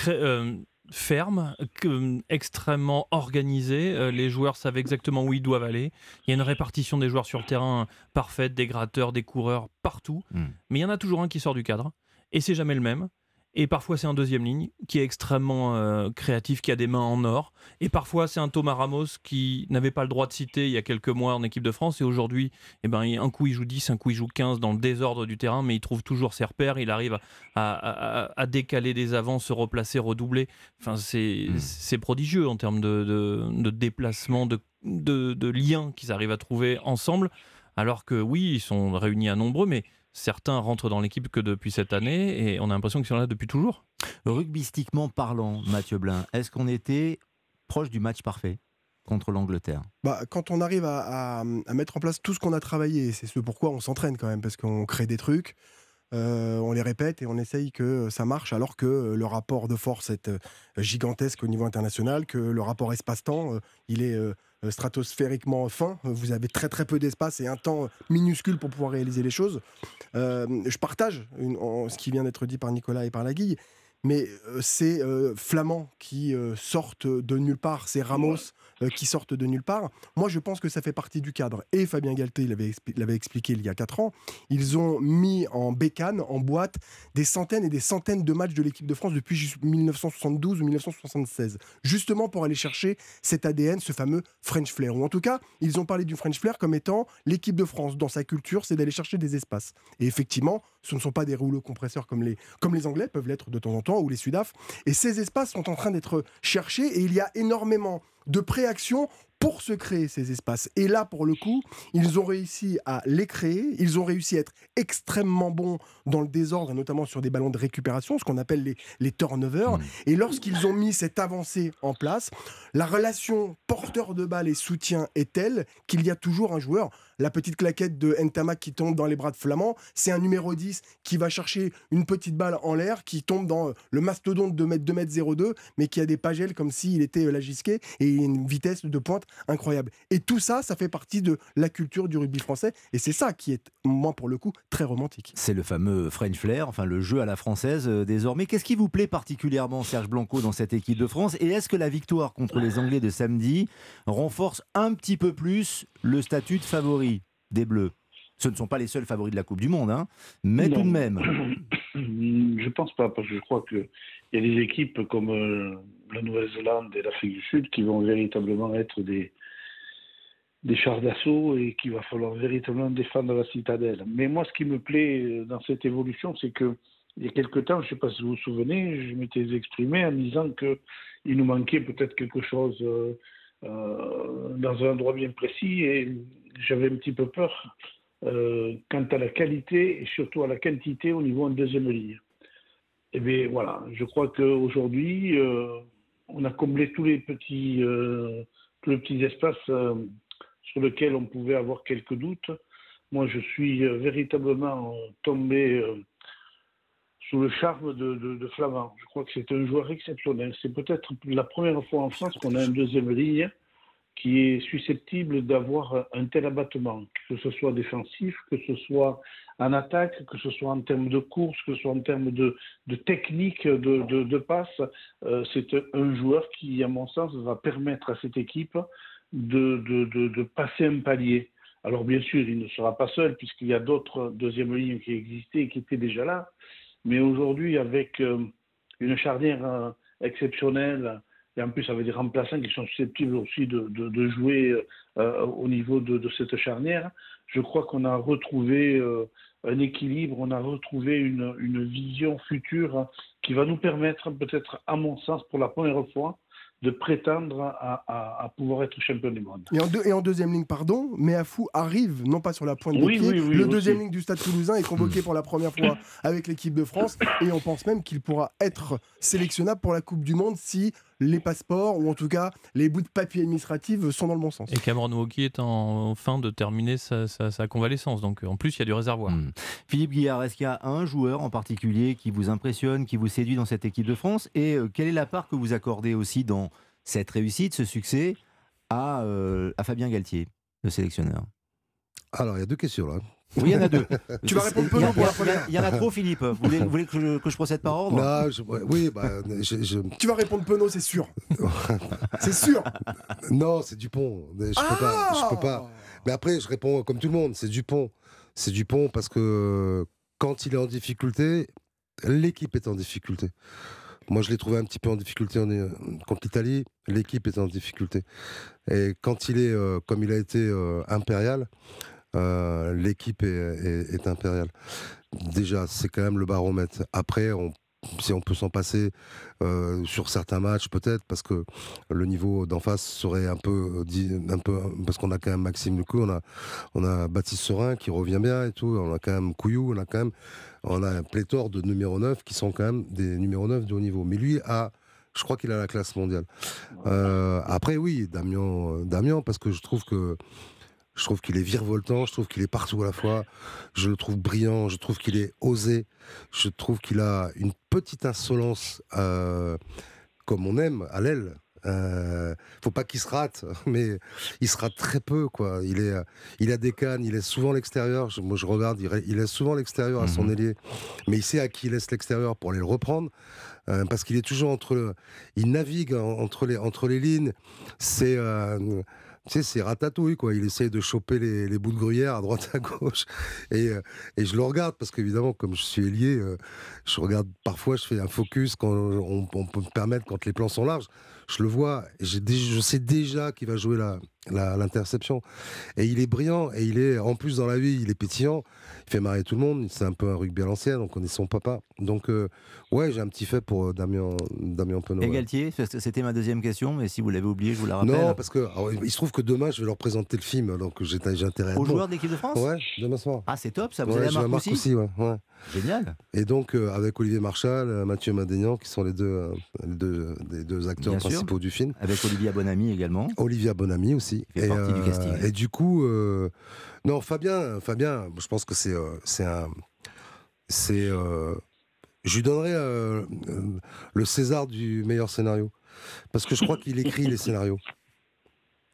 euh, ferme, extrêmement organisé. Euh, les joueurs savent exactement où ils doivent aller. Il y a une répartition des joueurs sur le terrain parfaite, des gratteurs, des coureurs, partout. Hmm. Mais il y en a toujours un qui sort du cadre. Et c'est jamais le même. Et parfois, c'est un deuxième ligne qui est extrêmement euh, créatif, qui a des mains en or. Et parfois, c'est un Thomas Ramos qui n'avait pas le droit de citer il y a quelques mois en équipe de France. Et aujourd'hui, eh ben, un coup, il joue 10, un coup, il joue 15 dans le désordre du terrain, mais il trouve toujours ses repères. Il arrive à, à- à- à décaler des avants, se replacer, redoubler. Enfin, c'est c'est prodigieux en termes de, de, de déplacement, de, de, de liens qu'ils arrivent à trouver ensemble. Alors que oui, ils sont réunis à nombreux, mais certains rentrent dans l'équipe que depuis cette année et on a l'impression qu'ils sont là depuis toujours. Rugbystiquement parlant, Mathieu Blin, est-ce qu'on était proche du match parfait contre l'Angleterre? Bah, quand on arrive à, à- à mettre en place tout ce qu'on a travaillé, c'est ce pourquoi on s'entraîne quand même, parce qu'on crée des trucs, euh, on les répète et on essaye que ça marche, alors que euh, le rapport de force est euh, gigantesque au niveau international, que le rapport espace-temps, il est euh, stratosphériquement fin. Vous avez très très peu d'espace et un temps minuscule pour pouvoir réaliser les choses. Euh, je partage ce qui vient d'être dit par Nicolas et par Laguille. Mais euh, c'est euh, Flamand qui euh, sortent de nulle part, c'est Ramos euh, qui sortent de nulle part. Moi, je pense que ça fait partie du cadre. Et Fabien Galté l'avait expli- l'avait expliqué il y a 4 ans. Ils ont mis en bécane, en boîte, des centaines et des centaines de matchs de l'équipe de France depuis ju- 1972 ou 1976. Justement pour aller chercher cet ADN, ce fameux French Flair. Ou en tout cas, ils ont parlé du French Flair comme étant l'équipe de France dans sa culture, c'est d'aller chercher des espaces. Et effectivement, Ce ne sont pas des rouleaux compresseurs comme les, comme les Anglais peuvent l'être de temps en temps, ou les Sudaf. Et ces espaces sont en train d'être cherchés et il y a énormément de préactions pour se créer ces espaces. Et là, pour le coup, ils ont réussi à les créer, ils ont réussi à être extrêmement bons dans le désordre, notamment sur des ballons de récupération, ce qu'on appelle les, les turnovers. Et lorsqu'ils ont mis cette avancée en place, la relation porteur de balle et soutien est telle qu'il y a toujours un joueur la petite claquette de Ntamak qui tombe dans les bras de Flamand, c'est un numéro 10 qui va chercher une petite balle en l'air, qui tombe dans euh, le mastodonte de 2 m 02, mais qui a des pagelles comme s'il était euh, la gisquée et une vitesse de pointe incroyable. Et tout ça, ça fait partie de la culture du rugby français, et c'est ça qui est, moi pour le coup, très romantique. C'est le fameux French Flair, enfin le jeu à la française euh, désormais. Qu'est-ce qui vous plaît particulièrement, Serge Blanco, dans cette équipe de France? Et est-ce que la victoire contre les Anglais de samedi renforce un petit peu plus le statut de favori? Des Bleus. Ce ne sont pas les seuls favoris de la Coupe du Monde, hein, mais tout de même. (clears throat) Je pense pas, parce que je crois qu'il y a des équipes comme euh, la Nouvelle-Zélande et l'Afrique du Sud qui vont véritablement être des, des chars d'assaut et qu'il va falloir véritablement défendre la citadelle. Mais moi, ce qui me plaît euh, dans cette évolution, c'est que il y a quelque temps, je ne sais pas si vous vous souvenez, je m'étais exprimé en disant qu'il nous manquait peut-être quelque chose euh, dans un endroit bien précis et j'avais un petit peu peur euh, quant à la qualité et surtout à la quantité au niveau de deuxième ligne. Et eh bien voilà, je crois qu'aujourd'hui, euh, on a comblé tous les petits, euh, tous les petits espaces sur lesquels on pouvait avoir quelques doutes. Moi, je suis véritablement tombé sous le charme de, Flamand. Je crois que c'est un joueur exceptionnel. C'est peut-être la première fois en France qu'on a un deuxième ligne qui est susceptible d'avoir un tel abattement, que ce soit défensif, que ce soit en attaque, que ce soit en termes de course, que ce soit en termes de, technique de, de, passe. Euh, c'est un joueur qui, à mon sens, va permettre à cette équipe de, de, passer un palier. Alors bien sûr, il ne sera pas seul, puisqu'il y a d'autres deuxièmes lignes qui existaient et qui étaient déjà là. Mais aujourd'hui, avec euh, une charnière euh, exceptionnelle, et en plus, ça veut des remplaçants qui sont susceptibles aussi de, jouer euh, au niveau de, cette charnière. Je crois qu'on a retrouvé un équilibre, on a retrouvé une, vision future qui va nous permettre, peut-être à mon sens, pour la première fois, de prétendre à, pouvoir être champion du monde. Et en, et en deuxième ligne, pardon, Meafou arrive, non pas sur la pointe de pied, le deuxième ligne du Stade toulousain est convoqué pour la première fois avec l'équipe de France et on pense même qu'il pourra être sélectionnable pour la Coupe du Monde si les passeports ou en tout cas les bouts de papier administratifs sont dans le bon sens. Et Cameron Wauquiez est en fin de terminer sa, convalescence, donc en plus il y a du réservoir. Hmm. Philippe Guillard, est-ce qu'il y a un joueur en particulier qui vous impressionne, qui vous séduit dans cette équipe de France? Et euh, quelle est la part que vous accordez aussi dans cette réussite, ce succès à, euh, à Fabien Galtier, le sélectionneur? Alors il y a deux questions là. Oui, il y en a deux. (laughs) tu vas répondre peu pour la première. Il y en a trop, Philippe. Vous voulez, que, je, procède par ordre? Non, oui, bah, je, Tu vas répondre Penaud, c'est sûr. (laughs) c'est sûr. Non, c'est Dupont. Je peux pas. Je peux pas. Mais après, je réponds comme tout le monde. C'est Dupont. C'est Dupont parce que quand il est en difficulté, l'équipe est en difficulté. Moi, je l'ai trouvé un petit peu en difficulté contre l'Italie. L'équipe est en difficulté. Et quand il est, euh, comme il a été euh, impérial, euh, l'équipe est, impériale. Déjà, c'est quand même le baromètre. Après, si on peut s'en passer euh, sur certains matchs, peut-être, parce que le niveau d'en face serait un peu, peu parce qu'on a quand même Maxime Lucou, on a, on a Baptiste Serin qui revient bien et tout, on a quand même Couillou, on a quand même, on a un pléthore de numéro 9 qui sont quand même des numéros 9 de haut niveau. Mais lui a, je crois qu'il a la classe mondiale. Euh, après, oui, Damien, Damien, parce que je trouve que je trouve qu'il est virevoltant, je trouve qu'il est partout à la fois. Je le trouve brillant, je trouve qu'il est osé. Je trouve qu'il a une petite insolence, euh, comme on aime, à l'aile. Euh, faut pas qu'il se rate, (laughs) mais il se rate très peu, quoi. Il est, il a des cannes, il laisse souvent l'extérieur. Moi, je regarde, il, laisse souvent l'extérieur à son mhm. ailier, mais il sait à qui il laisse l'extérieur pour aller le reprendre. Euh, parce qu'il est toujours entre, il navigue entre les entre les lignes. C'est euh, tu sais, c'est ratatouille, quoi. Il essaye de choper les, bouts de gruyère à droite, à gauche. Et, euh, je le regarde, parce qu'évidemment, comme je suis ailier, euh, je regarde parfois, je fais un focus quand on, peut me permettre, quand les plans sont larges. je le vois, je sais déjà qu'il va jouer la- l'interception. Et il est brillant, et il est, en plus dans la vie, il est pétillant, il fait marrer tout le monde, c'est un peu un rugby à l'ancienne, on connaît son papa. Donc, euh, ouais, j'ai un petit fait pour euh, Damien, Damien Penaud. Et. Galtier, c'était ma deuxième question, mais si vous l'avez oublié, je vous la rappelle. Non, parce que alors, il se trouve que demain, je vais leur présenter le film, donc j'ai intérêt à Aux joueurs de l'équipe de France Ouais, demain soir. Ah, c'est top ça, vous Ouais, allez à à Marcoussis Marcoussis, ouais, ouais. Génial. Et donc, euh, avec Olivier Marchal, Mathieu Madénian, qui sont les deux, euh, les deux, les deux acteurs Bien sûr. principaux du film. Avec Olivia Bonamy également. Olivia Bonamy aussi. Fait et, partie du euh, casting. et du coup, euh, non, Fabien, Fabien, je pense que c'est euh, c'est un. C'est. euh, je lui donnerais le César du meilleur scénario. Parce que je crois qu'il écrit les scénarios.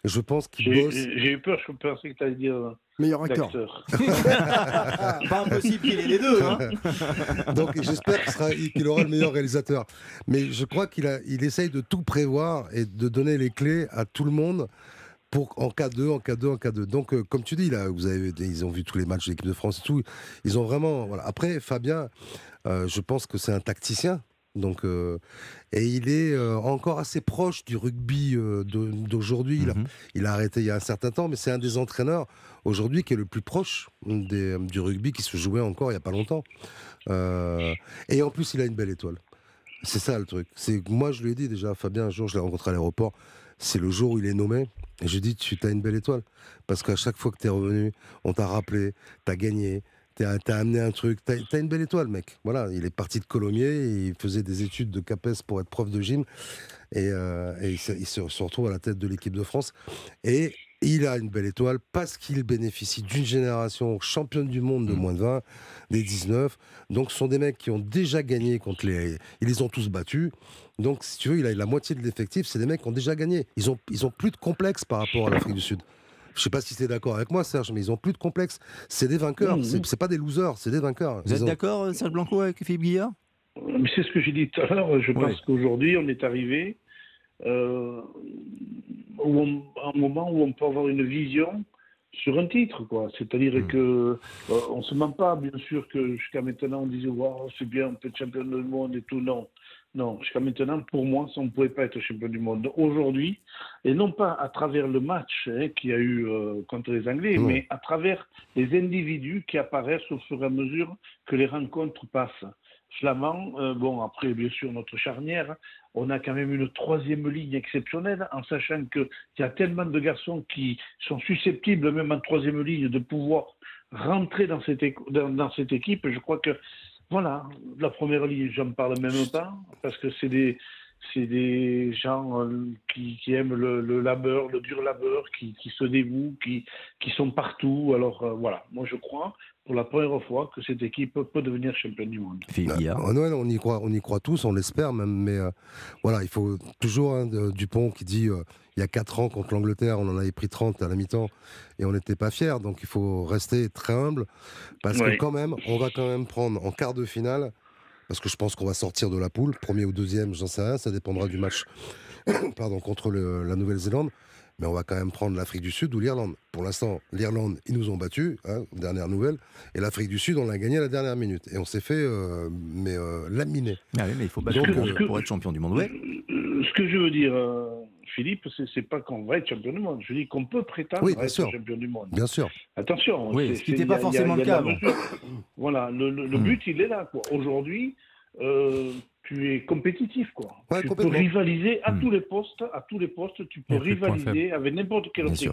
Je pense qu'il J'ai bosse. j'ai eu peur, je pensais que tu allais dire. Meilleur acteur. (laughs) (laughs) Pas impossible qu'il ait les deux. hein. (laughs) Donc j'espère qu'il aura le meilleur réalisateur. Mais je crois qu'il a- il essaye de tout prévoir et de donner les clés à tout le monde pour en cas 2, en cas 2, en cas 2. Donc euh, comme tu dis, là, vous avez, ils ont vu tous les matchs de l'équipe de France et tout. Ils ont vraiment. Voilà. Après, Fabien, euh, je pense que c'est un tacticien. Donc, euh, et il est euh, encore assez proche du rugby euh, d'aujourd'hui. Il, a- il a arrêté il y a un certain temps, mais c'est un des entraîneurs aujourd'hui qui est le plus proche des- du rugby qui se jouait encore il n'y a pas longtemps. Et en plus, il a une belle étoile. C'est ça le truc. C'est moi, je lui ai dit déjà, Fabien, un jour, je l'ai rencontré à l'aéroport. C'est le jour où il est nommé. Et je dit, tu as une belle étoile. Parce qu'à chaque fois que tu es revenu, on t'a rappelé, tu as gagné, tu as, amené un truc. Tu as, une belle étoile, mec. Voilà, il est parti de Colomiers, il faisait des études de CAPES pour être prof de gym. Et, euh, il, se, il se retrouve à la tête de l'équipe de France. Et il a une belle étoile parce qu'il bénéficie d'une génération championne du monde de moins de 20, des 19. Donc ce sont des mecs qui ont déjà gagné contre les... Ils les ont tous battus. Donc si tu veux, il a la moitié de l'effectif, c'est des mecs qui ont déjà gagné. Ils ont, ils ont plus de complexe par rapport à l'Afrique du Sud. Je sais pas si tu es d'accord avec moi, Serge, mais ils ont plus de complexe. C'est des vainqueurs. Mhm. C'est c'est pas des losers, c'est des vainqueurs. Vous Ils êtes ont- d'accord, euh, Serge Blanco, avec Philippe Guillard? C'est ce que j'ai dit tout à l'heure. Je pense qu'aujourd'hui, on est arrivé euh, où on- un moment où on peut avoir une vision sur un titre, quoi. C'est-à-dire Hmm. que euh, on se ment pas, bien sûr, que jusqu'à maintenant on disait waouh c'est bien, on peut être champion du monde et tout. Non, non. Jusqu'à maintenant, pour moi, ça, on ne pouvait pas être champion du monde. Aujourd'hui, et non pas à travers le match hein, qu'il y a eu euh, contre les Anglais, Ouais. mais à travers les individus qui apparaissent au fur et à mesure que les rencontres passent. Flamand, euh, bon, après, bien sûr, notre charnière, on a quand même une troisième ligne exceptionnelle, en sachant qu'il y a tellement de garçons qui sont susceptibles, même en troisième ligne, de pouvoir rentrer dans cette, dans cette équipe. Je crois que, voilà, la première ligne, j'en parle même pas, parce que c'est des, c'est des gens euh, qui, qui aiment le, le labeur, le dur labeur, qui, qui se dévouent, qui, qui sont partout. Alors euh, voilà, moi je crois pour la première fois que cette équipe peut devenir championne du monde. Ah, Noël, on y croit, on y croit tous, on l'espère même, mais euh, voilà, il faut toujours hein, Dupont qui dit euh, il y a 4 ans contre l'Angleterre, on en avait pris 30 à la mi-temps et on n'était pas fiers, donc il faut rester très humble parce Oui. que quand même, on va quand même prendre en quart de finale, parce que je pense qu'on va sortir de la poule, premier ou deuxième, j'en sais rien, ça dépendra du match (coughs) pardon, contre le- la Nouvelle-Zélande. Mais on va quand même prendre l'Afrique du Sud ou l'Irlande. Pour l'instant, l'Irlande, ils nous ont battus, hein, dernière nouvelle. Et l'Afrique du Sud, on l'a gagné à la dernière minute. Et on s'est fait euh, mais, euh, laminer. Ah oui, mais il faut battre Donc, pour, euh, pour être champion du monde. Ouais. Ce que je veux dire, euh, Philippe, c'est, pas qu'on va être champion du monde. Je dis qu'on peut prétendre Oui, être sûr. champion du monde. Bien sûr. Attention. Oui, ce qui n'était pas forcément le cas. Voilà, le, le- le Hmm. but, il est là. Quoi. Aujourd'hui, euh, tu es compétitif. Quoi. Ouais, tu peux rivaliser à Hmm. tous les postes. À tous les postes, tu peux rivaliser avec n'importe quelle autre équipe.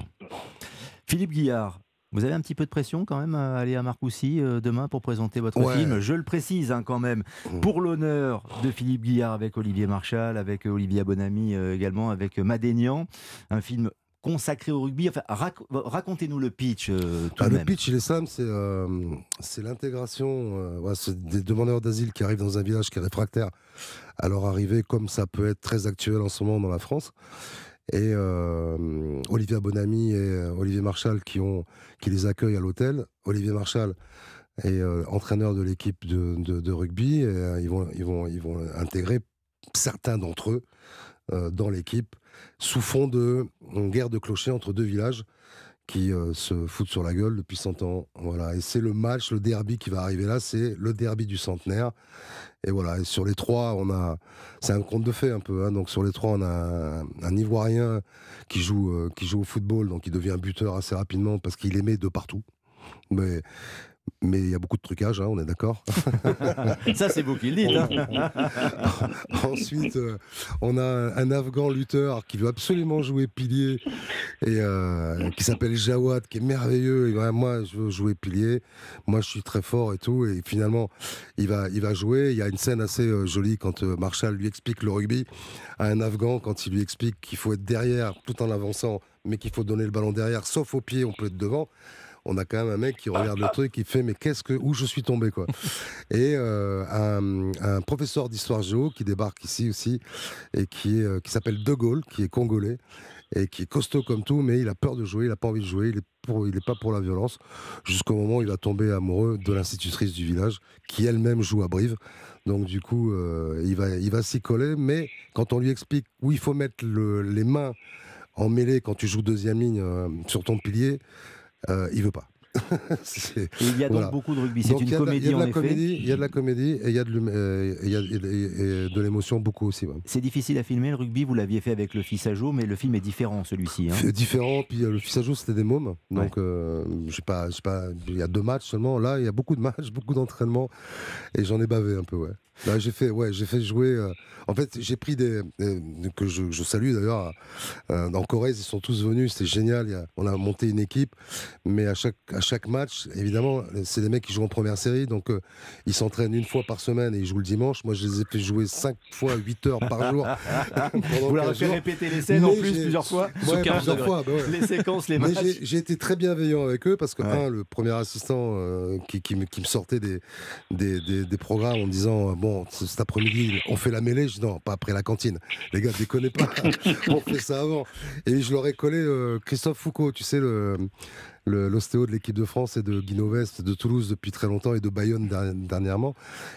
Philippe Guillard, vous avez un petit peu de pression quand même à aller à Marcoussis euh, demain pour présenter votre Ouais. film? Je le précise hein, quand même, pour l'honneur de Philippe Guillard avec Olivier Marchal, avec euh, Olivia Bonamy euh, également, avec Madénian. Un film consacré au rugby. Enfin, rac- racontez-nous le pitch euh, tout Ah, de le pitch, il est simple, c'est euh, l'intégration. euh, ouais, des demandeurs d'asile qui arrivent dans un village qui est réfractaire à leur arrivée, comme ça peut être très actuel en ce moment dans la France. Et euh, Olivia Bonamy et euh, Olivier Marchal qui, les accueillent à l'hôtel. Olivier Marchal est euh, entraîneur de l'équipe de, rugby. Et, euh, ils, vont, intégrer certains d'entre eux dans l'équipe sous fond de guerre de clochers entre deux villages qui euh, se foutent sur la gueule depuis 100 ans. Voilà. Et c'est le match, le derby qui va arriver là, c'est le derby du centenaire. Et voilà, sur les trois, on a. C'est un conte de fait un peu. hein. Donc sur les trois, on a un, un Ivoirien qui joue, euh, qui joue au football, donc il devient buteur assez rapidement parce qu'il aimait de partout. Mais. Mais il y a beaucoup de trucage, hein, on est d'accord. (laughs) Ça, c'est vous qui le dites. hein. (laughs) Ensuite, euh, on a un, Afghan lutteur qui veut absolument jouer pilier et euh, qui s'appelle Jawad, qui est merveilleux. Et ouais, moi, je veux jouer pilier. Moi, je suis très fort et tout. Et finalement, il va, il va jouer. Il y a une scène assez euh, jolie quand Marshall lui explique le rugby à un Afghan, quand il lui explique qu'il faut être derrière tout en avançant, mais qu'il faut donner le ballon derrière, sauf au pied, on peut être devant on a quand même un mec qui regarde le truc, qui fait mais qu'est-ce que où je suis tombé quoi. (laughs) Et euh, un, un professeur d'histoire géo qui débarque ici aussi et qui est, euh, qui s'appelle De Gaulle, qui est congolais et qui est costaud comme tout, mais il a peur de jouer, il a pas envie de jouer, il est pour, il est pas pour la violence, jusqu'au moment où il va tomber amoureux de l'institutrice du village, qui elle-même joue à Brive. Donc du coup, euh, il va, il va s'y coller, mais quand on lui explique où il faut mettre le- les mains en mêlée quand tu joues deuxième ligne euh, sur ton pilier, euh, il veut pas. (laughs) Il y a donc beaucoup de rugby. C'est une comédie, Il y a de en la effet. comédie, il y a de la comédie et il y a de, euh, l'émotion beaucoup aussi. ouais. C'est difficile à filmer le rugby, vous l'aviez fait avec le fils à jour, mais le film est différent celui-ci. hein. C'est différent. Puis euh, le fils à jour, c'était des mômes. Donc, euh, je sais pas, il y a deux matchs seulement. Là, il y a beaucoup de matchs, (laughs) beaucoup d'entraînements. Et j'en ai bavé un peu, ouais. Là, j'ai fait, ouais, j'ai fait jouer. euh, en fait, j'ai pris des. euh, que je, je salue d'ailleurs. euh, en Corrèze, ils sont tous venus. C'était génial. il y a- on a monté une équipe. Mais à chaque, à chaque match, évidemment, c'est des mecs qui jouent en première série. Donc, euh, ils s'entraînent une fois par semaine et ils jouent le dimanche. Moi, je les ai fait jouer cinq fois, 8 heures par jour. (laughs) Vous leur 15 avez fait répéter les scènes en plus plusieurs fois Ouais, Sur 40 plusieurs fois, bah ouais. Les séquences, les matchs. j'ai- été très bienveillant avec eux parce que, Ouais. un, le premier assistant euh, qui, qui me, qui me sortait des, des, des- des programmes en me disant euh, Bon, cet après-midi, on fait la mêlée. Je dis Non, pas après la cantine. Les gars, déconnez pas. (laughs) on fait ça avant. Et je leur ai collé euh, Christophe Foucault, tu sais, le. L'ostéo de l'équipe de France et de Guinovest, de Toulouse depuis très longtemps et de Bayonne der- dernièrement.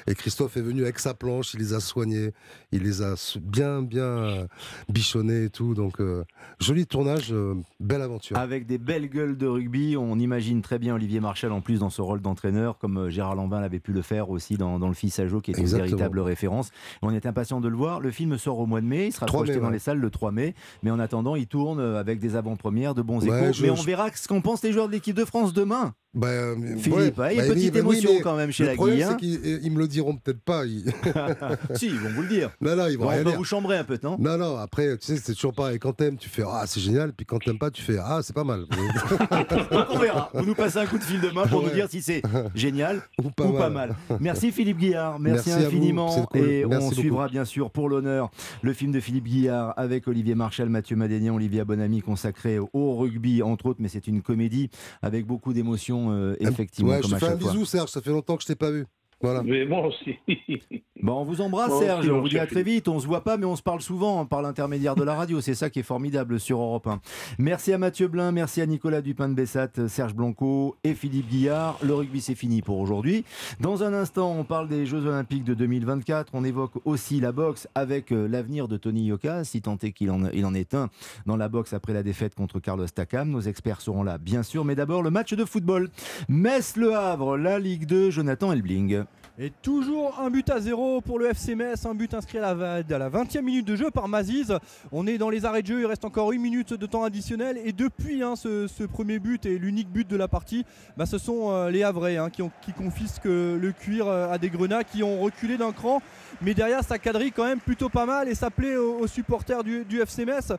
Et Christophe est venu avec sa planche, il les a soignés, il les a bien, bien bichonnés et tout. Donc, euh, joli tournage, euh, belle aventure. Avec des belles gueules de rugby, on imagine très bien Olivier Marchal en plus dans ce rôle d'entraîneur, comme euh, Gérard Lanvin l'avait pu le faire aussi dans, dans Le Fils à qui est une Exactement. véritable référence. On est impatient de le voir. Le film sort au mois de mai, il sera 3 projeté mai, dans ouais. les salles le 3 mai, mais en attendant, il tourne avec des avant-premières, de bons Ouais, échos. je- mais on je- verra ce qu'en pensent les joueurs de l'équipe de France demain. Bah, Philippe, hein, il y a bah petite oui, bah oui, émotion mais quand même chez le la problème, Guy, hein. c'est qu'ils euh, ils me le diront peut-être pas. ils- (laughs) si, ils vont vous le dire. Non, non, ils vont On rien va vous chambrer un peu, non? Non, non, après, tu sais, c'est toujours pareil. Quand t'aimes, tu fais Ah, c'est génial. Puis quand t'aimes pas, tu fais Ah, c'est pas mal. (laughs) Donc on verra. Vous nous passez un coup de fil demain pour nous dire si c'est génial (laughs) ou pas mal. mal. Merci Philippe Guillard, merci, infiniment. cool. Et Merci on beaucoup. suivra bien sûr pour l'honneur le film de Philippe Guillard avec Olivier Marchal, Mathieu Madénian, Olivia Bonamy consacré au rugby entre autres, mais c'est une comédie avec beaucoup d'émotions euh, effectivement. Ouais, je te fais un fois. bisou, Serge. Ça fait longtemps que je t'ai pas vu. Voilà. Mais moi aussi. (laughs) Bon, on vous embrasse Moi Serge, aussi, on vous dit à très vite, on se voit pas mais on se parle souvent par l'intermédiaire de la radio, c'est ça qui est formidable sur Europe 1. Merci à Mathieu Blin, merci à Nicolas Dupin de Bessat, Serge Blanco et Philippe Guillard. Le rugby c'est fini pour aujourd'hui. Dans un instant, on parle des Jeux Olympiques de 2024, on évoque aussi la boxe avec euh, l'avenir de Tony Yoka, si tant est qu'il en, il en est un dans la boxe après la défaite contre Carlos Takam. Nos experts seront là bien sûr, mais d'abord le match de football. Metz-Le Havre, la Ligue 2, Jonathan Elbling. Et toujours un but à zéro pour le FC Metz, un but inscrit à la, à la 20e minute de jeu par Maziz. On est dans les arrêts de jeu, il reste encore une minute de temps additionnel. Et depuis hein, ce, premier but et l'unique but de la partie, bah, ce sont euh, les Havrais hein, qui, confisquent euh, le cuir euh, à des grenats qui ont reculé d'un cran. Mais derrière, ça quadrille quand même plutôt pas mal et ça plaît aux, supporters du, du FC Metz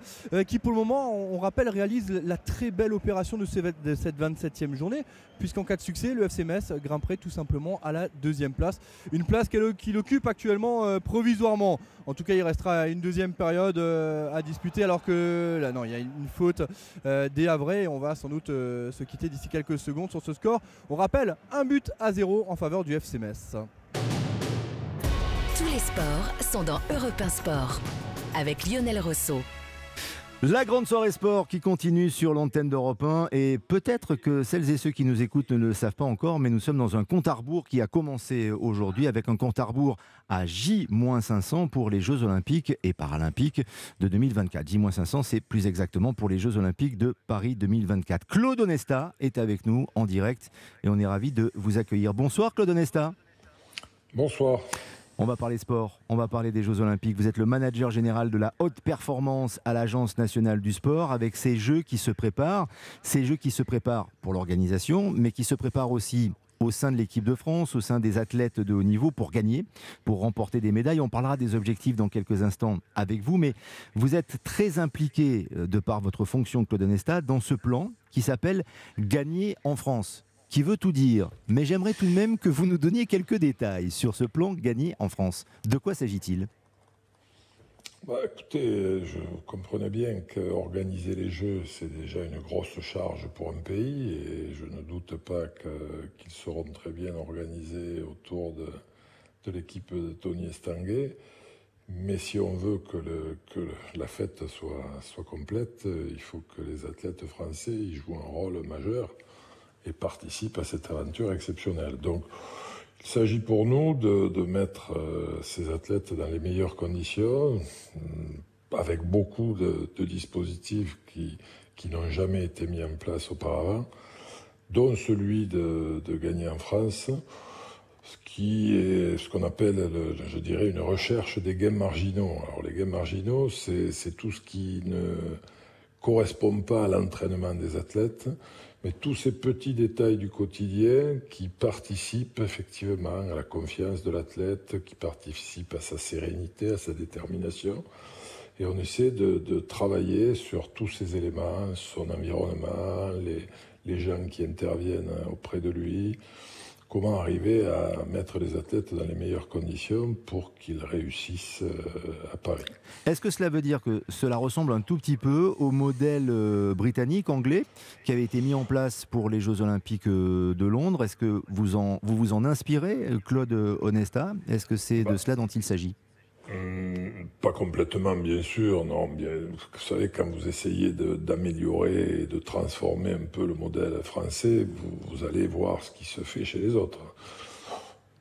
qui, pour le moment, on, rappelle, réalise la très belle opération de cette 27e journée. Puisqu'en cas de succès, le FC Metz grimperait tout simplement à la deuxième place. Une place qu'il occupe actuellement euh, provisoirement. En tout cas, il restera une deuxième période euh, à disputer alors que là, non, il y a une faute euh, des Havrais on va sans doute se quitter d'ici quelques secondes sur ce score. On rappelle un but à zéro en faveur du FC Metz. Tous les sports sont dans Europe 1 Sport avec Lionel Rousseau. La grande soirée sport qui continue sur l'antenne d'Europe 1 et peut-être que celles et ceux qui nous écoutent ne le savent pas encore, mais nous sommes dans un compte à rebours qui a commencé aujourd'hui avec un compte à rebours à J-500 pour les Jeux Olympiques et Paralympiques de 2024. J-500, c'est plus exactement pour les Jeux Olympiques de Paris 2024. Claude Onesta est avec nous en direct et on est ravi de vous accueillir. Bonsoir Claude Onesta. Bonsoir. On va parler sport, on va parler des Jeux Olympiques. Vous êtes le manager général de la haute performance à l'Agence nationale du sport avec ces Jeux qui se préparent. Ces Jeux qui se préparent pour l'organisation, mais qui se préparent aussi au sein de l'équipe de France, au sein des athlètes de haut niveau pour gagner, pour remporter des médailles. On parlera des objectifs dans quelques instants avec vous, mais vous êtes très impliqué, euh, de par votre fonction, Claude Onesta, dans ce plan qui s'appelle Gagner en France qui veut tout dire. Mais j'aimerais tout de même que vous nous donniez quelques détails sur ce plan gagné en France. De quoi s'agit-il? Bah, Écoutez, je comprenais bien qu'organiser les Jeux, c'est déjà une grosse charge pour un pays et je ne doute pas qu'ils seront très bien organisés autour de, l'équipe de Tony Estanguet. Mais si on veut que, la fête soit, soit complète, il faut que les athlètes français y jouent un rôle majeur et participe à cette aventure exceptionnelle. Donc, il s'agit pour nous de, mettre euh, ces athlètes dans les meilleures conditions, euh, avec beaucoup de, dispositifs qui, qui n'ont jamais été mis en place auparavant, dont celui de, gagner en France, ce qui est ce qu'on appelle, je dirais, une recherche des gains marginaux. Alors les gains marginaux, c'est tout ce qui ne correspond pas à l'entraînement des athlètes, mais tous ces petits détails du quotidien qui participent effectivement à la confiance de l'athlète, qui participent à sa sérénité, à sa détermination. Et on essaie de, travailler sur tous ces éléments, son environnement, les, les gens qui interviennent auprès de lui, comment arriver à mettre les athlètes dans les meilleures conditions pour qu'ils réussissent euh, à Paris. Est-ce que cela veut dire que cela ressemble un tout petit peu au modèle euh, britannique, anglais, qui avait été mis en place pour les Jeux Olympiques euh, de Londres? Est-ce que vous, en, vous vous en inspirez, Claude Onesta? Est-ce que c'est de bah. cela dont il s'agit? Hum, pas complètement, bien sûr. Non, bien, vous savez, quand vous essayez d'améliorer et de transformer un peu le modèle français, vous, allez voir ce qui se fait chez les autres.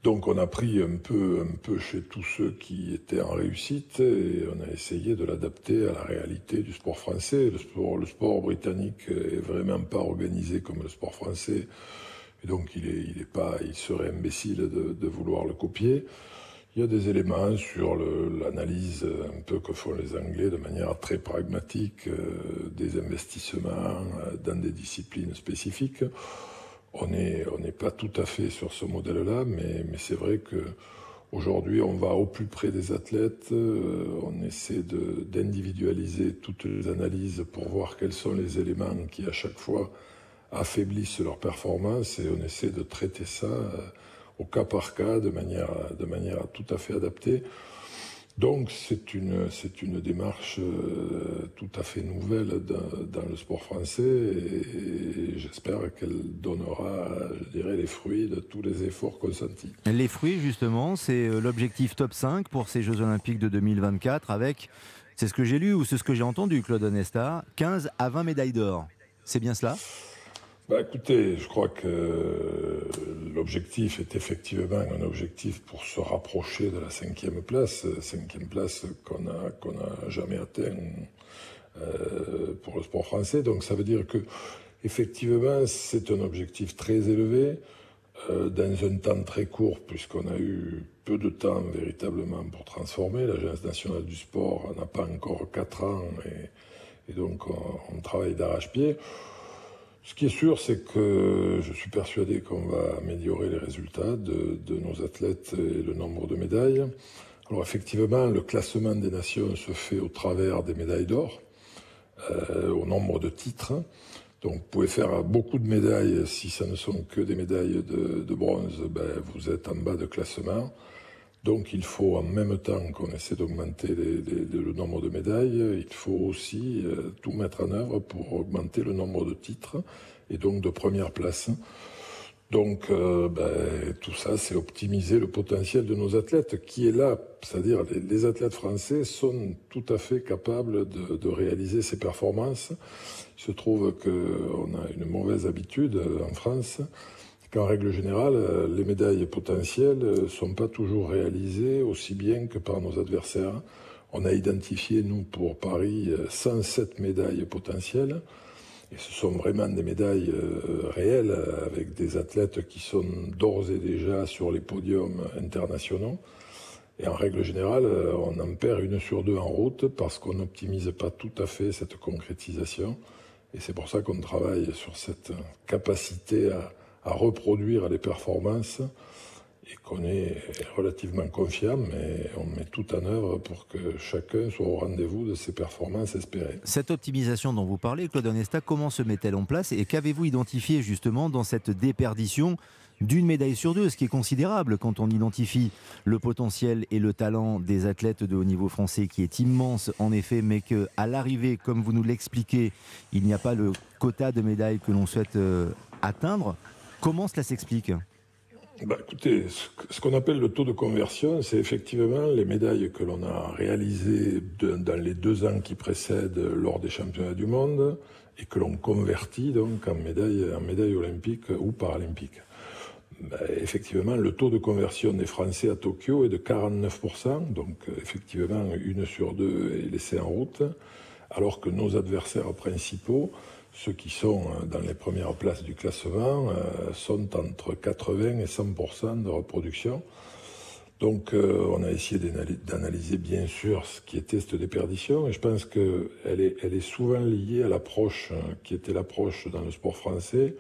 Donc, on a pris un peu, un peu chez tous ceux qui étaient en réussite et on a essayé de l'adapter à la réalité du sport français. Le sport, le sport britannique est vraiment pas organisé comme le sport français. Et donc, il, est, il, est pas, il serait imbécile de, de vouloir le copier. Il y a des éléments sur l'analyse un peu que font les Anglais de manière très pragmatique euh, des investissements euh, dans des disciplines spécifiques. On n'est on pas tout à fait sur ce modèle-là, mais, mais c'est vrai que aujourd'hui on va au plus près des athlètes, euh, on essaie d'individualiser toutes les analyses pour voir quels sont les éléments qui à chaque fois affaiblissent leur performance et on essaie de traiter ça au cas par cas, de manière, de manière tout à fait adaptée. Donc c'est une, c'est une démarche euh, tout à fait nouvelle dans, le sport français et, j'espère qu'elle donnera, je dirais, les fruits de tous les efforts consentis. Les fruits, justement, c'est euh, l'objectif top 5 pour ces Jeux Olympiques de 2024 avec, c'est ce que j'ai lu ou c'est ce que j'ai entendu, Claude Onesta, 15 à 20 médailles d'or. C'est bien cela? Bah, écoutez, je crois que l'objectif est effectivement un objectif pour se rapprocher de la cinquième place, cinquième place qu'on n'a a jamais atteint euh, pour le sport français. Donc ça veut dire que effectivement c'est un objectif très élevé euh, dans un temps très court puisqu'on a eu peu de temps véritablement pour transformer. L'Agence nationale du sport n'a pas encore quatre ans et, donc on, on travaille d'arrache-pied. Ce qui est sûr, c'est que je suis persuadé qu'on va améliorer les résultats de, nos athlètes et le nombre de médailles. Alors effectivement, le classement des nations se fait au travers des médailles d'or, euh, au nombre de titres. Donc vous pouvez faire beaucoup de médailles si ce ne sont que des médailles de, bronze, ben, vous êtes en bas de classement. Donc il faut en même temps qu'on essaie d'augmenter le nombre de médailles, il faut aussi euh, tout mettre en œuvre pour augmenter le nombre de titres et donc de première place. Donc, euh, ben, tout ça, c'est optimiser le potentiel de nos athlètes qui est là. C'est-à-dire, les, athlètes français sont tout à fait capables de, de réaliser ces performances. Il se trouve qu'on a une mauvaise habitude euh, en France, qu'en règle générale, euh, les médailles potentielles ne sont pas toujours réalisées aussi bien que par nos adversaires. On a identifié, nous, pour Paris, 107 médailles potentielles. Et ce sont vraiment des médailles euh, réelles avec des athlètes qui sont d'ores et déjà sur les podiums internationaux. Et en règle générale, euh, on en perd une sur deux en route parce qu'on n'optimise pas tout à fait cette concrétisation. Et c'est pour ça qu'on travaille sur cette capacité à, à reproduire les performances et qu'on est relativement confiant, mais on met tout en œuvre pour que chacun soit au rendez-vous de ses performances espérées. Cette optimisation dont vous parlez, Claude Onesta, comment se met-elle en place et qu'avez-vous identifié justement dans cette déperdition d'une médaille sur deux, ce qui est considérable quand on identifie le potentiel et le talent des athlètes de haut niveau français qui est immense en effet, mais qu'à l'arrivée, comme vous nous l'expliquez, il n'y a pas le quota de médailles que l'on souhaite euh, atteindre. Comment cela s'explique? Bah, écoutez, ce qu'on appelle le taux de conversion, c'est effectivement les médailles que l'on a réalisées dans les deux ans qui précèdent lors des championnats du monde et que l'on convertit donc en médailles en médaille olympiques ou paralympiques. Bah, effectivement, le taux de conversion des Français à Tokyo est de 49%, donc effectivement une sur deux est laissée en route, alors que nos adversaires principaux, ceux qui sont euh, dans les premières places du classement euh, sont entre 80 et 100% de reproduction. Donc euh, on a essayé d'analyser bien sûr ce qui était cette déperdition et je pense qu'elle est, elle est souvent liée à l'approche qui était l'approche dans le sport français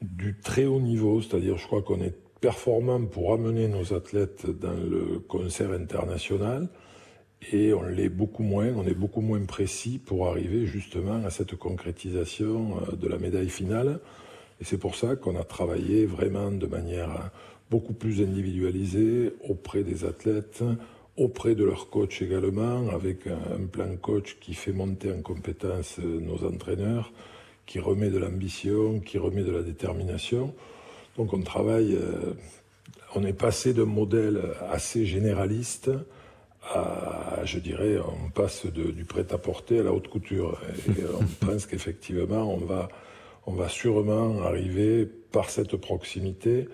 du très haut niveau, c'est-à-dire je crois qu'on est performant pour amener nos athlètes dans le concert international, et on l'est beaucoup moins, on est beaucoup moins précis pour arriver justement à cette concrétisation euh, de la médaille finale. Et c'est pour ça qu'on a travaillé vraiment de manière beaucoup plus individualisée auprès des athlètes, auprès de leurs coachs également, avec un plan coach qui fait monter en compétence euh, nos entraîneurs, qui remet de l'ambition, qui remet de la détermination. Donc on travaille, euh, on est passé d'un modèle assez généraliste je dirais, on passe du prêt-à-porter à la haute couture. Et on (laughs) pense qu'effectivement, on va, on va sûrement arriver, par cette proximité,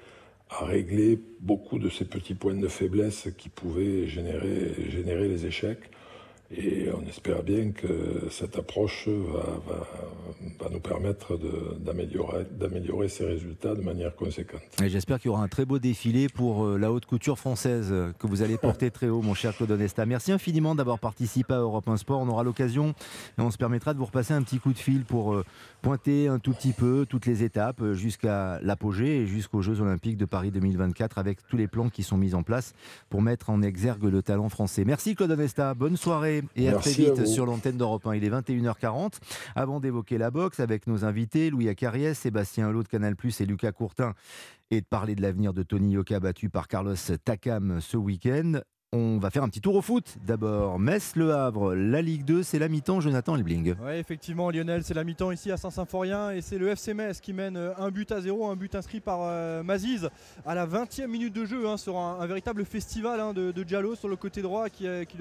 à régler beaucoup de ces petits points de faiblesse qui pouvaient générer, générer les échecs. Et on espère bien que cette approche va, va, nous permettre d'améliorer ces résultats de manière conséquente. J'espère qu'il y aura un très beau défilé pour euh, la haute couture française euh, que vous allez porter très haut, mon cher Claude Onesta. Merci infiniment d'avoir participé à Europe 1 Sport. On aura l'occasion et on se permettra de vous repasser un petit coup de fil pour euh, pointer un tout petit peu toutes les étapes jusqu'à l'apogée et jusqu'aux Jeux Olympiques de Paris 2024 avec tous les plans qui sont mis en place pour mettre en exergue le talent français. Merci Claude Onesta. Bonne soirée et à très vite sur l'antenne d'Europe 1. Il est 21h40. Avant d'évoquer la boxe avec nos invités, Louis Acariès, Sébastien Hulot de Canal et Lucas Courtin, et de parler de l'avenir de Tony Yoka battu par Carlos Takam ce week-end, on va faire un petit tour au foot. D'abord, Metz-Le Havre, la Ligue 2, c'est la mi-temps, Jonathan Elbling. Oui, effectivement, Lionel, c'est la mi-temps ici à Saint-Symphorien et c'est le FC Metz qui mène euh, un but à zéro, un but inscrit par euh, Maziz à la 20e minute de jeu hein, sur un, véritable festival hein, de, Diallo sur le côté droit qui, euh, qui,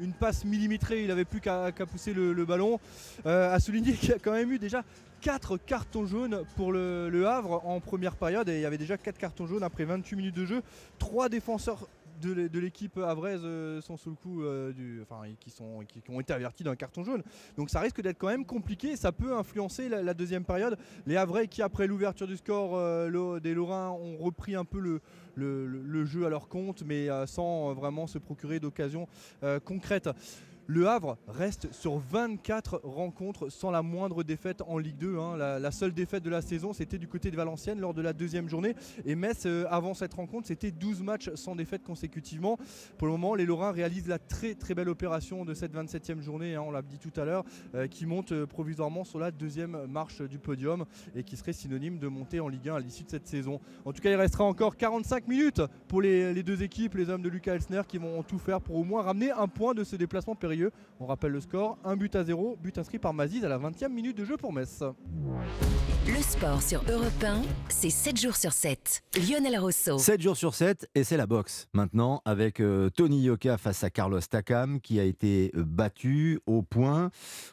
une passe millimétrée. Il n'avait plus qu'à pousser le, ballon. à souligner (laughs) qu'il y a quand même eu déjà 4 cartons jaunes pour le, le, Havre en première période et il y avait déjà 4 cartons jaunes après 28 minutes de jeu. 3 défenseurs de l'équipe avraise euh, sont sous le coup euh, du, enfin, qui, ont été avertis d'un carton jaune. Donc ça risque d'être quand même compliqué. Ça peut influencer la, deuxième période. Les Havrais qui après l'ouverture du score euh, des Lorrains ont repris un peu le, le, jeu à leur compte, mais sans vraiment se procurer d'occasion concrète. Le Havre reste sur 24 rencontres sans la moindre défaite en Ligue 2. Hein. La, seule défaite de la saison, c'était du côté de Valenciennes lors de la deuxième journée. Et Metz, euh, avant cette rencontre, c'était 12 matchs sans défaite consécutivement. Pour le moment, les Lorrains réalisent la très très belle opération de cette 27e journée, hein, on l'a dit tout à l'heure, euh, qui monte euh, provisoirement sur la deuxième marche du podium et qui serait synonyme de monter en Ligue 1 à l'issue de cette saison. En tout cas, il restera encore 45 minutes pour les, deux équipes, les hommes de Lucas Elsner, qui vont tout faire pour au moins ramener un point de ce déplacement on rappelle le score, un but à zéro, but inscrit par Maziz à la 20e minute de jeu pour Metz. Le sport sur Europe 1, c'est 7 jours sur 7. Lionel Rosso. 7 jours sur 7 et c'est la boxe maintenant avec euh, Tony Yoka face à Carlos Takam qui a été euh, battu au point.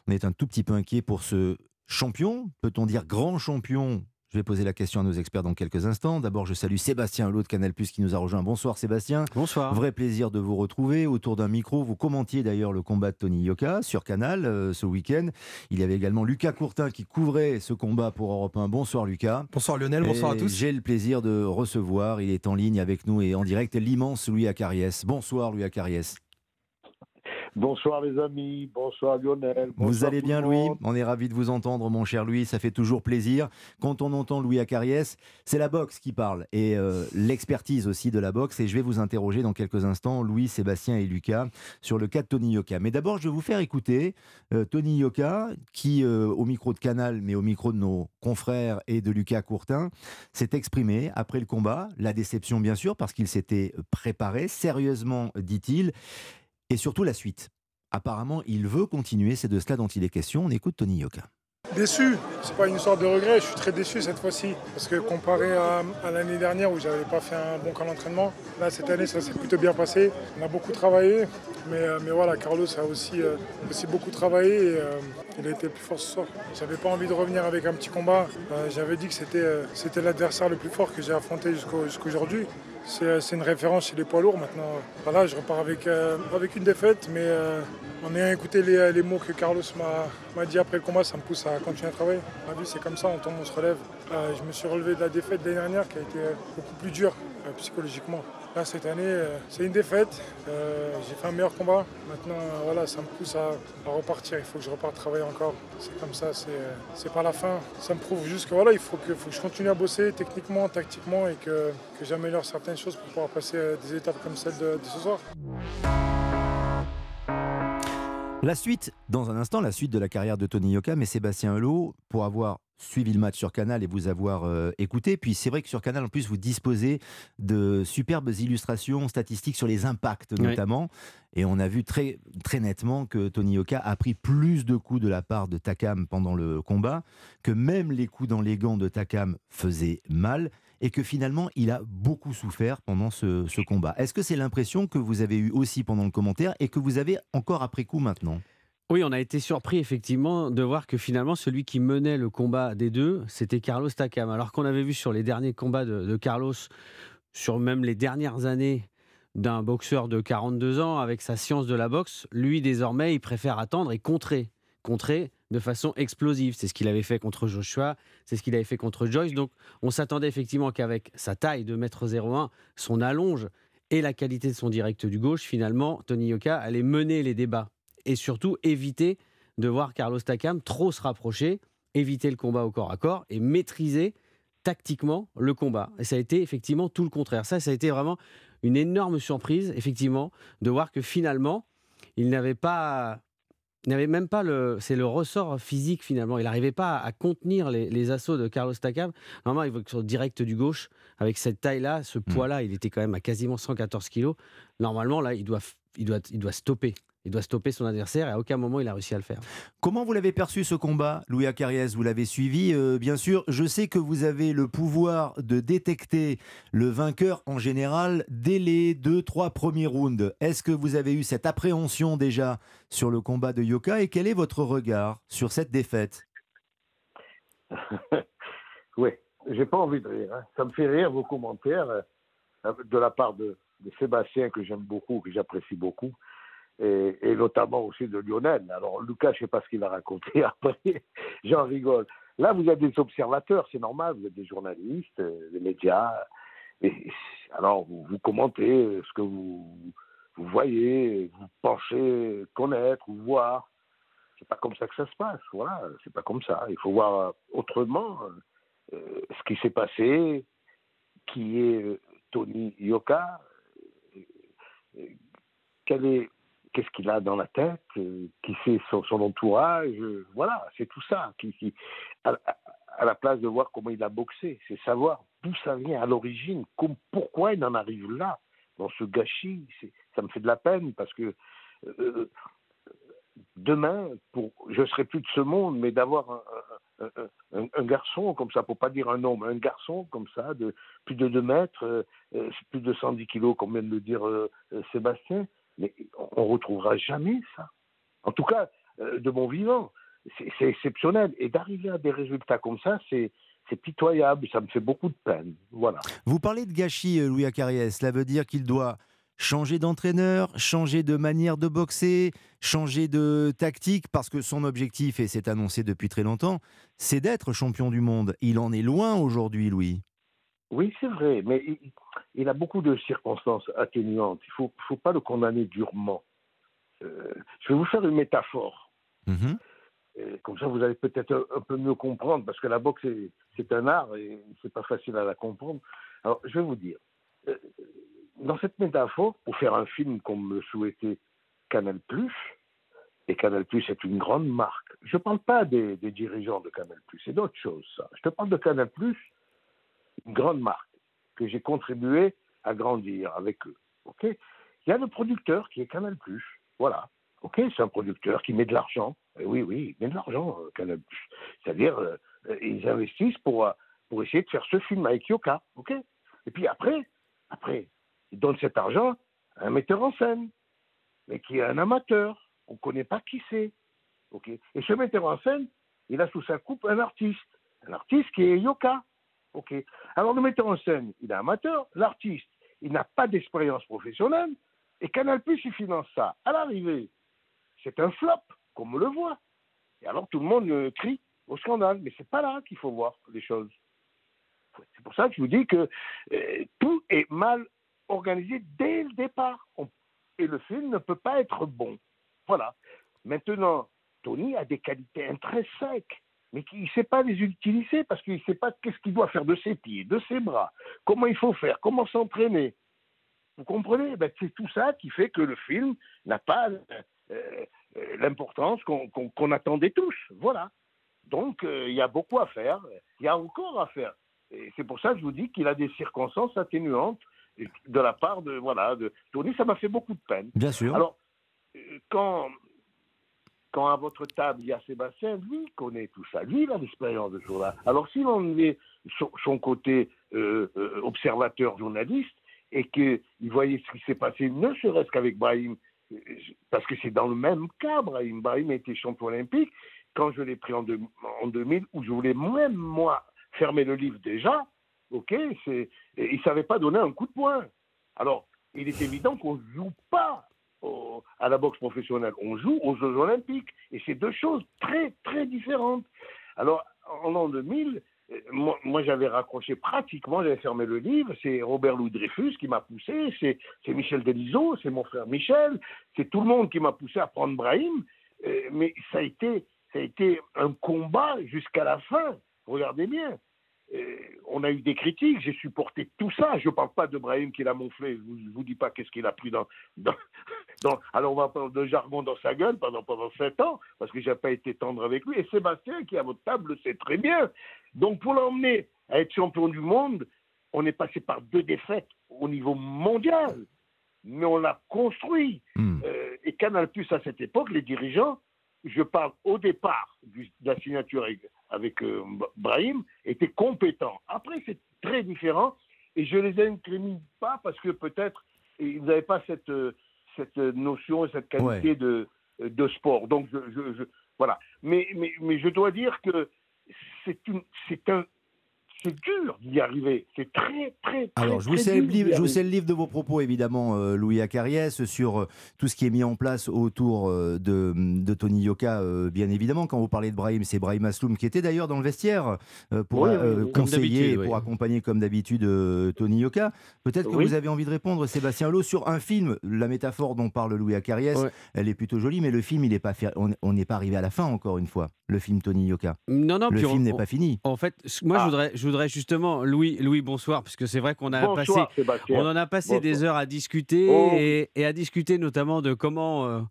On est un tout petit peu inquiet pour ce champion, peut-on dire grand champion je vais poser la question à nos experts dans quelques instants. D'abord, je salue Sébastien Hulot de Canal Plus qui nous a rejoint. Bonsoir Sébastien. Bonsoir. Vrai plaisir de vous retrouver autour d'un micro. Vous commentiez d'ailleurs le combat de Tony Yoka sur Canal euh, ce week-end. Il y avait également Lucas Courtin qui couvrait ce combat pour Europe 1. Bonsoir Lucas. Bonsoir Lionel, bonsoir à tous. J'ai le plaisir de recevoir, il est en ligne avec nous et en direct, l'immense Louis Acariès. Bonsoir Louis Acariès. Bonsoir les amis, bonsoir Lionel. vous allez bien Louis. On est ravi de vous entendre mon cher Louis, ça fait toujours plaisir. Quand on entend Louis Acariès, c'est la boxe qui parle et euh, l'expertise aussi de la boxe et je vais vous interroger dans quelques instants Louis, Sébastien et Lucas sur le cas de Tony Yoka. Mais d'abord je vais vous faire écouter euh, Tony Yoka qui euh, au micro de Canal mais au micro de nos confrères et de Lucas Courtin s'est exprimé après le combat, la déception bien sûr parce qu'il s'était préparé sérieusement dit-il et surtout la suite. Apparemment, il veut continuer, c'est de cela dont il est question. On écoute Tony Yoka. Déçu, c'est pas une histoire de regret, je suis très déçu cette fois-ci. Parce que comparé à, l'année dernière où j'avais pas fait un bon camp d'entraînement, là cette année ça s'est plutôt bien passé. On a beaucoup travaillé, mais, euh, mais voilà, Carlos a aussi, euh, aussi beaucoup travaillé et euh, il a été plus fort ce soir. J'avais pas envie de revenir avec un petit combat. J'avais dit que c'était l'adversaire le plus fort que j'ai affronté jusqu'au- jusqu'aujourd'hui. Euh, c'est une référence chez les poids lourds maintenant. Voilà, je repars avec, euh, une défaite, mais euh, en ayant écouté les, mots que Carlos m'a- dit après le combat, ça me pousse à continuer à travailler. La vie, c'est comme ça, on tombe, on se relève. Euh, je me suis relevé de la défaite de l'année dernière qui a été euh, beaucoup plus dure euh, psychologiquement. Là, cette année, euh, c'est une défaite. Euh, J'ai fait un meilleur combat. Maintenant, euh, voilà, ça me pousse à, repartir. Il faut que je reparte travailler encore. C'est comme ça, c'est pas la fin. Ça me prouve juste que voilà, il faut que, je continue à bosser techniquement, tactiquement et que, que j'améliore certaines choses pour pouvoir passer des étapes comme celle de, de ce soir. La suite, dans un instant, la suite de la carrière de Tony Yoka, mais Sébastien Hulot, pour avoir suivi le match sur Canal et vous avoir euh, écouté, puis c'est vrai que sur Canal, en plus, vous disposez de superbes illustrations statistiques sur les impacts Oui. notamment, et on a vu très, très nettement que Tony Yoka a pris plus de coups de la part de Takam pendant le combat, que même les coups dans les gants de Takam faisaient mal, et que finalement, il a beaucoup souffert pendant ce, ce combat. Est-ce que c'est l'impression que vous avez eue aussi pendant le commentaire et que vous avez encore après coup maintenant? Oui, on a été surpris effectivement de voir que finalement celui qui menait le combat des deux, c'était Carlos Takam. Alors qu'on avait vu sur les derniers combats de, Carlos, sur même les dernières années d'un boxeur de 42 ans avec sa science de la boxe, lui désormais il préfère attendre et contrer. Contrer de façon explosive. C'est ce qu'il avait fait contre Joshua, c'est ce qu'il avait fait contre Joyce. Donc on s'attendait effectivement qu'avec sa taille de mètre 01, son allonge et la qualité de son direct du gauche, finalement, Tony Yoka allait mener les débats et surtout éviter de voir Carlos Takam trop se rapprocher, éviter le combat au corps à corps et maîtriser tactiquement le combat. Et ça a été effectivement tout le contraire. Ça, ça a été vraiment une énorme surprise, effectivement, de voir que finalement, il n'avait pas. n'avait même pas le. C'est le ressort physique finalement. Il n'arrivait pas à contenir les, les assauts de Carlos Takam. Normalement, il va sur le direct du gauche, avec cette taille-là, ce poids-là, il était quand même à quasiment 114 kilos. Normalement, là, il doit, il doit, il doit stopper. Il doit stopper son adversaire et à aucun moment il a réussi à le faire. Comment vous l'avez perçu ce combat, Louis Acariès? Vous l'avez suivi, euh, bien sûr. Je sais que vous avez le pouvoir de détecter le vainqueur en général dès les deux, trois premiers rounds. Est-ce que vous avez eu cette appréhension déjà sur le combat de Yoka et quel est votre regard sur cette défaite? (laughs) Oui, j'ai pas envie de rire. hein. Ça me fait rire vos commentaires euh, de la part de, de Sébastien que j'aime beaucoup, que j'apprécie beaucoup, et, notamment aussi de Lionel. Alors Lucas, je sais pas ce qu'il a raconté (laughs) après, j'en rigole. Là, vous êtes des observateurs, c'est normal, vous êtes des journalistes, euh, des médias. Alors vous, commentez ce que vous, voyez, vous pensez connaître ou voir. C'est pas comme ça que ça se passe. Voilà, c'est pas comme ça. Il faut voir euh, autrement euh, ce qui s'est passé, qui est euh, Tony Yoka, euh, quel est, qu'est-ce qu'il a dans la tête, euh, qui c'est son, entourage, euh, voilà, c'est tout ça. Qui, à, la place de voir comment il a boxé, c'est savoir d'où ça vient à l'origine, pourquoi il en arrive là, dans ce gâchis. Ça me fait de la peine parce que euh, demain, pour, je serai plus de ce monde, mais d'avoir un, garçon comme ça, pour pas dire un homme, un garçon comme ça, de plus de 2 mètres, plus de 110 kilos, comme vient de le dire Sébastien, mais on retrouvera jamais ça. En tout cas, euh, de mon vivant. C'est exceptionnel. Et d'arriver à des résultats comme ça, c'est c'est pitoyable. Ça me fait beaucoup de peine. Voilà. Vous parlez de gâchis, euh, Louis Acariès. Cela veut dire qu'il doit changer d'entraîneur, changer de manière de boxer, changer de tactique, parce que son objectif, et c'est annoncé depuis très longtemps, c'est d'être champion du monde. Il en est loin aujourd'hui, Louis. Oui, c'est vrai, mais il, il a beaucoup de circonstances atténuantes. Il ne faut, faut pas le condamner durement. Euh, je vais vous faire une métaphore. Mhm. Et comme ça, vous allez peut-être un, un peu mieux comprendre, parce que la boxe, c'est- un art et c'est pas facile à la comprendre. Alors, je vais vous dire, euh, dans cette métaphore, pour faire un film comme le souhaitait Canal+, et Canal+, est une grande marque. Je ne parle pas des, des dirigeants de Canal+, c'est d'autres choses, ça. Je te parle de Canal+, une grande marque, que j'ai contribué à grandir avec eux. ok? Il y a le producteur qui est Canal+, voilà. Ok, c'est un producteur qui met de l'argent. Eh oui, oui, il met de l'argent, euh, Canal+. C'est-à-dire, euh, euh, ils investissent pour, pour essayer de faire ce film avec Yoka, ok? Et puis après, après, ils donnent cet argent à un metteur en scène, mais qui est un amateur. On ne connaît pas qui c'est. ok? Et ce metteur en scène, il a sous sa coupe un artiste. Un artiste qui est Yoka. Alors le metteur en scène, il est amateur. L'artiste, il n'a pas d'expérience professionnelle. Et Canal+, il finance ça. À l'arrivée, c'est un flop, comme on le voit. Et alors tout le monde euh, crie au scandale. Mais c'est pas là qu'il faut voir les choses. C'est pour ça que je vous dis que euh, tout est mal organisé dès le départ. Et le film ne peut pas être bon. Voilà. Maintenant, Tony a des qualités intrinsèques, mais qu'il ne sait pas les utiliser parce qu'il ne sait pas qu'est-ce qu'il doit faire de ses pieds, de ses bras, comment il faut faire, comment s'entraîner. Vous comprenez? Ben, C'est tout ça qui fait que le film n'a pas euh, euh, l'importance qu'on qu'on- qu'on attendait tous. Voilà. Donc, euh, il y a beaucoup à faire. Il y a encore à faire. Et c'est pour ça que je vous dis qu'il a des circonstances atténuantes de la part de voilà de Tony. Ça m'a fait beaucoup de peine. Bien sûr. Alors, quand quand à votre table il y a Sébastien, lui connaît tout ça. Lui, il a l'expérience de ce jour-là. Alors, si l'on est son, son côté euh, euh, observateur journaliste et qu'il voyait ce qui s'est passé, ne serait-ce qu'avec Brahim, euh, parce que c'est dans le même cas, Brahim. Brahim été champion olympique. Quand je l'ai pris en, deux- en 2000, où je voulais même, moi, fermer le livre déjà, ok, il ne savait pas donner un coup de poing. Alors, il est évident qu'on ne joue pas à la boxe professionnelle, on joue aux Jeux Olympiques. Et c'est deux choses très, très différentes. Alors, en l'an 2000, euh, moi, moi, j'avais raccroché pratiquement, j'avais fermé le livre. C'est Robert Louis Dreyfus qui m'a poussé, c'est Michel Delisot, c'est mon frère Michel, c'est tout le monde qui m'a poussé à prendre Brahim. Euh, mais ça a été, ça a été un combat jusqu'à la fin. Regardez bien. On a eu des critiques, j'ai supporté tout ça. Je ne parle pas de Brahim qui l'a monflé, je ne vous, dis pas qu'est-ce qu'il a pris dans, dans, (laughs) dans- Alors on va parler de jargon dans sa gueule pendant, pendant sept ans, parce que je n'ai pas été tendre avec lui. Et Sébastien, qui est à votre table, le sait très bien. Donc pour l'emmener à être champion du monde, on est passé par deux défaites au niveau mondial, mais on l'a construit. Euh, et Canal Plus à cette époque, les dirigeants, je parle au départ du- de la signature avec, euh, Brahim, étaient compétents. Après, c'est très différent et je les incrimine pas parce que peut-être ils n'avaient pas cette, euh, cette notion et cette qualité de, de sport. Donc, je, je- je- voilà. Mais, mais, mais je dois dire que c'est un. C'est dur d'y arriver. C'est très, très, très. Alors, je vous, sais le dur livre, d'y je vous arriver. sais le livre de vos propos, évidemment, euh, Louis Acariès, sur euh, tout ce qui est mis en place autour euh, de, de Tony Yoka, euh, bien évidemment. Quand vous parlez de Brahim, c'est Brahim Asloum qui était d'ailleurs dans le vestiaire euh, pour Oui, oui, oui. Comme conseiller, et oui. pour accompagner, comme d'habitude, euh, Tony Yoka. Peut-être que Oui. vous avez envie de répondre, Sébastien Lowe, sur un film. La métaphore dont parle Louis Acariès, elle est plutôt jolie, mais le film, il est pas fait- on n'est pas arrivé à la fin, encore une fois, le film Tony Yoka. Non, non, le film n'est pas fini. En fait, moi, je, voudrais, je voudrais justement, Louis, Louis, bonsoir, parce que c'est vrai qu'on a Bonsoir, passé, Sébastien. on en a passé des heures à discuter Oh. et, et à discuter notamment de comment, euh,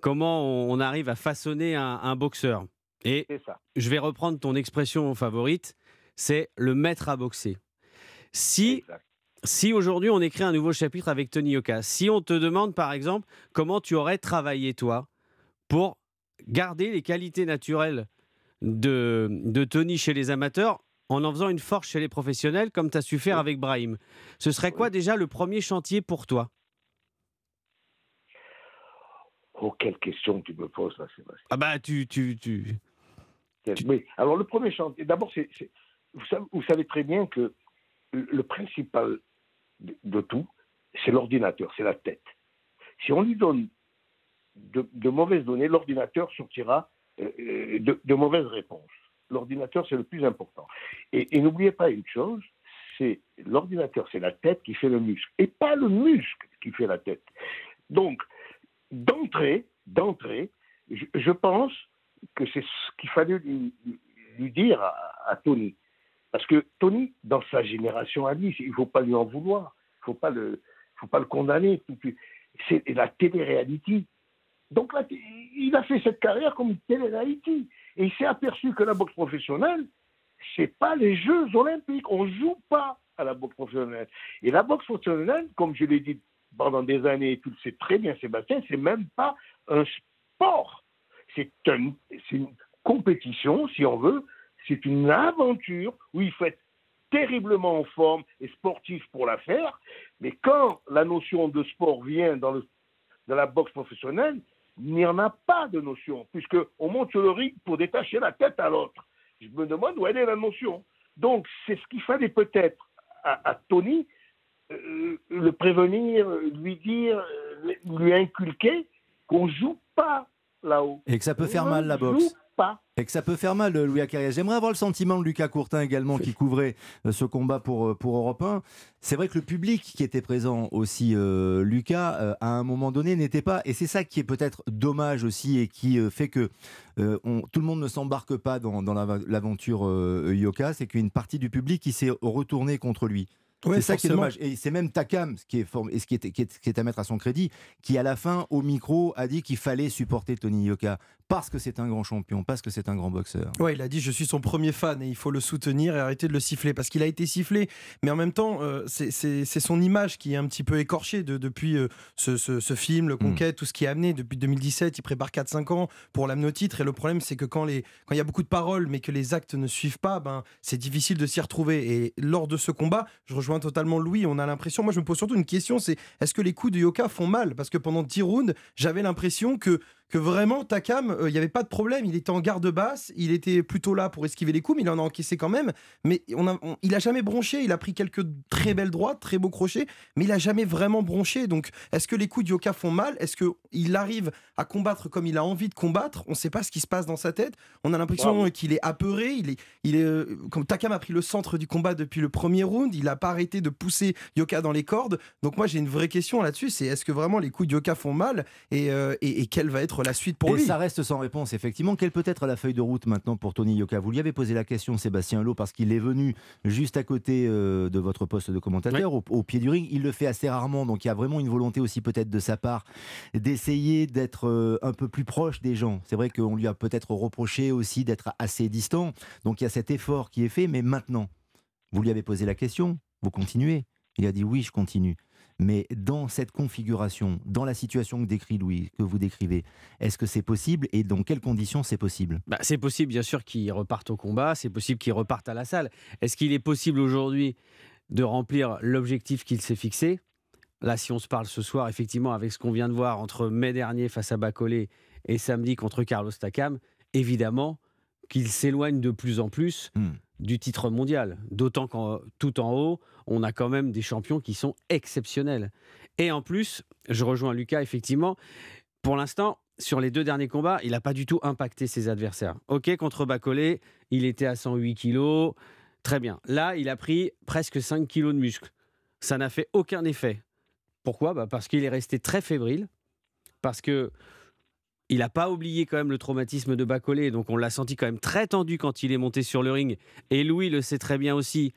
comment on arrive à façonner un, un boxeur. Et ça. je vais reprendre ton expression favorite, c'est le maître à boxer. Si, si aujourd'hui on écrit un nouveau chapitre avec Tony Yoka, si on te demande par exemple comment tu aurais travaillé toi pour garder les qualités naturelles de, de Tony chez les amateurs en en faisant une force chez les professionnels, comme tu as su faire avec Brahim. Ce serait quoi déjà le premier chantier pour toi? Oh, quelle question tu me poses là, Sébastien. Ah bah, tu... tu, tu... Oui, alors le premier chantier, d'abord, c'est, c'est- vous, savez, vous savez très bien que le principal de, de tout, c'est l'ordinateur, c'est la tête. Si on lui donne de, de mauvaises données, l'ordinateur sortira euh, euh, de, de mauvaises réponses. L'ordinateur, c'est le plus important. Et, n'oubliez pas une chose, c'est l'ordinateur, c'est la tête qui fait le muscle, et pas le muscle qui fait la tête. Donc, d'entrée, d'entrée, je, pense que c'est ce qu'il fallait lui, dire à, à Tony. Parce que Tony, dans sa génération à lui, il ne faut pas lui en vouloir, il ne faut, pas le- faut pas le condamner. C'est la télé-réalité. Donc là, il a fait cette carrière comme télé-réalité. Et il s'est aperçu que la boxe professionnelle, c'est pas les Jeux Olympiques. On joue pas à la boxe professionnelle. Et la boxe professionnelle, comme je l'ai dit pendant des années, et tu le sais très bien, Sébastien, c'est même pas un sport. C'est un- c'est une compétition, si on veut. C'est une aventure où il faut être terriblement en forme et sportif pour la faire. Mais quand la notion de sport vient dans, la boxe professionnelle, n'y en a pas de notion, puisqu'on monte sur le ring pour détacher la tête à l'autre. Je me demande où elle est la notion. Donc, c'est ce qu'il fallait peut-être à, à Tony, euh, le prévenir, lui dire, euh, lui inculquer qu'on joue pas là-haut. Et que ça peut faire mal la boxe. Pas. Et que ça peut faire mal, euh, Louis Acarias. J'aimerais avoir le sentiment de Lucas Courtin également, qui couvrait euh, ce combat pour, euh, pour Europe 1. C'est vrai que le public qui était présent aussi, euh, Lucas, euh, à un moment donné, n'était pas. Et c'est ça qui est peut-être dommage aussi et qui euh, fait que euh, on- tout le monde ne s'embarque pas dans, dans la- l'aventure euh, Yoka. C'est qu'une partie du public qui s'est retournée contre lui. Ouais, c'est ça qui est dommage. Et c'est même Takam, ce qui est, form- et ce qui est, qui, est, qui est à mettre à son crédit, qui à la fin, au micro, a dit qu'il fallait supporter Tony Yoka parce que c'est un grand champion, parce que c'est un grand boxeur. Ouais, il a dit je suis son premier fan et il faut le soutenir et arrêter de le siffler parce qu'il a été sifflé, mais en même temps euh, c'est- son image qui est un petit peu écorchée de- depuis euh, ce, ce- ce film, le Conquête, tout ce qui est amené depuis 2017. Il prépare 4-5 ans pour l'amener au titre et le problème c'est que quand il y a beaucoup de paroles mais que les actes ne suivent pas, ben c'est difficile de s'y retrouver. Et lors de ce combat, je rejoins totalement Louis. On a l'impression, moi je me pose surtout une question, c'est est-ce que les coups de Yoka font mal? Parce que pendant 10 rounds, j'avais l'impression que que vraiment Takam, euh, il n'y avait pas de problème, il était en garde basse, il était plutôt là pour esquiver les coups, mais il en a encaissé quand même. Mais on a, on- il a jamais bronché, il a pris quelques très belles droites, très beaux crochets, mais il a jamais vraiment bronché. Donc, est-ce que les coups de Yoka font mal? Est-ce que il arrive à combattre comme il a envie de combattre? On ne sait pas ce qui se passe dans sa tête. On a l'impression qu'il est apeuré. Il est, il est, euh, comme Takam a pris le centre du combat depuis le premier round, il n'a pas arrêté de pousser Yoka dans les cordes. Donc moi, j'ai une vraie question là-dessus. C'est est-ce que vraiment les coups de Yoka font mal? Et, euh, et- et quelle va être la suite pour et lui ça reste sans réponse, effectivement. Quelle peut être la feuille de route maintenant pour Tony Yoka? Vous lui avez posé la question, Sébastien Lowe, parce qu'il est venu juste à côté euh, de votre poste de commentateur, au, au pied du ring. Il le fait assez rarement, donc il y a vraiment une volonté aussi peut-être de sa part d'essayer d'être euh, un peu plus proche des gens. C'est vrai qu'on lui a peut-être reproché aussi d'être assez distant, donc il y a cet effort qui est fait, mais maintenant, vous lui avez posé la question, vous continuez. Il a dit oui, je continue. Mais dans cette configuration, dans la situation que décrit Louis, que vous décrivez, est-ce que c'est possible et dans quelles conditions c'est possible? Bah, c'est possible, bien sûr, qu'il reparte au combat, c'est possible qu'il reparte à la salle. Est-ce qu'il est possible aujourd'hui de remplir l'objectif qu'il s'est fixé? Là, si on se parle ce soir, effectivement, avec ce qu'on vient de voir entre mai dernier face à Bacolé et samedi contre Carlos Takam, évidemment qu'il s'éloigne de plus en plus du titre mondial. D'autant qu'en tout en haut, on a quand même des champions qui sont exceptionnels. Et en plus, je rejoins Lucas, effectivement, pour l'instant, sur les deux derniers combats, il n'a pas du tout impacté ses adversaires. Ok, contre Bacolé, il était à 108 kilos. Très bien. Là, il a pris presque 5 kilos de muscle. Ça n'a fait aucun effet. Pourquoi? Bah, Parce qu'il est resté très fébrile. Parce que il n'a pas oublié quand même le traumatisme de Bacolé. Donc on l'a senti quand même très tendu quand il est monté sur le ring. Et Louis le sait très bien aussi.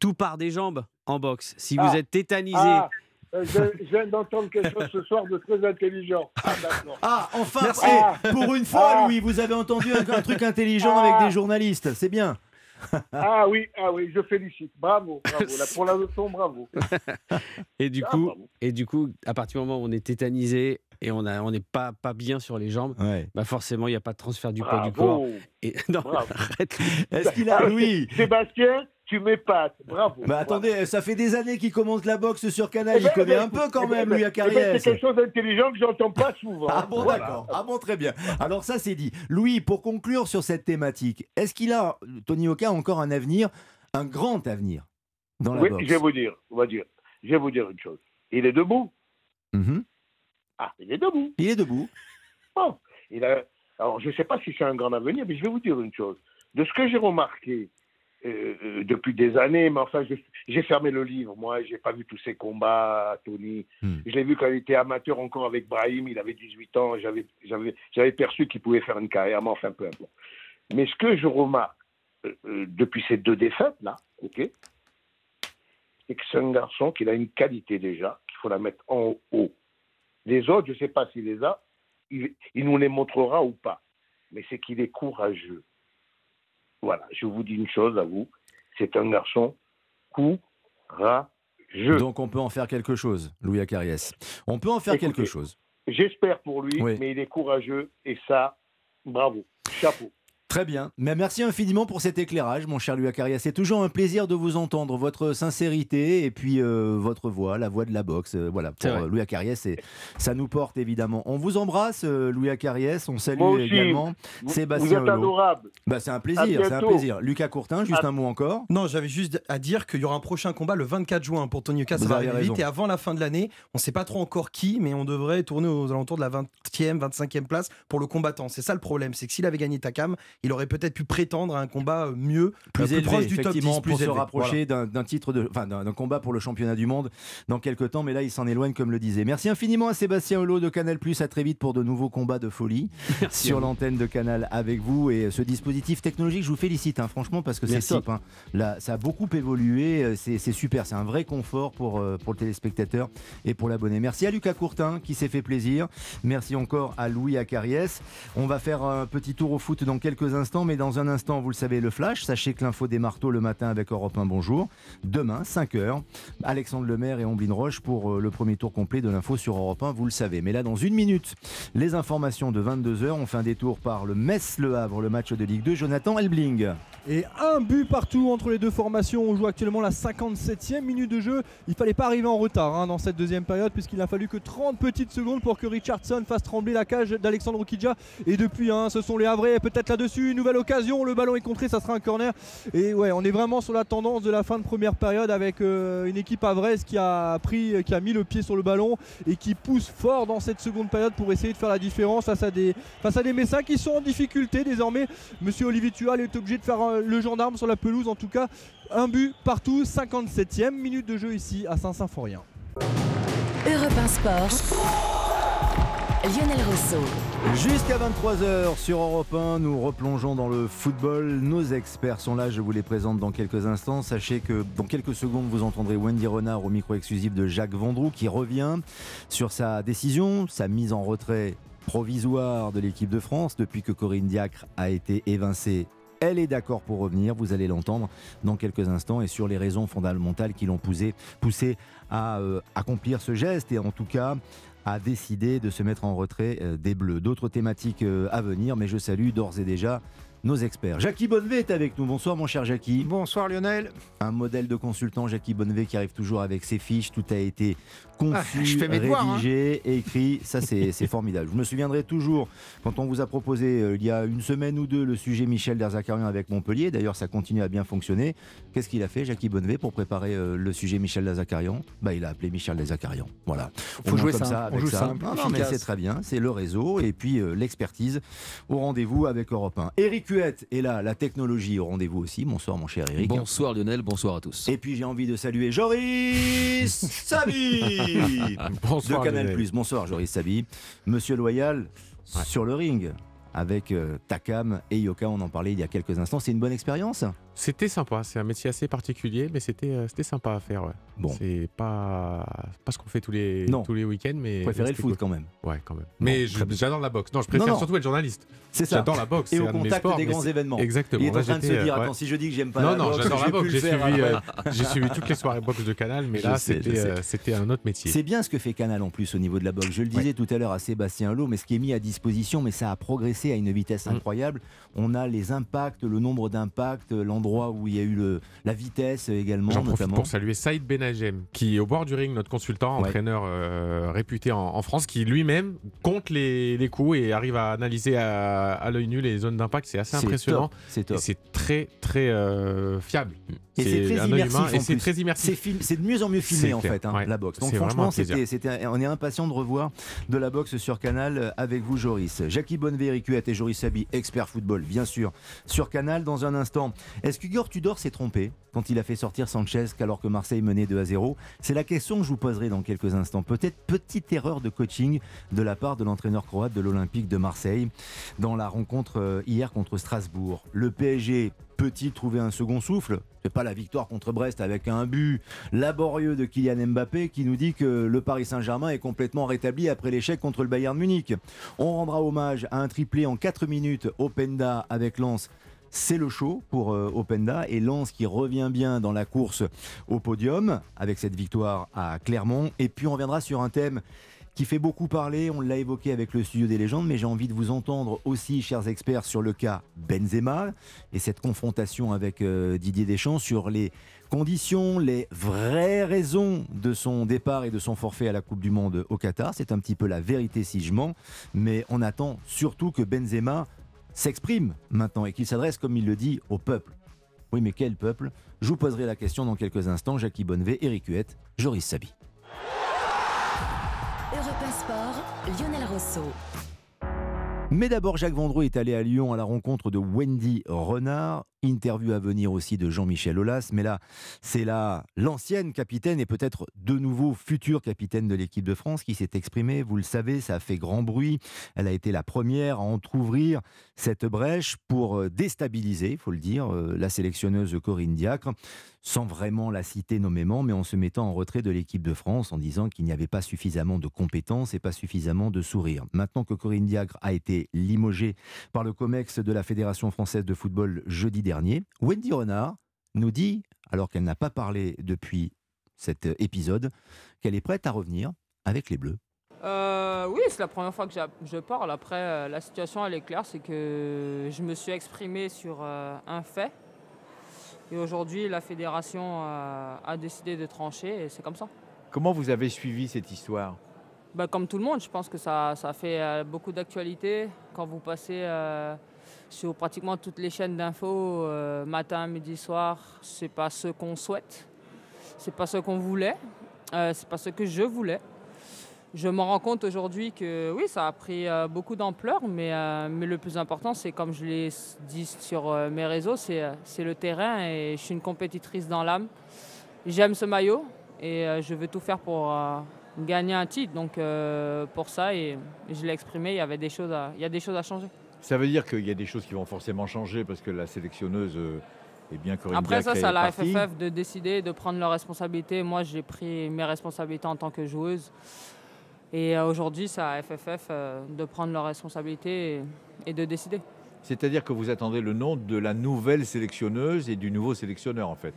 Tout part des jambes en boxe. Si vous Ah. êtes tétanisé. Ah, euh, je, je viens d'entendre quelque chose ce soir de très intelligent. (laughs) Ah, d'accord. Ah, enfin, Merci. pour une fois, Ah. Louis, vous avez entendu un, un truc intelligent avec des journalistes. C'est bien. (laughs) Ah oui, ah oui, je félicite. Bravo, bravo. Là, pour la leçon, bravo. (laughs) Et du Ah, coup, bravo. et du coup, à partir du moment où on est tétanisé et on a- on n'est pas, pas bien sur les jambes, bah forcément, il n'y a pas de transfert du poids du corps. Et, (laughs) non, arrête. Est-ce qu'il a. Oui Sébastien, tu m'épates. Bravo. Bah attendez, ça fait des années qu'il commente la boxe sur Canal, Eh ben, il connaît eh ben, un peu quand eh ben, même, eh lui, à ben, ben, Carrière. C'est quelque chose d'intelligent que j'entends pas souvent. Ah bon, Voilà. d'accord. Ah bon, très bien. Alors ça, c'est dit. Louis, pour conclure sur cette thématique, est-ce qu'il a, Tony Oka, encore un avenir, un grand avenir dans la Oui, boxe? je vais vous dire, on va dire, je vais vous dire une chose. Il est debout. Mhm. Ah, il est debout. Il est debout. Bon, il a, alors je ne sais pas si c'est un grand avenir, mais je vais vous dire une chose. De ce que j'ai remarqué euh, depuis des années, mais enfin, j'ai fermé le livre, moi, j'ai pas vu tous ces combats, Tony. Hmm. Je l'ai vu quand il était amateur encore avec Brahim, il avait 18 ans, j'avais perçu qu'il pouvait faire une carrière, mais enfin, peu importe. Mais ce que je remarque euh, euh, depuis ces deux défaites-là, ok, c'est que c'est un garçon qui a une qualité déjà, qu'il faut la mettre en haut. Les autres, je ne sais pas s'il les a, il, il nous les montrera ou pas. Mais c'est qu'il est courageux. Voilà, je vous dis une chose à vous, c'est un garçon courageux. Donc on peut en faire quelque chose, Louis Acariès. On peut en faire Écoutez, quelque chose. J'espère pour lui, Oui. mais il est courageux et ça, bravo, chapeau. Très bien. Mais merci infiniment pour cet éclairage, mon cher Louis Acarias. C'est toujours un plaisir de vous entendre, votre sincérité et puis euh, votre voix, la voix de la boxe. Euh, voilà, pour euh, Louis Acarias, et ça nous porte évidemment. On vous embrasse, euh, Louis Acarias. On salue également Vous- Sébastien vous êtes adorable. Bah, c'est un plaisir, c'est un plaisir. Lucas Courtin, juste À- un mot encore. Non, j'avais juste à dire qu'il y aura un prochain combat le 24 juin pour Tony Oka. Ça va arriver vite. Et avant la fin de l'année, on ne sait pas trop encore qui, mais on devrait tourner aux alentours de la 20e, 25e place pour le combattant. C'est ça le problème. C'est que s'il avait gagné Takam, il aurait peut-être pu prétendre à un combat euh, mieux, plus euh, élevé, proche du top 10, effectivement, plus pour se rapprocher d'un- d'un titre de, enfin, d'un combat pour le championnat du monde dans quelques temps. Mais là, il s'en éloigne, comme le disait. Merci infiniment à Sébastien Hulot de Canal+. À très vite pour de nouveaux combats de folie (laughs) sur l'antenne de Canal avec vous et ce dispositif technologique. Je vous félicite, hein, franchement, parce que c'est Merci. top. hein. Là, ça a beaucoup évolué. euh, C'est c'est super. C'est un vrai confort pour euh, pour le téléspectateur et pour l'abonné. Merci à Lucas Courtin qui s'est fait plaisir. Merci encore à Louis Acariès. On va faire un petit tour au foot dans quelques instants, mais dans un instant, vous le savez, le flash. Sachez que l'info des marteaux le matin avec Europe 1, bonjour. Demain, 5h, Alexandre Lemaire et Omblin Roche pour euh, le premier tour complet de l'info sur Europe 1, vous le savez. Mais là, dans une minute, les informations de 22h. On fait un détour par le Metz-Le Havre, le match de Ligue 2. Jonathan Elbling. Et un but partout entre les deux formations. On joue actuellement la 57e minute de jeu. Il fallait pas arriver en retard hein, dans cette deuxième période puisqu'il a fallu que 30 petites secondes pour que Richardson fasse trembler la cage d'Alexandre Okidja. Et depuis, hein, ce sont les Havrais peut-être là-dessus. Une nouvelle occasion. Le ballon est contré, ça sera un corner. Et ouais, on est vraiment sur la tendance de la fin de première période avec euh, une équipe havraise qui a pris, qui a mis le pied sur le ballon et qui pousse fort dans cette seconde période pour essayer de faire la différence face à des, face à des Messins qui sont en difficulté désormais. Monsieur Olivier Tual est obligé de faire euh, le gendarme sur la pelouse. En tout cas, un but partout, 57e minute de jeu ici à Saint-Symphorien. Europe 1 Sport. Lionel Rousseau. Jusqu'à 23h sur Europe 1, nous replongeons dans le football. Nos experts sont là, je vous les présente dans quelques instants. Sachez que dans quelques secondes, vous entendrez Wendy Renard au micro exclusif de Jacques Vendroux qui revient sur sa décision, sa mise en retrait provisoire de l'équipe de France depuis que Corinne Diacre a été évincée. Elle est d'accord pour revenir, vous allez l'entendre dans quelques instants et sur les raisons fondamentales qui l'ont poussé, poussé à euh, accomplir ce geste et en tout cas a décidé de se mettre en retrait euh, des Bleus. D'autres thématiques euh, à venir, mais je salue d'ores et déjà nos experts. Jackie Bonnevet est avec nous. Bonsoir mon cher Jackie. Bonsoir Lionel. Un modèle de consultant, Jackie Bonnevet, qui arrive toujours avec ses fiches. Tout a été conçu, Ah, je fais mes devoirs, hein. rédigé, écrit. Ça, (laughs) c'est formidable. Je me souviendrai toujours quand on vous a proposé euh, il y a une semaine ou deux le sujet Michel Derzakarian avec Montpellier. D'ailleurs, ça continue à bien fonctionner. Qu'est-ce qu'il a fait, Jackie Bonnevet, pour préparer euh, le sujet Michel Derzakarian? Bah, Il a appelé Michel Derzakarian. Voilà. Faut Au moins jouer comme ça, On avec joue ça. simple, Non, non, mais c'est très bien. C'est le réseau et puis euh, l'expertise au rendez-vous avec Europe 1. Eric Est là, la technologie au rendez-vous aussi. Bonsoir, mon cher Eric. Bonsoir Lionel, bonsoir à tous. Et puis j'ai envie de saluer Joris (laughs) Sabi Bonsoir, de Canal+. Lionel. Bonsoir Joris Sabi. Monsieur Loyal sur le ring avec euh, Takam et Yoka. On en parlait il y a quelques instants. C'est une bonne expérience? C'était sympa. C'est un métier assez particulier, mais c'était euh, c'était sympa à faire. Ouais. Bon. C'est pas, pas ce qu'on fait tous les, Non. tous les week-ends, mais. Vous préférez le foot cool. quand même Ouais, quand même. Mais j'adore la boxe. Non, je préfère Non, non. surtout être journaliste. C'est ça. J'adore la boxe. Et au de contact sports, des grands événements. Exactement. Il est en train de se dire, euh, ouais. attends, si je dis que j'aime pas Non, la non, boxe, j'adore la boxe. J'ai suivi, euh, (laughs) suivi toutes les soirées boxe de Canal, mais Je là, c'était euh, c'était un autre métier. C'est bien ce que fait Canal en plus au niveau de la boxe. Je le disais tout à l'heure à Sébastien Lowe, mais ce qui est mis à disposition, mais ça a progressé à une vitesse incroyable. On a les impacts, le nombre d'impacts, l'endroit où il y a eu le, la vitesse également, J'en profite pour saluer Saïd Benagem, qui est au bord du ring, notre consultant, Ouais. entraîneur euh, réputé en, en France, qui lui-même compte les, les coups et arrive à analyser à, à l'œil nu les zones d'impact. C'est assez impressionnant. c'est top. C'est très, très euh, fiable. Et c'est très immersif. et c'est très immersif. De mieux en mieux filmé en clair, fait, hein, ouais. la boxe. Donc franchement, c'était, c'était- on est impatient de revoir de la boxe sur Canal euh, avec vous, Joris. Jackie Bonnevé, Eric Huet et Joris Sabi, expert football, bien sûr, sur Canal dans un instant. Est-ce qu'Igor Tudor s'est trompé quand il a fait sortir Sanchez alors que Marseille menait 2 à 0 C'est la question que je vous poserai dans quelques instants. Peut-être petite erreur de coaching de la part de l'entraîneur croate de l'Olympique de Marseille dans la rencontre euh, hier contre Strasbourg. Le PSG peut-il trouver un second souffle? C'est pas la victoire contre Brest avec un but laborieux de Kylian Mbappé qui nous dit que le Paris Saint-Germain est complètement rétabli après l'échec contre le Bayern Munich. On rendra hommage à un triplé en 4 minutes Openda avec Lens. C'est le show pour euh, Openda et Lens qui revient bien dans la course au podium avec cette victoire à Clermont. Et puis on reviendra sur un thème qui fait beaucoup parler, on l'a évoqué avec le studio des légendes, mais j'ai envie de vous entendre aussi, chers experts, sur le cas Benzema et cette confrontation avec euh, Didier Deschamps sur les conditions, les vraies raisons de son départ et de son forfait à la Coupe du Monde au Qatar. C'est un petit peu la vérité si je mens, mais on attend surtout que Benzema s'exprime maintenant et qu'il s'adresse, comme il le dit, au peuple. Oui, mais quel peuple? Je vous poserai la question dans quelques instants. Jackie Bonnevé, Eric Huette, Joris Sabi. Europe 1 Sport, Lionel Rosso. Mais d'abord, Jacques Vendroux est allé à Lyon à la rencontre de Wendy Renard. Interview à venir aussi de Jean-Michel Aulas. Mais là, c'est là l'ancienne capitaine et peut-être de nouveau future capitaine de l'équipe de France qui s'est exprimée. Vous le savez, ça a fait grand bruit. Elle a été la première à entr'ouvrir cette brèche pour euh, déstabiliser, il faut le dire, euh, la sélectionneuse Corinne Diacre, sans vraiment la citer nommément, mais en se mettant en retrait de l'équipe de France en disant qu'il n'y avait pas suffisamment de compétences et pas suffisamment de sourire. Maintenant que Corinne Diacre a été limogée par le COMEX de la Fédération française de football jeudi dernier, Wendy Renard nous dit, alors qu'elle n'a pas parlé depuis cet épisode, qu'elle est prête à revenir avec les Bleus. Euh, oui, c'est la première fois que je parle. Après, euh, la situation, elle est claire, c'est que je me suis exprimé sur euh, un fait. Et aujourd'hui, la fédération euh, a décidé de trancher et c'est comme ça. Comment vous avez suivi cette histoire? Bah, comme tout le monde, je pense que ça, ça fait euh, beaucoup d'actualité. Quand vous passez euh, sur pratiquement toutes les chaînes d'infos, euh, matin, midi, soir, c'est pas ce qu'on souhaite. C'est pas ce qu'on voulait. Euh, c'est pas ce que je voulais. Je me rends compte aujourd'hui que oui, ça a pris euh, beaucoup d'ampleur, mais, mais le plus important, c'est comme je l'ai dit sur mes réseaux, c'est le terrain et je suis une compétitrice dans l'âme. J'aime ce maillot et je veux tout faire pour gagner un titre. Donc pour ça, et je l'ai exprimé, il y avait des choses à, il y a des choses à changer. Ça veut dire qu'il y a des choses qui vont forcément changer parce que la sélectionneuse euh, est bien Corinne Après ça, c'est à la. FFF de décider, de prendre leurs responsabilités. Moi, j'ai pris mes responsabilités en tant que joueuse. Et euh, aujourd'hui, c'est à la FFF euh, de prendre leurs responsabilités et de décider. C'est-à-dire que vous attendez le nom de la nouvelle sélectionneuse et du nouveau sélectionneur en fait.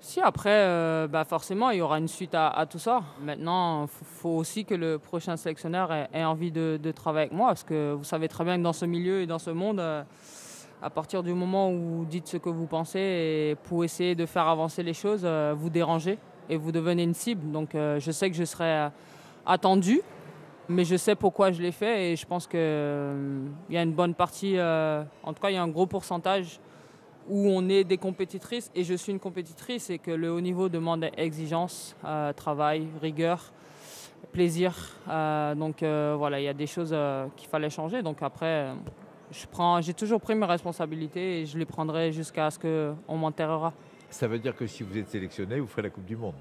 Si après, euh, bah forcément, il y aura une suite à, tout ça. Maintenant, il faut aussi que le prochain sélectionneur ait, envie de, travailler avec moi, parce que vous savez très bien que dans ce milieu et dans ce monde, euh, à partir du moment où vous dites ce que vous pensez pour essayer de faire avancer les choses, euh, vous dérangez et vous devenez une cible. Donc, je sais que je serai attendu, mais je sais pourquoi je l'ai fait et je pense qu'il y a une bonne partie, en tout cas, il y a un gros pourcentage où on est des compétitrices et je suis une compétitrice et que le haut niveau demande exigence, euh, travail, rigueur, plaisir. Euh, donc euh, voilà, il y a des choses qu'il fallait changer. Donc après, j'ai toujours pris mes responsabilités et je les prendrai jusqu'à ce qu'on m'enterrera. Ça veut dire que si vous êtes sélectionné, vous ferez la Coupe du Monde.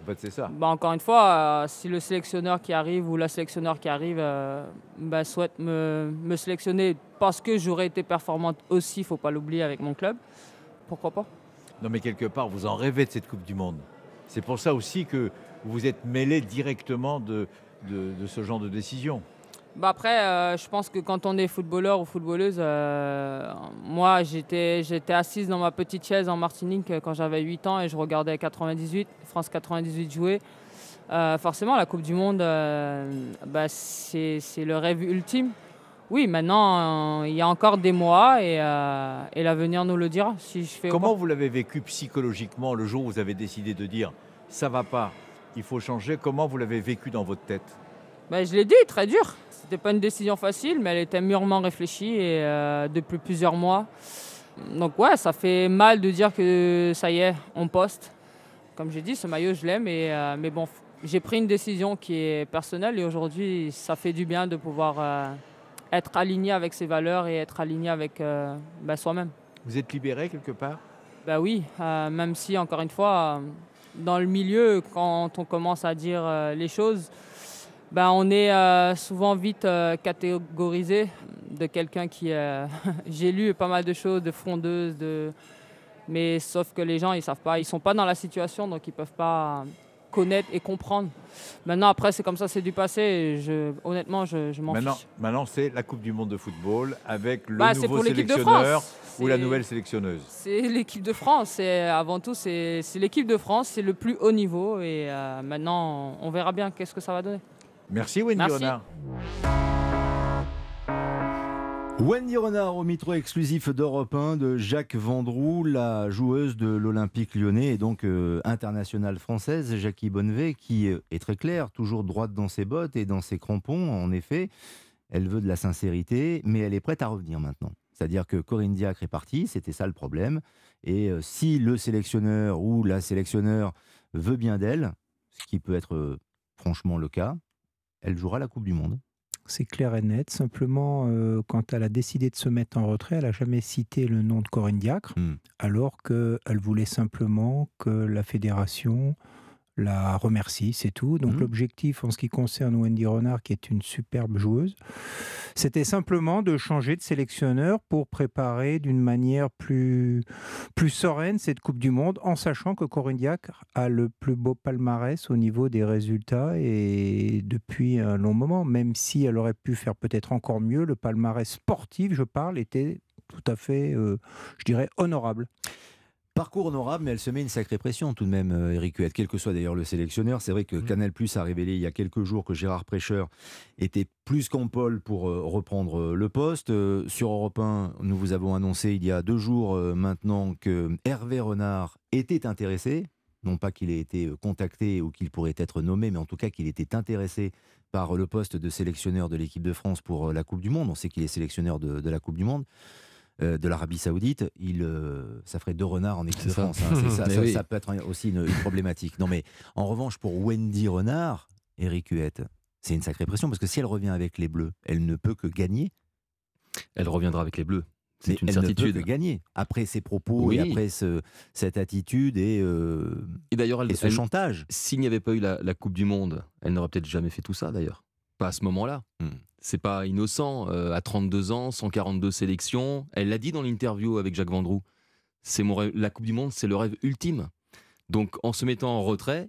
En fait, c'est ça. Bah, encore une fois, euh, si le sélectionneur qui arrive ou la sélectionneur qui arrive euh, bah, souhaite me, me sélectionner parce que j'aurais été performante aussi, il faut pas l'oublier, avec mon club, pourquoi pas Non, mais quelque part, vous en rêvez de cette Coupe du Monde. C'est pour ça aussi que vous vous êtes mêlé directement de, de, de ce genre de décision. Bah après, euh, je pense que quand on est footballeur ou footballeuse, euh, moi j'étais, j'étais assise dans ma petite chaise en Martinique quand j'avais 8 ans et je regardais 98, France 98 jouer. Euh, forcément, la Coupe du Monde, euh, bah, c'est, c'est le rêve ultime. Oui, maintenant, euh, il y a encore des mois et, euh, et l'avenir nous le dira. Si je fais Comment vous l'avez vécu psychologiquement le jour où vous avez décidé de dire ça va pas, il faut changer? Comment vous l'avez vécu dans votre tête? Bah, je l'ai dit, très dur. C'était pas une décision facile, mais elle était mûrement réfléchie et euh, depuis plusieurs mois. Donc ouais, ça fait mal de dire que ça y est, on poste. Comme j'ai dit, ce maillot, je l'aime, et, euh, mais bon, j'ai pris une décision qui est personnelle et aujourd'hui, ça fait du bien de pouvoir euh, être aligné avec ses valeurs et être aligné avec bah, soi-même. Vous êtes libéré quelque part? Bah oui, même si, encore une fois, dans le milieu, quand on commence à dire les choses, bah, on est euh, souvent vite euh, catégorisé de quelqu'un qui... euh, (laughs) J'ai lu pas mal de choses, de frondeuse, de... mais sauf que les gens, ils savent pas, ils sont pas dans la situation, donc ils peuvent pas connaître et comprendre. Maintenant, après, c'est comme ça, c'est du passé. et Je, honnêtement, je, je m'en Maintenant, fiche. maintenant c'est la Coupe du Monde de football avec le Bah, nouveau pour sélectionneur ou la nouvelle sélectionneuse. C'est l'équipe de France. C'est avant tout, c'est c'est l'équipe de France. C'est le plus haut niveau. Et euh, maintenant, on verra bien qu'est-ce que ça va donner. Merci Wendy Merci. Renard. Wendy Renard au micro exclusif d'Europe 1 de Jacques Vendroux, la joueuse de l'Olympique lyonnais et donc euh, internationale française, Jackie Bonnevet, qui euh, est très claire, toujours droite dans ses bottes et dans ses crampons, en effet. Elle veut de la sincérité, mais elle est prête à revenir maintenant. C'est-à-dire que Corinne Diacre est partie, c'était ça le problème. Et euh, si le sélectionneur ou la sélectionneur veut bien d'elle, ce qui peut être euh, franchement le cas, elle jouera la Coupe du Monde. C'est clair et net. Simplement, euh, quand elle a décidé de se mettre en retrait, elle n'a jamais cité le nom de Corinne Diacre, alors qu'elle voulait simplement que la fédération la remercie, c'est tout. Donc l'objectif en ce qui concerne Wendy Renard, qui est une superbe joueuse, c'était simplement de changer de sélectionneur pour préparer d'une manière plus, plus sereine cette Coupe du Monde, en sachant que Corinne Diacre a le plus beau palmarès au niveau des résultats et depuis un long moment, même si elle aurait pu faire peut-être encore mieux, le palmarès sportif, je parle, était tout à fait, euh, je dirais, honorable. Parcours honorable, mais elle se met une sacrée pression tout de même, euh, Eric Huette, quel que soit d'ailleurs le sélectionneur. C'est vrai que Canal Plus a révélé il y a quelques jours que Gérard Prêcheur était plus qu'en pôle pour euh, reprendre euh, le poste. Sur Europe 1, nous vous avons annoncé il y a deux jours maintenant que Hervé Renard était intéressé. Non pas qu'il ait été contacté ou qu'il pourrait être nommé, mais en tout cas qu'il était intéressé par le poste de sélectionneur de l'équipe de France pour la Coupe du Monde. On sait qu'il est sélectionneur de, de la Coupe du Monde euh, de l'Arabie Saoudite, il, euh, ça ferait deux renards en équipe de ça. France. hein. (laughs) Ça, Mais ça, oui. ça peut être aussi une, une problématique. Non, mais en revanche, pour Wendy Renard, Eric Huette, c'est une sacrée pression parce que si elle revient avec les Bleus, elle ne peut que gagner. Elle reviendra avec les Bleus. C'est une elle certitude. ne peut que gagner après ses propos Oui. et après ce- cette attitude et, euh, Et d'ailleurs, ce elle- chantage. S'il n'y avait pas eu la, la Coupe du Monde, elle n'aurait peut-être jamais fait tout ça d'ailleurs. Pas à ce moment-là. Hmm. C'est pas innocent. euh, à 32 ans, 142 sélections. Elle l'a dit dans l'interview avec Jacques Vendroux. C'est mon la Coupe du Monde, c'est le rêve ultime. Donc en se mettant en retrait,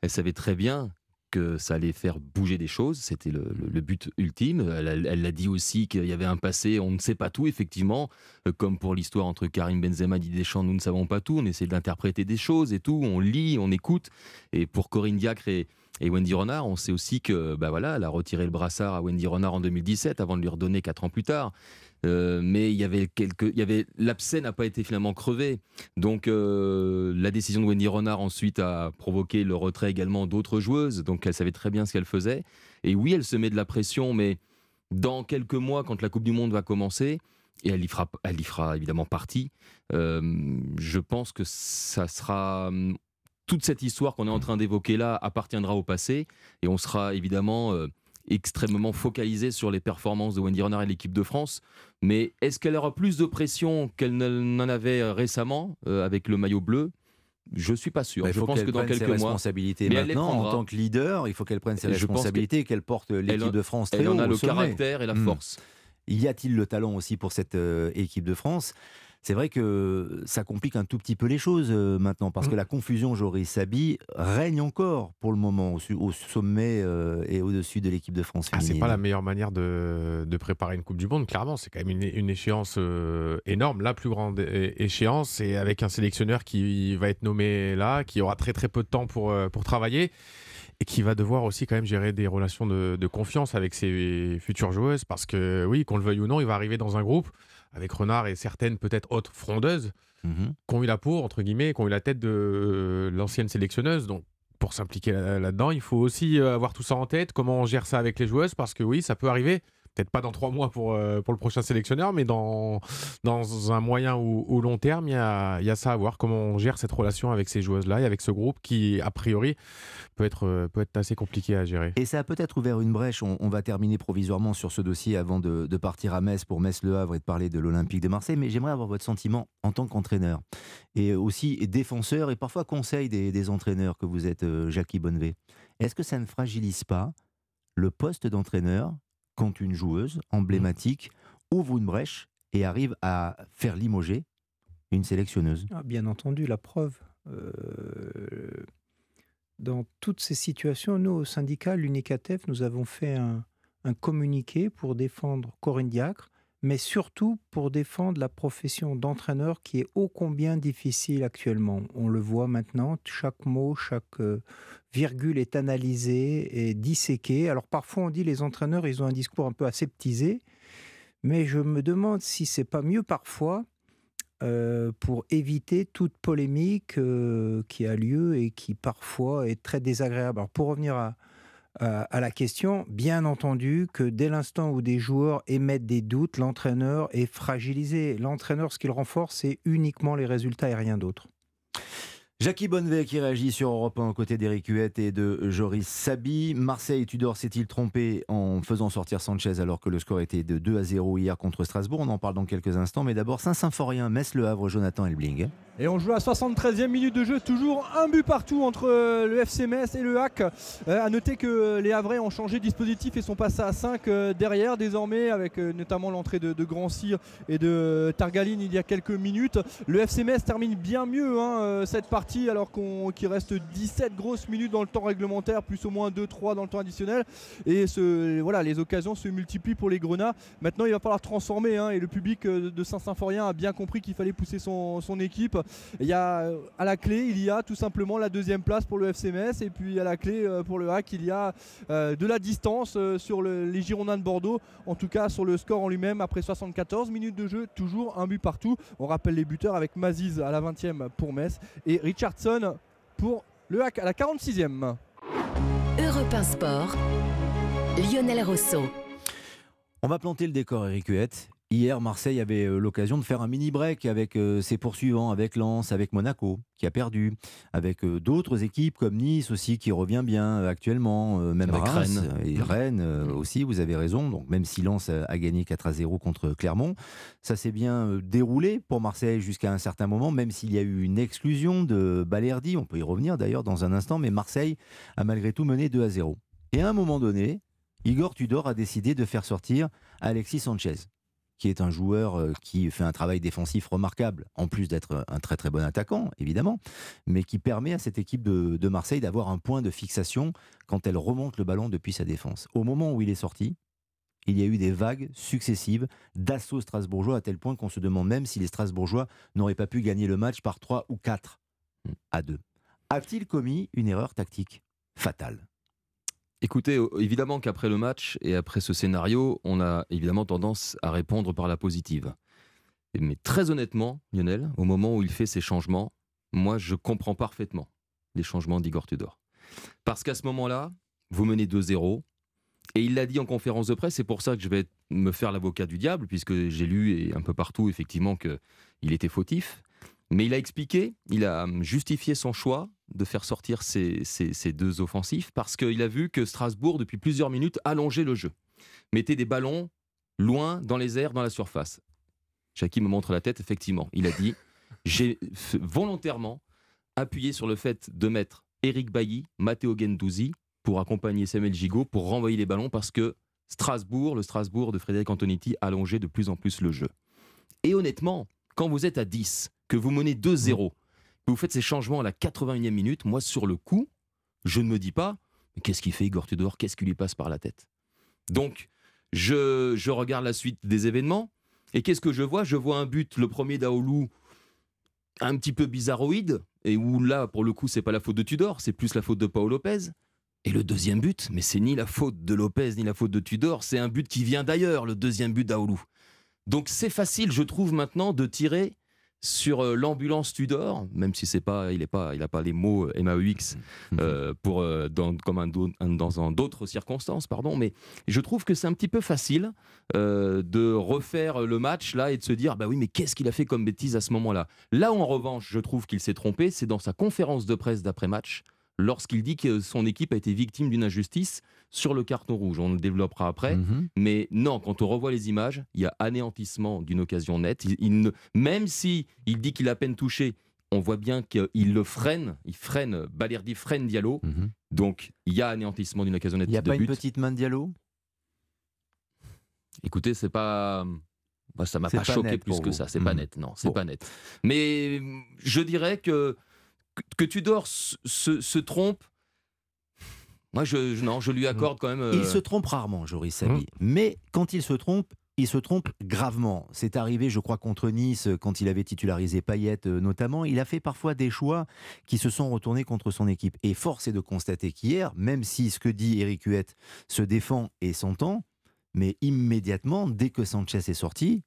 elle savait très bien que ça allait faire bouger des choses. C'était le, but ultime. Elle l'a dit aussi qu'il y avait un passé, on ne sait pas tout, effectivement. Euh, Comme pour l'histoire entre Karim Benzema et Didier Deschamps, nous ne savons pas tout. On essaie d'interpréter des choses et tout. On lit, on écoute. Et pour Corinne Diacre et, et Wendy Renard, on sait aussi que, bah voilà, elle a retiré le brassard à Wendy Renard en 2017 avant de lui redonner quatre ans plus tard. Euh, mais il y avait quelques, il y avait l'abcès n'a pas été finalement crevé. Donc euh, la décision de Wendy Renard ensuite a provoqué le retrait également d'autres joueuses. Donc elle savait très bien ce qu'elle faisait. Et oui, elle se met de la pression, mais dans quelques mois, quand la Coupe du Monde va commencer, et elle y fera, elle y fera évidemment partie, euh, je pense que ça sera toute cette histoire qu'on est en train d'évoquer là appartiendra au passé et on sera évidemment euh, extrêmement focalisé sur les performances de Wendy Renard et l'équipe de France. Mais est-ce qu'elle aura plus de pression qu'elle ne- n'en avait euh, récemment euh, avec le maillot bleu? Je suis pas sûr. Bah, je pense que dans quelques mois, responsabilités mais elle les maintenant en tant que leader. Il faut qu'elle prenne ses responsabilités et qu'elle porte l'équipe de France très elle en a le sommet. caractère et la Hmm. force. Y a-t-il le talent aussi pour cette euh, équipe de France? C'est vrai que ça complique un tout petit peu les choses euh, maintenant, parce que la confusion Joris Sabi règne encore pour le moment au, sommet euh, et au-dessus de l'équipe de France Ah, c'est pas la meilleure manière de, de préparer une Coupe du Monde, clairement. C'est quand même une, une échéance euh, énorme, la plus grande échéance, et avec un sélectionneur qui va être nommé là, qui aura très très peu de temps pour, pour travailler, et qui va devoir aussi quand même gérer des relations de, de confiance avec ses futures joueuses, parce que oui, qu'on le veuille ou non, il va arriver dans un groupe avec Renard et certaines peut-être autres frondeuses Mhm. qui ont eu la peau, entre guillemets, qui ont eu la tête de euh, l'ancienne sélectionneuse. Donc, pour s'impliquer là- là-dedans, il faut aussi euh, avoir tout ça en tête, comment on gère ça avec les joueuses, parce que oui, ça peut arriver. Peut-être pas dans trois mois pour, euh, pour le prochain sélectionneur, mais dans, dans un moyen ou, long terme, il y a, y a ça à voir, comment on gère cette relation avec ces joueuses-là et avec ce groupe qui, a priori, peut être, euh, peut être assez compliqué à gérer. Et ça a peut-être ouvert une brèche. On, va terminer provisoirement sur ce dossier avant de, de partir à Metz pour Metz-Le Havre et de parler de l'Olympique de Marseille. Mais j'aimerais avoir votre sentiment en tant qu'entraîneur et aussi défenseur et parfois conseil des, des entraîneurs que vous êtes, euh, Jackie Bonnevet. Est-ce que ça ne fragilise pas le poste d'entraîneur quand une joueuse emblématique ouvre une brèche et arrive à faire limoger une sélectionneuse Ah, bien entendu, la preuve. Euh, dans toutes ces situations, nous, au syndicat, l'UNICATEF, nous avons fait un, un communiqué pour défendre Corinne Diacre, mais surtout pour défendre la profession d'entraîneur qui est ô combien difficile actuellement. On le voit maintenant, chaque mot, chaque euh, virgule est analysé et disséqué. Alors parfois on dit les entraîneurs, ils ont un discours un peu aseptisé, mais je me demande si c'est pas mieux parfois euh, pour éviter toute polémique euh, qui a lieu et qui parfois est très désagréable. Alors pour revenir à, à- à la question, bien entendu que dès l'instant où des joueurs émettent des doutes, l'entraîneur est fragilisé. L'entraîneur, ce qu'il renforce, c'est uniquement les résultats et rien d'autre. Jackie Bonnevet qui réagit sur Europe 1 aux côtés d'Éric Huette et de Joris Sabi. Marseille, Tudor s'est-il trompé en faisant sortir Sanchez alors que le score était de 2 à 0 hier contre Strasbourg? On en parle dans quelques instants, mais d'abord Saint-Symphorien, Metz-Le Havre, Jonathan Elbling. Et on joue à 73e minute de jeu, toujours un but partout entre euh, le FC Metz et le HAC. Euh, à noter que les Havrais ont changé de dispositif et sont passés à 5 euh, derrière désormais, avec euh, notamment l'entrée de, de Grand Cyr et de Targaline il y a quelques minutes. Le FC Metz termine bien mieux hein, euh, cette partie alors qu'il reste 17 grosses minutes dans le temps réglementaire, plus au moins 2-3 dans le temps additionnel. Et ce, voilà, les occasions se multiplient pour les Grenats. Maintenant, il va falloir transformer hein, et le public euh, de Saint-Symphorien a bien compris qu'il fallait pousser son, équipe. Il y a euh, à la clé, il y a tout simplement la deuxième place pour le FC Metz et puis à la clé euh, pour le HAC, il y a de la distance sur le- les Girondins de Bordeaux. En tout cas, sur le score en lui-même, après 74 minutes de jeu, toujours un but partout. On rappelle les buteurs avec Maziz à la 20e pour Metz et Richardson pour le HAC à la 46e. Europe 1 Sport, Lionel Rousseau. On va planter le décor, Eric Huette. Hier, Marseille avait euh, l'occasion de faire un mini break avec euh, ses poursuivants, avec Lens, avec Monaco, qui a perdu, avec euh, d'autres équipes comme Nice aussi, qui revient bien actuellement, même Avec Reims Rennes. et Mmh. Rennes euh, aussi, vous avez raison. Donc même si Lens a, gagné 4 à 0 contre Clermont, ça s'est bien déroulé pour Marseille jusqu'à un certain moment, même s'il y a eu une exclusion de Balerdi, on peut y revenir d'ailleurs dans un instant, mais Marseille a malgré tout mené 2 à 0. Et à un moment donné, Igor Tudor a décidé de faire sortir Alexis Sanchez qui est un joueur euh, qui fait un travail défensif remarquable, en plus d'être un très très bon attaquant, évidemment, mais qui permet à cette équipe de, Marseille d'avoir un point de fixation quand elle remonte le ballon depuis sa défense. Au moment où il est sorti, il y a eu des vagues successives d'assaut strasbourgeois à tel point qu'on se demande même si les Strasbourgeois n'auraient pas pu gagner le match par 3 ou 4 à 2. A-t-il commis une erreur tactique fatale? Écoutez, évidemment qu'après le match et après ce scénario, on a évidemment tendance à répondre par la positive. Mais très honnêtement, Lionel, au moment où il fait ces changements, moi je comprends parfaitement les changements d'Igor Tudor. Parce qu'à ce moment-là, vous menez 2-0, et il l'a dit en conférence de presse, c'est pour ça que je vais me faire l'avocat du diable, puisque j'ai lu un peu partout effectivement qu'il était fautif. Mais il a expliqué, il a justifié son choix de faire sortir ces, deux offensifs parce qu'il a vu que Strasbourg, depuis plusieurs minutes, allongeait le jeu. Mettait des ballons loin dans les airs, dans la surface. Jackie me montre la tête, effectivement. Il a dit (laughs) J'ai volontairement appuyé sur le fait de mettre Eric Bailly, Matteo Gendouzi pour accompagner Samuel Gigot pour renvoyer les ballons parce que Strasbourg, le Strasbourg de Frédéric Antonetti, allongeait de plus en plus le jeu. Et honnêtement, quand vous êtes à 10, que vous menez 2-0, que vous faites ces changements à la 81e minute, moi sur le coup, je ne me dis pas, qu'est-ce qu'il fait Igor Tudor Qu'est-ce qui lui passe par la tête? Donc, je, je regarde la suite des événements, et qu'est-ce que je vois? Je vois un but, le premier d'Aoulou, un petit peu bizarroïde, et où là, pour le coup, c'est pas la faute de Tudor, c'est plus la faute de Paolo Lopez. Et le deuxième but, mais c'est ni la faute de Lopez ni la faute de Tudor, c'est un but qui vient d'ailleurs, le deuxième but d'Aoulou. Donc c'est facile, je trouve maintenant, de tirer sur euh, l'ambulance Tudor, même si c'est pas, il n'a pas, il a pas les mots euh, MAEX Mhm. euh, pour dans, comme un, dans d'autres circonstances, pardon. Mais je trouve que c'est un petit peu facile euh, de refaire le match là et de se dire bah oui, mais qu'est-ce qu'il a fait comme bêtise à ce moment-là? Là, en revanche, je trouve qu'il s'est trompé, c'est dans sa conférence de presse d'après-match lorsqu'il dit que son équipe a été victime d'une injustice sur le carton rouge. On le développera après. Mhm. Mais non, quand on revoit les images, il y a anéantissement d'une occasion nette. Il, il ne- même si il dit qu'il a à peine touché, on voit bien qu'il le freine. Il freine, Balerdi freine Diallo. Donc il y a anéantissement d'une occasion nette. Il n'y a de pas une petite main de Diallo? Écoutez, c'est pas. Moi, ça m'a pas, pas choqué plus que vous. ça. C'est pas Mhm. net. Non, c'est Bon. pas net. Mais je dirais que que, que Tudor se, se- se trompe. Moi, je, je- non, je lui accorde quand même. Il euh, se trompe rarement, Joris Sabi. Mais quand il se trompe, il se trompe gravement. C'est arrivé, je crois, contre Nice, quand il avait titularisé Payet euh, notamment. Il a fait parfois des choix qui se sont retournés contre son équipe. Et force est de constater qu'hier, même si ce que dit Eric Huette se défend et s'entend, mais immédiatement, dès que Sanchez est sorti,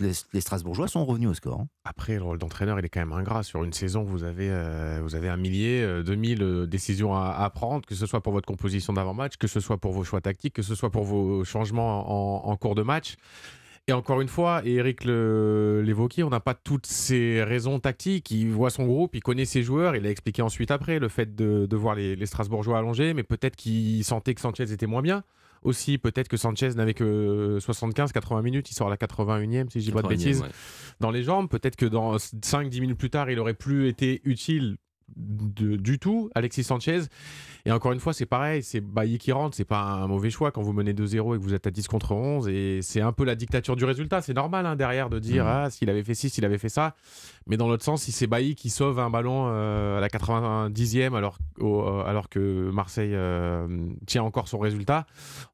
les, Strasbourgeois sont revenus au score. hein. Après, le rôle d'entraîneur, il est quand même ingrat. Sur une saison, vous avez, euh, vous avez un millier, euh, 2000 euh, décisions à, prendre, que ce soit pour votre composition d'avant-match, que ce soit pour vos choix tactiques, que ce soit pour vos changements en, cours de match. Et encore une fois, et Eric l'évoquait, on n'a pas toutes ces raisons tactiques. Il voit son groupe, il connaît ses joueurs. Il a expliqué ensuite après le fait de, de voir les, les Strasbourgeois allongés, mais peut-être qu'il sentait que Sanchez était moins bien. Aussi, peut-être que Sanchez n'avait que 75-80 minutes, il sort à la 81e, si je dis pas de 81e, bêtises, ouais. dans les jambes. Peut-être que dans 5-10 minutes plus tard, il aurait plus été utile de- du tout, Alexis Sanchez. Et encore une fois, c'est pareil, c'est Bailly qui rentre, c'est pas un mauvais choix quand vous menez 2-0 et que vous êtes à 10 contre 11. Et c'est un peu la dictature du résultat. C'est normal hein, derrière de dire Mhm. ah, s'il avait fait ci, s'il avait fait ça. Mais dans l'autre sens, si c'est Bailly qui sauve un ballon euh, à la 90e alors, au- euh, alors que Marseille euh, tient encore son résultat,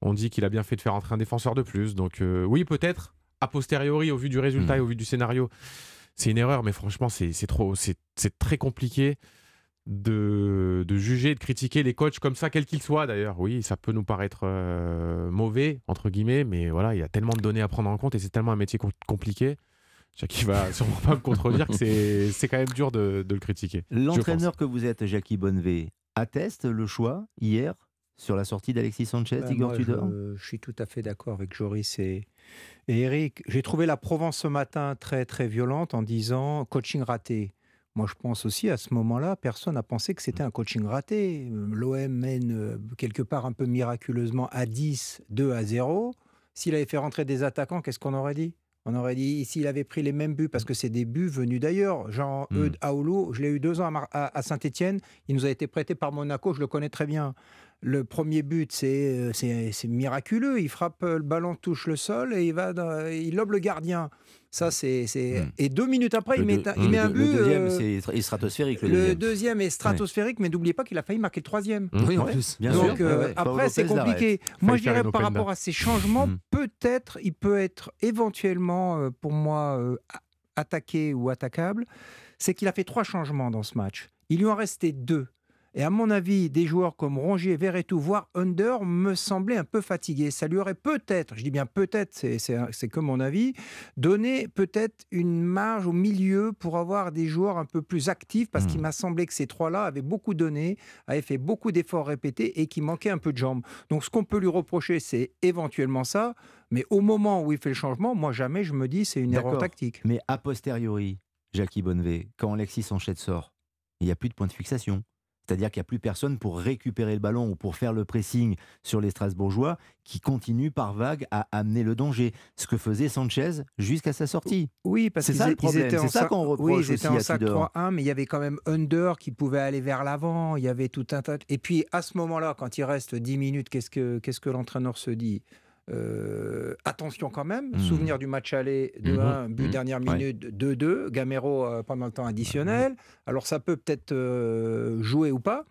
on dit qu'il a bien fait de faire entrer un défenseur de plus. Donc euh, oui, peut-être, a posteriori, au vu du résultat et au vu du scénario, c'est une erreur, mais franchement, c'est c'est trop, c'est c'est très compliqué de, de juger, de critiquer les coachs comme ça, quels qu'ils soient d'ailleurs. Oui, ça peut nous paraître euh, mauvais, entre guillemets, mais voilà, il y a tellement de données à prendre en compte et c'est tellement un métier com- compliqué. Jackie va (laughs) sûrement pas me contredire que c'est c'est quand même dur de, de le critiquer. L'entraîneur que vous êtes, Jackie Bonnevé, atteste le choix hier sur la sortie d'Alexis Sanchez, Ben, moi, Tudor? je, je suis tout à fait d'accord avec Joris et, et Eric. J'ai trouvé la Provence ce matin très très violente en disant coaching raté. Moi, je pense aussi à ce moment-là, personne n'a pensé que c'était un coaching raté. L'OM mène euh, quelque part un peu miraculeusement à 10, 2 à 0. S'il avait fait rentrer des attaquants, qu'est-ce qu'on aurait dit? On aurait dit s'il avait pris les mêmes buts, parce que c'est des buts venus d'ailleurs. Jean Eudes Aoulou, je l'ai eu deux ans à, Saint-Etienne. Il nous a été prêté par Monaco, je le connais très bien. Le premier but, c'est euh, c'est c'est miraculeux. Il frappe euh, le ballon, touche le sol et il va, dans- il lobe le gardien. Ça, c'est c'est- et deux minutes après, il Le met, deux- il met le un but. Le deuxième, euh, c'est est stratosphérique. Le, le deuxième. deuxième est stratosphérique, mais n'oubliez pas qu'il a failli marquer le troisième. Oui, en plus, bien Donc, sûr. euh, Ouais, ouais. Paolo après, c'est compliqué. Moi, je dirais par rapport à ces changements, Mm. peut-être, il peut être éventuellement, euh, pour moi, attaqué ou attaquable. C'est qu'il a fait trois changements dans ce match. Il lui en restait deux. Et à mon avis, des joueurs comme Rongier, Verretou, voire Under, me semblaient un peu fatigués. Ça lui aurait peut-être, je dis bien peut-être, c'est- que mon avis, donné peut-être une marge au milieu pour avoir des joueurs un peu plus actifs, parce qu'il m'a semblé que ces trois-là avaient beaucoup donné, avaient fait beaucoup d'efforts répétés et qui manquaient un peu de jambes. Donc ce qu'on peut lui reprocher, c'est éventuellement ça, mais au moment où il fait le changement, moi jamais je me dis c'est une erreur tactique. Mais a posteriori, Jackie Bonnevé, quand Alexis Sanchez sort, il n'y a plus de point de fixation. C'est-à-dire qu'il n'y a plus personne pour récupérer le ballon ou pour faire le pressing sur les Strasbourgeois qui continuent par vague à amener le danger. Ce que faisait Sanchez jusqu'à sa sortie. Oui, parce c'est qu'ils ça le problème. C'est ça qu'on reproche oui, ils étaient aussi en à 5 Tudor. 3 1 mais il y avait quand même Under qui pouvait aller vers l'avant. Il y avait tout un tas. Et puis à ce moment-là, quand il reste 10 minutes, qu'est-ce que, qu'est-ce que l'entraîneur se dit? Euh, attention quand même, Mhm. souvenir du match aller 2-1, but Mhm. dernière minute 2-2, Gamero euh, pendant le temps additionnel. Alors ça peut peut-être euh, jouer ou pas,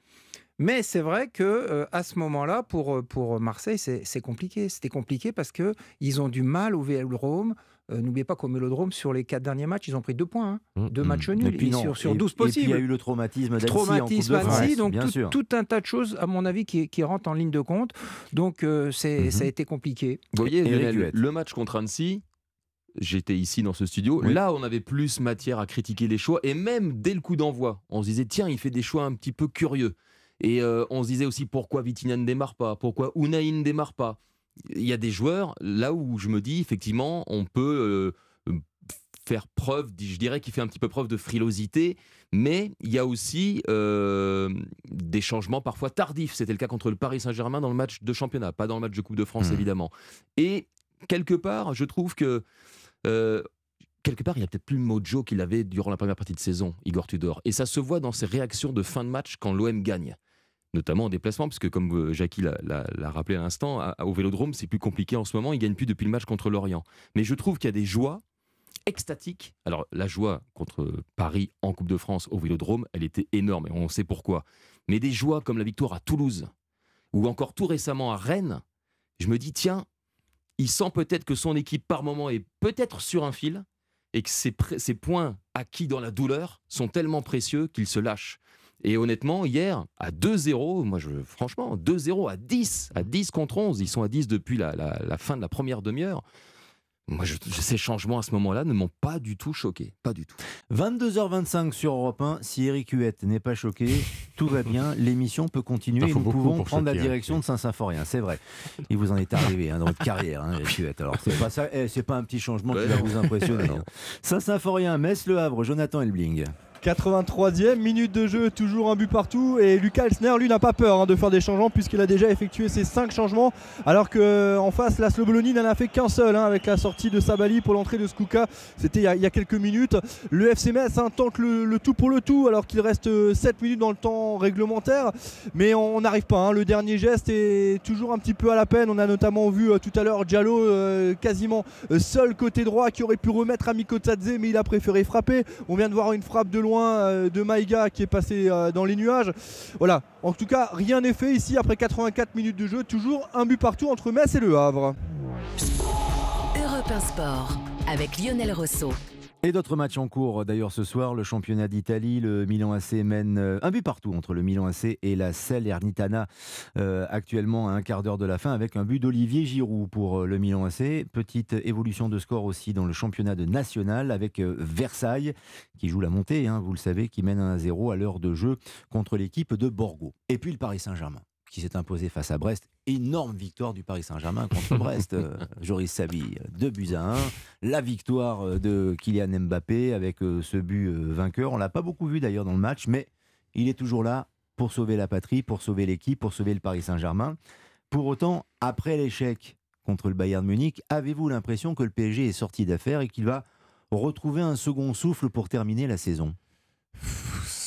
mais c'est vrai que à ce moment-là, pour, pour Marseille, c'est c'est compliqué. C'était compliqué parce que ils ont du mal au Vélodrome. Euh, N'oubliez pas qu'au Vélodrome, sur les quatre derniers matchs, ils ont pris deux points, hein. deux matchs nuls Et puis et non. sur, sur Et- 12 Et puis possibles. il y a eu le traumatisme d'Annecy Traumatisme en Coupe de Annecy, France, donc bien tout, sûr. tout un tas de choses, à mon avis, qui, qui rentrent en ligne de compte. Donc euh, c'est ça a été compliqué. Vous voyez, Lionel, le match contre Annecy, j'étais ici dans ce studio. Oui. Là, on avait plus matière à critiquer les choix. Et même dès le coup d'envoi, on se disait, tiens, il fait des choix un petit peu curieux. Et euh, on se disait aussi, pourquoi Vitinha ne démarre pas? Pourquoi Unai ne démarre pas? Il y a des joueurs, là où je me dis, effectivement, on peut euh, faire preuve, je dirais qu'il fait un petit peu preuve de frilosité, mais il y a aussi euh, des changements parfois tardifs. C'était le cas contre le Paris Saint-Germain dans le match de championnat, pas dans le match de Coupe de France, évidemment. Et quelque part, je trouve que. euh, Quelque part, il y a peut-être plus le mojo qu'il avait durant la première partie de saison, Igor Tudor. Et ça se voit dans ses réactions de fin de match quand l'OM gagne. Notamment en déplacement, parce que comme euh, Jackie l'a- rappelé à l'instant, au Vélodrome, c'est plus compliqué en ce moment. Il gagne plus depuis le match contre l'Orient. Mais je trouve qu'il y a des joies extatiques. Alors, la joie contre Paris en Coupe de France au Vélodrome, elle était énorme et on sait pourquoi. Mais des joies comme la victoire à Toulouse ou encore tout récemment à Rennes, je me dis, tiens, il sent peut-être que son équipe par moment est peut-être sur un fil et que ses, ses points acquis dans la douleur sont tellement précieux qu'il se lâche. Et honnêtement, hier, à 2-0, moi, je, franchement, 2-0 à 10, à 10 contre 11, ils sont à 10 depuis la, la- la fin de la première demi-heure. Moi, je- ces changements à ce moment-là ne m'ont pas du tout choqué. Pas du tout. 22h25 sur Europe 1. Si Eric Huette n'est pas choqué, tout va bien. (laughs) L'émission peut continuer et nous pouvons prendre la choquer, direction de Saint-Symphorien. C'est vrai. Il vous en est arrivé hein, dans votre carrière, hein, Eric Huette. Alors, c'est pas ça. eh, c'est pas un petit changement qui va vous impressionner. Hein. (laughs) Saint-Symphorien, Metz, Le Havre, Jonathan Elbling. 83e minute de jeu, toujours un but partout. Et Lucas Elsner, lui, n'a pas peur hein, de faire des changements puisqu'il a déjà effectué ses 5 changements. Alors qu'en face, la Bologna n'en a fait qu'un seul hein, avec la sortie de Sabali pour l'entrée de Skuka. C'était il, y a- quelques minutes. Le FC Metz hein, tente le, tout pour le tout alors qu'il reste 7 minutes dans le temps réglementaire. Mais on n'arrive pas. Le dernier geste est toujours un petit peu à la peine. On a notamment vu euh, tout à l'heure Diallo euh, quasiment euh, seul côté droit qui aurait pu remettre Amiko Tadze mais il a préféré frapper. On vient de voir une frappe de loin euh, de Maïga qui est passé euh, dans les nuages. Voilà, en tout cas rien n'est fait ici après 84 minutes de jeu. Toujours un but partout entre Metz et Le Havre. Europe 1 Sport avec Lionel Rousseau. Et d'autres matchs en cours d'ailleurs ce soir, le championnat d'Italie, le Milan AC mène euh, un but partout entre le Milan AC et la Salernitana euh, actuellement à un quart d'heure de la fin avec un but d'Olivier Giroud pour euh, le Milan AC. Petite évolution de score aussi dans le championnat de national avec Versailles qui joue la montée, hein, vous le savez, qui mène 1 à 0 à l'heure de jeu contre l'équipe de Borgo. Et puis le Paris Saint-Germain qui s'est imposé face à Brest. Énorme victoire du Paris Saint-Germain contre (laughs) Brest. euh, Joris Savi, 2 buts à 1. La victoire euh, de Kylian Mbappé avec euh, ce but euh, vainqueur. On l'a pas beaucoup vu d'ailleurs dans le match, mais il est toujours là pour sauver la patrie, pour sauver l'équipe, pour sauver le Paris Saint-Germain. Pour autant, après l'échec contre le Bayern Munich, avez-vous l'impression que le PSG est sorti d'affaire et qu'il va retrouver un second souffle pour terminer la saison? (laughs)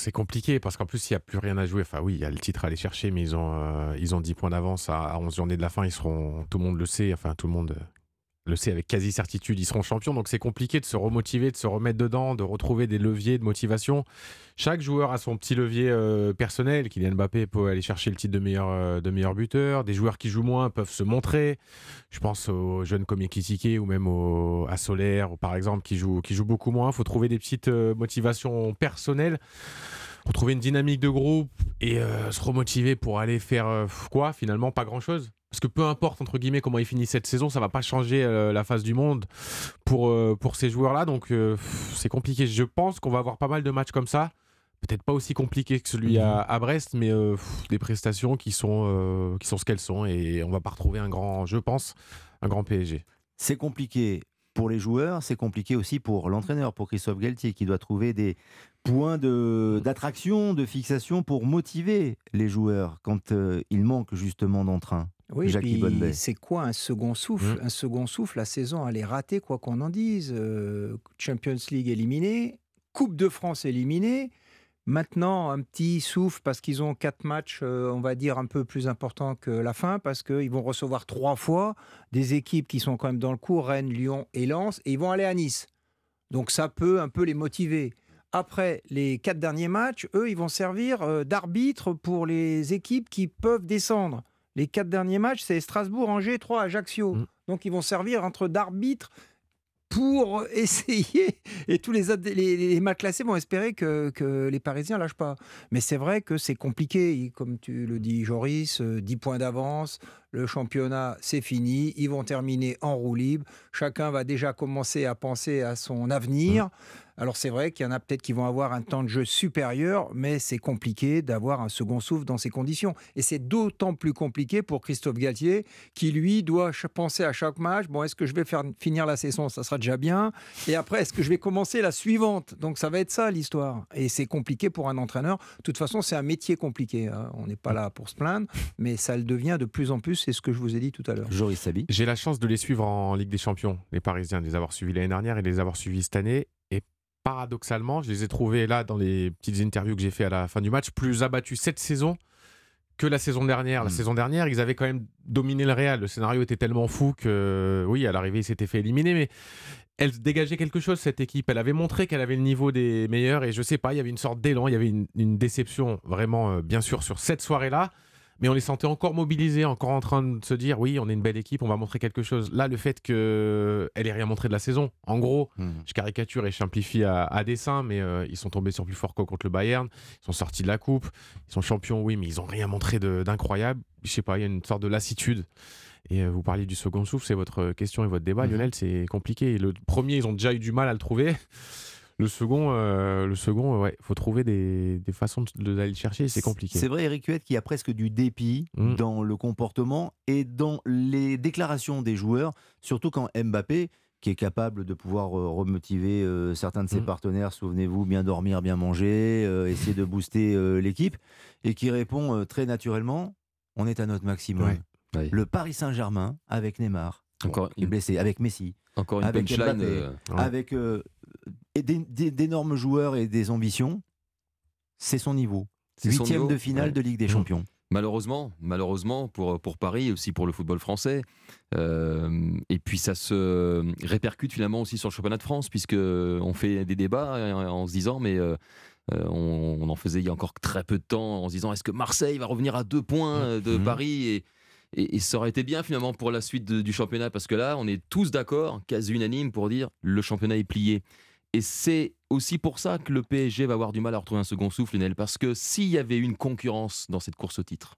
C'est compliqué parce qu'en plus, il n'y a plus rien à jouer. Enfin, oui, il y a le titre à aller chercher, mais ils ont, euh, ils ont 10 points d'avance à, à 11 journées de la fin. Ils seront, tout le monde le sait, enfin, tout le monde euh, le sait avec quasi certitude, ils seront champions. Donc, c'est compliqué de se remotiver, de se remettre dedans, de retrouver des leviers de motivation. Chaque joueur a son petit levier euh, personnel. Kylian Mbappé peut aller chercher le titre de meilleur, euh, de meilleur buteur. Des joueurs qui jouent moins peuvent se montrer. Je pense aux jeunes comme Ekitike ou même au, à Solaire, par exemple, qui jouent, qui beaucoup moins. Il faut trouver des petites euh, motivations personnelles retrouver une dynamique de groupe et se remotiver pour aller faire quoi finalement pas grand chose parce que peu importe entre guillemets comment ils finissent cette saison ça va pas changer euh, la face du monde pour, euh, pour ces joueurs là donc euh, c'est compliqué. Je pense qu'on va avoir pas mal de matchs comme ça. Peut-être pas aussi compliqué que celui à, à Brest mais pff, des prestations qui sont, qui sont ce qu'elles sont. Et on va pas retrouver un grand je pense un grand PSG C'est compliqué pour les joueurs, c'est compliqué aussi pour l'entraîneur, pour Christophe Galtier, qui doit trouver des points de- d'attraction, de, fixation pour motiver les joueurs quand euh, il manque justement d'entrain. Oui, c'est quoi un second souffle Mmh. Un second souffle, la saison, elle est ratée, quoi qu'on en dise. Euh, Champions League éliminé, Coupe de France éliminée. Maintenant, un petit souffle parce qu'ils ont quatre matchs, euh, on va dire, un peu plus importants que la fin, parce qu'ils vont recevoir trois fois des équipes qui sont quand même dans le coup, Rennes, Lyon et Lens, et ils vont aller à Nice. Donc ça peut un peu les motiver. Après, les quatre derniers matchs, eux, ils vont servir euh, d'arbitre pour les équipes qui peuvent descendre. Les quatre derniers matchs, c'est Strasbourg, Angers, 3, Ajaccio. Donc ils vont servir entre d'arbitre pour (laughs) essayer. Et tous les, ad- les, les mal classés vont espérer que, que les Parisiens lâchent pas. Mais c'est vrai que c'est compliqué. Comme tu le dis, Joris, euh, 10 points d'avance. Le championnat, c'est fini. Ils vont terminer en roue libre. Chacun va déjà commencer à penser à son avenir. Alors c'est vrai qu'il y en a peut-être qui vont avoir un temps de jeu supérieur, mais c'est compliqué d'avoir un second souffle dans ces conditions. Et c'est d'autant plus compliqué pour Christophe Galtier, qui lui doit penser à chaque match, bon, est-ce que je vais faire finir la saison Ça sera déjà bien. Et après, est-ce que je vais commencer la suivante? Donc ça va être ça l'histoire. Et c'est compliqué pour un entraîneur. De toute façon, c'est un métier compliqué. hein. On n'est pas là pour se plaindre, mais ça le devient de plus en plus, c'est ce que je vous ai dit tout à l'heure. Joris Sabi. J'ai la chance de les suivre en Ligue des Champions, les Parisiens, de les avoir suivis l'année dernière et de les avoir suivis cette année. Et paradoxalement, je les ai trouvés là, dans les petites interviews que j'ai fait à la fin du match, plus abattus cette saison que la saison dernière. La saison dernière, ils avaient quand même dominé le Real. Le scénario était tellement fou que, oui, à l'arrivée, ils s'étaient fait éliminer, mais elle dégageait quelque chose, cette équipe. Elle avait montré qu'elle avait le niveau des meilleurs et je sais pas, il y avait une sorte d'élan, il y avait une, une déception vraiment, euh, bien sûr, sur cette soirée-là. Mais on les sentait encore mobilisés, encore en train de se dire oui, on est une belle équipe, on va montrer quelque chose. Là, le fait qu'elle ait rien montré de la saison, en gros, je caricature et je simplifie à, à dessein, mais euh, ils sont tombés sur plus fort que contre le Bayern, ils sont sortis de la coupe, ils sont champions, oui, mais ils ont rien montré d'incroyable. Je sais pas, il y a une sorte de lassitude. Et euh, vous parliez du second souffle, c'est votre question et votre débat, Mhm. Lionel, c'est compliqué. Le premier, ils ont déjà eu du mal à le trouver. Le second, euh, le second, ouais, faut trouver des, des façons de- d'aller le chercher, c'est compliqué. C'est vrai, Eric Huette, qu'il y a presque du dépit Mm. dans le comportement et dans les déclarations des joueurs, surtout quand Mbappé, qui est capable de pouvoir euh, remotiver euh, certains de ses Mm. partenaires, souvenez-vous, bien dormir, bien manger, euh, essayer de booster euh, l'équipe, et qui répond euh, très naturellement on est à notre maximum. Ouais. Le Paris Saint-Germain avec Neymar, Encore qui est blessé, avec Messi, Encore une avec punchline, Mbappé, euh, avec euh, d'énormes joueurs et des ambitions, c'est son niveau. Huitième de finale Ouais. de Ligue des Mm. Champions. Malheureusement, malheureusement pour, pour Paris et aussi pour le football français. Euh, et puis ça se répercute finalement aussi sur le championnat de France, puisque on fait des débats euh, en se disant, mais euh, on, on en faisait il y a encore très peu de temps, en se disant, est-ce que Marseille va revenir à deux points euh, de Mhm. Paris et, et, et ça aurait été bien finalement pour la suite de- du championnat, parce que là, on est tous d'accord, quasi unanime, pour dire le championnat est plié. Et c'est aussi pour ça que le PSG va avoir du mal à retrouver un second souffle, Lionel, parce que s'il y avait une concurrence dans cette course au titre,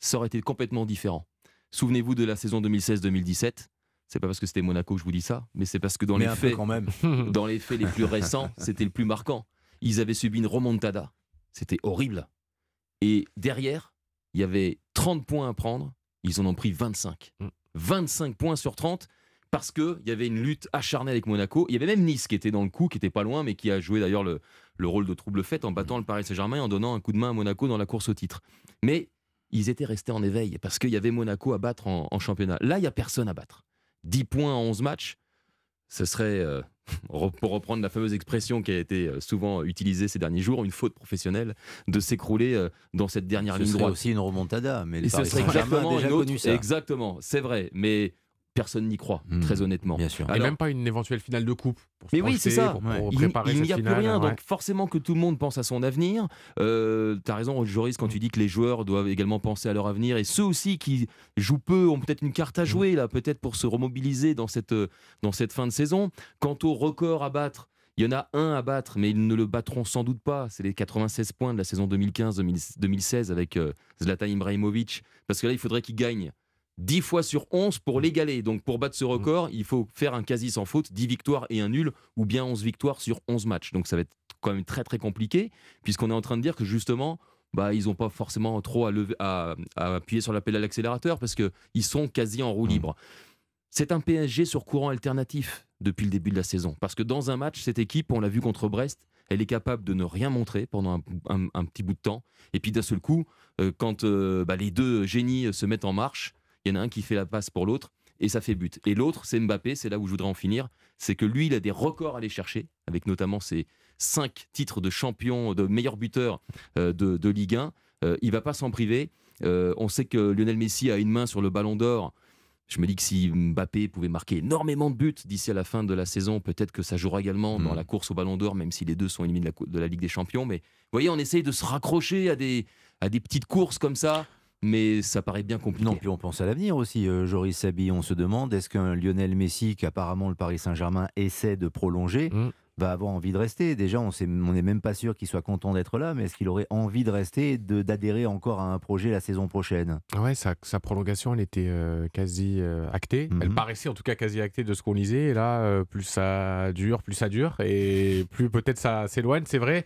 ça aurait été complètement différent. Souvenez-vous de la saison 2016-2017. C'est pas parce que c'était Monaco que je vous dis ça, mais c'est parce que dans Mais les un peu faits, quand même. (laughs) dans les faits les plus récents, c'était le plus marquant. Ils avaient subi une remontada. C'était horrible. Et derrière, il y avait 30 points à prendre. Ils en ont pris 25. 25 points sur 30 parce qu'il y avait une lutte acharnée avec Monaco. Il y avait même Nice qui était dans le coup, qui était pas loin, mais qui a joué d'ailleurs le, le rôle de trouble fête en battant le Paris Saint-Germain et en donnant un coup de main à Monaco dans la course au titre. Mais ils étaient restés en éveil parce qu'il y avait Monaco à battre en, en championnat. Là, il n'y a personne à battre. 10 points en 11 matchs, ce serait, euh, (laughs) pour reprendre la fameuse expression qui a été euh, souvent utilisée ces derniers jours, une faute professionnelle de s'écrouler euh, dans cette dernière Ce ligne serait droite. aussi une remontada, mais les Et ce Paris serait Saint-Germain exactement déjà une autre- connu ça. Exactement, c'est vrai, mais personne n'y croit, très honnêtement. Bien sûr. Et même pas une éventuelle finale de coupe. pour se Mais oui, c'est ça. Pour, pour Il- il n'y a plus rien. ouais. Donc forcément que tout le monde pense à son avenir. Euh, tu as raison, Joris, quand tu dis que les joueurs doivent également penser à leur avenir. Et ceux aussi qui jouent peu ont peut-être une carte à jouer, là, peut-être pour se remobiliser dans cette, euh, dans cette fin de saison. Quant au record à battre, il y en a un à battre, mais ils ne le battront sans doute pas. C'est les 96 points de la saison 2015-2016 avec euh, Zlatan Ibrahimovic. Parce que là, il faudrait qu'il gagne 10 fois sur 11 pour l'égaler. Donc pour battre ce record, il faut faire un quasi sans faute, 10 victoires et un nul, ou bien 11 victoires sur 11 matchs. Donc ça va être quand même très très compliqué, puisqu'on est en train de dire que justement, bah, ils n'ont pas forcément trop à, lever, à, à appuyer sur l'appel à l'accélérateur, parce qu'ils sont quasi en roue libre. C'est un PSG sur courant alternatif. depuis le début de la saison. Parce que dans un match, cette équipe, on l'a vu contre Brest, elle est capable de ne rien montrer pendant un, petit bout de temps. Et puis d'un seul coup, euh, quand euh, bah, les deux génies se mettent en marche, il y en a un qui fait la passe pour l'autre et ça fait but. Et l'autre, c'est Mbappé, c'est là où je voudrais en finir, c'est que lui, il a des records à aller chercher, avec notamment ses cinq titres de champion, de meilleur buteur euh, de, Ligue 1. il va pas s'en priver. on sait que Lionel Messi a une main sur le ballon d'or je me dis que si Mbappé pouvait marquer énormément de buts d'ici à la fin de la saison, peut-être que ça jouera également dans hmm. la course au Ballon d'Or, même si les deux sont éliminés de la, Ligue des Champions. Mais vous voyez, on essaye de se raccrocher à des, à des petites courses comme ça. Mais ça paraît bien compliqué. Non, puis on pense à l'avenir aussi, euh, Joris Sabi. On se demande est-ce qu'un Lionel Messi, qu'apparemment le Paris Saint-Germain essaie de prolonger, hmm va avoir envie de rester. Déjà, on n'est même pas sûr qu'il soit content d'être là, mais est-ce qu'il aurait envie de rester et d'adhérer encore à un projet la saison prochaine? Ouais, sa, sa, prolongation, elle était euh, quasi euh, actée. Elle mhm. paraissait en tout cas quasi actée de ce qu'on lisait. Et là, euh, plus ça dure, plus ça dure. Et plus peut-être ça s'éloigne, c'est vrai.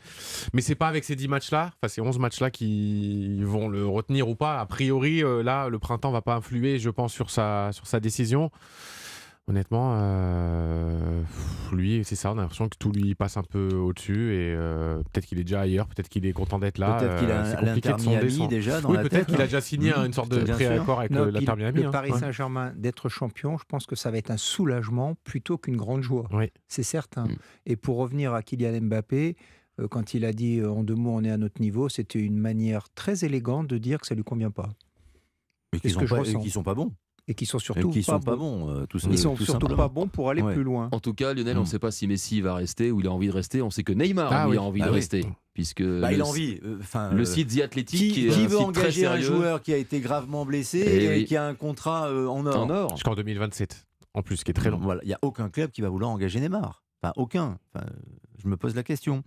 Mais c'est pas avec ces 10 matchs-là, enfin ces 11 matchs-là qui vont le retenir ou pas. A priori, là, le printemps va pas influer, je pense, sur sa, sur sa décision. Honnêtement, euh, lui, c'est ça, on a l'impression que tout lui passe un peu au-dessus et euh, peut-être qu'il est déjà ailleurs, peut-être qu'il est content d'être là. Peut-être qu'il a euh, l'Inter Miami déjà dans oui, peut-être qu'il a déjà signé mmh. une sorte de préaccord avec l'Inter Miami. Le hein. Paris Saint-Germain d'être champion, je pense que ça va être un soulagement plutôt qu'une grande joie. C'est certain. Mmh. Et pour revenir à Kylian Mbappé, quand il a dit en deux mots on est à notre niveau, c'était une manière très élégante de dire que ça lui convient pas. Mais qu'ils ne sont pas bons et qui sont surtout qui pas, sont pas bons. Euh, Ils sont surtout pas bons pour aller plus loin. En tout cas, Lionel, on ne mm. sait pas si Messi va rester ou il a envie de rester. On sait que Neymar ah a envie de ah rester. Puisque bah, il a envie. Euh, le site The Athletic qui, veut engager un joueur qui a été gravement blessé eh et, qui a un contrat euh, en or, en or. jusqu'en 2027 en plus qui est très long. Voilà, il n'y a aucun club qui va vouloir engager Neymar. Enfin, aucun. je me pose la question.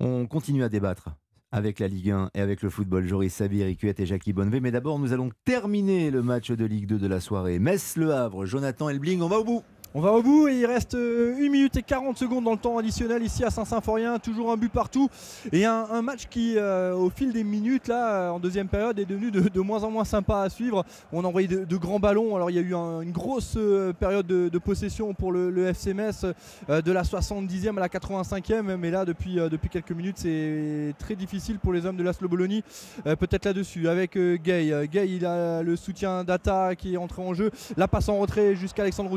On continue à débattre avec la Ligue 1 et avec le football. Joris Sabir, Ricuette et Jackie Bonnevet. Mais d'abord, nous allons terminer le match de Ligue 2 de la soirée. Metz-Le Havre, Jonathan Elbling, on va au bout. On va au bout et il reste 1 euh, minute et 40 secondes dans le temps additionnel ici à Saint-Symphorien. Toujours un but partout et un, match qui, euh, au fil des minutes, là, euh, en deuxième période, est devenu de, moins en moins sympa à suivre. On a envoyé de, grands ballons. Alors il y a eu une grosse période de, possession pour le, le FC de la 70e à la 85e. Mais là, depuis, quelques minutes, c'est très difficile pour les hommes de la Bologna. Peut-être là-dessus avec Gay. Gay, il a le soutien d'Ata qui est entré en jeu. La passe en retrait jusqu'à Alexandre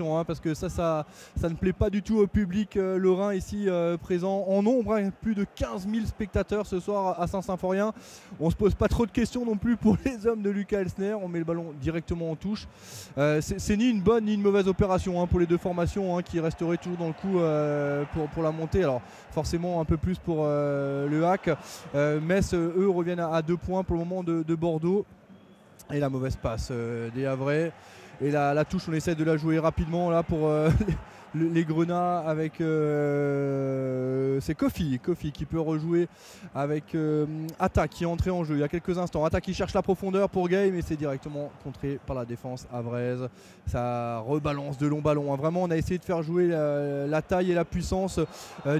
Hein, parce que ça, ça, ne plaît pas du tout au public euh, lorrain ici euh, présent en nombre. Hein. plus de 15 000 spectateurs ce soir à Saint-Symphorien. On se pose pas trop de questions non plus pour (laughs) les hommes de Lucas Elsner. On met le ballon directement en touche. Euh, c'est ni une bonne ni une mauvaise opération hein, pour les deux formations qui resteraient toujours dans le coup pour, la montée. Alors forcément un peu plus pour le hack. Metz, eux, reviennent à, deux points pour le moment de, de Bordeaux. Et la mauvaise passe des Havrais. Et la, touche, on essaie de la jouer rapidement là pour euh, (laughs) les, Grenats avec. Euh, c'est Kofi, Kofi qui peut rejouer avec euh, Atta qui est entré en jeu il y a quelques instants. Atta qui cherche la profondeur pour Gay, mais c'est directement contré par la défense avraise. Ça rebalance de longs ballons. Hein. Vraiment, on a essayé de faire jouer la, taille et la puissance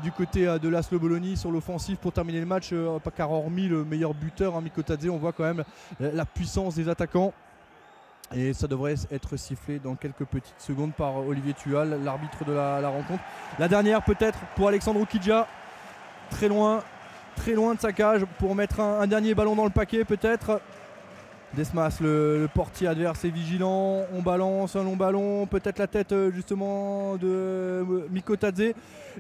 du côté de l'Aslo Bologna sur l'offensive pour terminer le match. car hormis le meilleur buteur, hein, Mikotadze, on voit quand même la puissance des attaquants. Et ça devrait être sifflé dans quelques petites secondes par Olivier Tual, l'arbitre de la, rencontre. La dernière peut-être pour Alexandre Kidja. Très loin, très loin de sa cage pour mettre un, dernier ballon dans le paquet peut-être. Desmas, le, portier adverse est vigilant. On balance un long ballon, peut-être la tête euh, justement de euh, Mikotadze.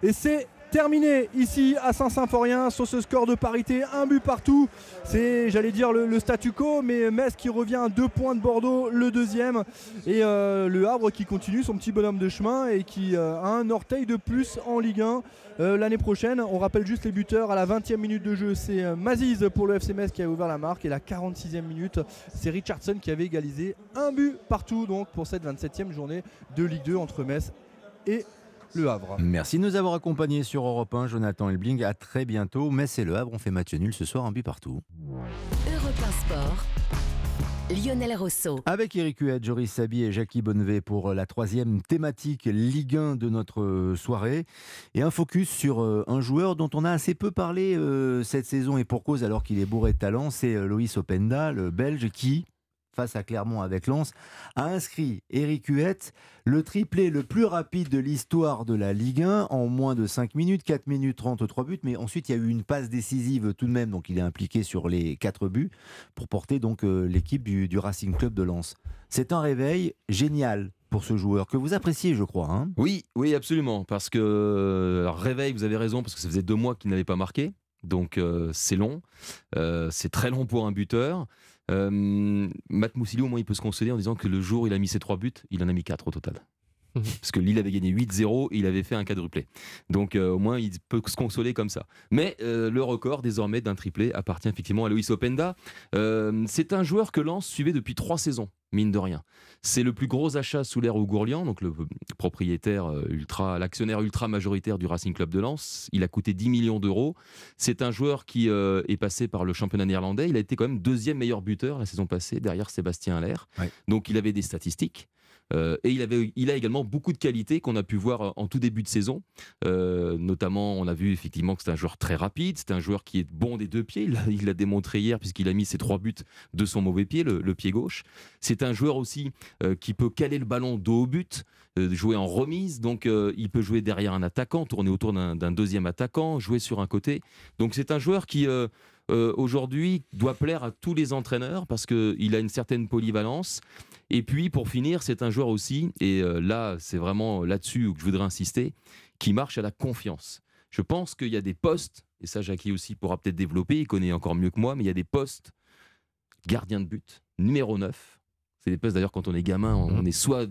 Et c'est terminé ici à Saint-Symphorien sur ce score de parité, un but partout. C'est, j'allais dire, le, statu quo, mais Metz qui revient à deux points de Bordeaux, le deuxième. Et euh, le Havre qui continue son petit bonhomme de chemin et qui euh, a un orteil de plus en Ligue 1 euh, l'année prochaine. On rappelle juste les buteurs à la 20e minute de jeu, c'est Maziz pour le FC Metz qui a ouvert la marque. Et la 46e minute, c'est Richardson qui avait égalisé un but partout donc pour cette 27e journée de Ligue 2 entre Metz et le Havre. Merci de nous avoir accompagnés sur Europe 1, Jonathan Elbling. À très bientôt. Metz et Le Havre, on fait match nul ce soir, un but partout. Europe 1 Sport. Lionel Rousseau. Avec Eric Huet, Joris Sabi et Jackie Bonnevet pour la troisième thématique Ligue 1 de notre soirée. Et un focus sur euh, un joueur dont on a assez peu parlé euh, cette saison et pour cause alors qu'il est bourré de talent, c'est euh, Loïs Openda, le Belge qui, face à Clermont avec Lens, a inscrit Eric Huette, le triplé le plus rapide de l'histoire de la Ligue 1 en moins de 5 minutes, 4 minutes 33 buts, mais ensuite il y a eu une passe décisive tout de même, donc il est impliqué sur les 4 buts pour porter donc euh, l'équipe du, Racing Club de Lens. C'est un réveil génial pour ce joueur que vous appréciez, je crois. Hein Oui, oui, absolument. Parce que réveil, vous avez raison, parce que ça faisait deux mois qu'il n'avait pas marqué. Donc euh, c'est long, Euh, c'est très long pour un buteur. Euh, Matt Moussilou, au moins, il peut se consoler en disant que le jour où il a mis ses trois buts, il en a mis quatre au total. Parce que Lille avait gagné 8-0 et il avait fait un quadruplé. Donc euh, au moins il peut se consoler comme ça. Mais euh, le record désormais d'un triplé appartient effectivement à Luis Openda. Euh, c'est un joueur que Lens suivait depuis trois saisons, mine de rien. C'est le plus gros achat sous l'ère Ougourlian, donc le propriétaire euh, ultra, l'actionnaire ultra majoritaire du Racing Club de Lens. Il a coûté 10 millions d'euros. C'est un joueur qui euh, est passé par le championnat néerlandais. Il a été quand même deuxième meilleur buteur la saison passée, derrière Sébastien Aller. Donc il avait des statistiques. Euh, et il, avait, il a également beaucoup de qualités qu'on a pu voir en tout début de saison. Euh, notamment, on a vu effectivement que c'est un joueur très rapide, c'est un joueur qui est bon des deux pieds. Il l'a démontré hier puisqu'il a mis ses trois buts de son mauvais pied, le, pied gauche. C'est un joueur aussi euh, qui peut caler le ballon dos au but, euh, jouer en remise. Donc, euh, il peut jouer derrière un attaquant, tourner autour d'un deuxième attaquant, jouer sur un côté. Donc, c'est un joueur qui euh, euh, aujourd'hui doit plaire à tous les entraîneurs parce qu'il a une certaine polyvalence. Et puis pour finir, c'est un joueur aussi, et euh, là c'est vraiment là-dessus que je voudrais insister, qui marche à la confiance. Je pense qu'il y a des postes, et ça Jackie aussi pourra peut-être développer, il connaît encore mieux que moi, mais il y a des postes gardien de but, numéro 9. C'est des postes d'ailleurs quand on est gamin, on, on est soit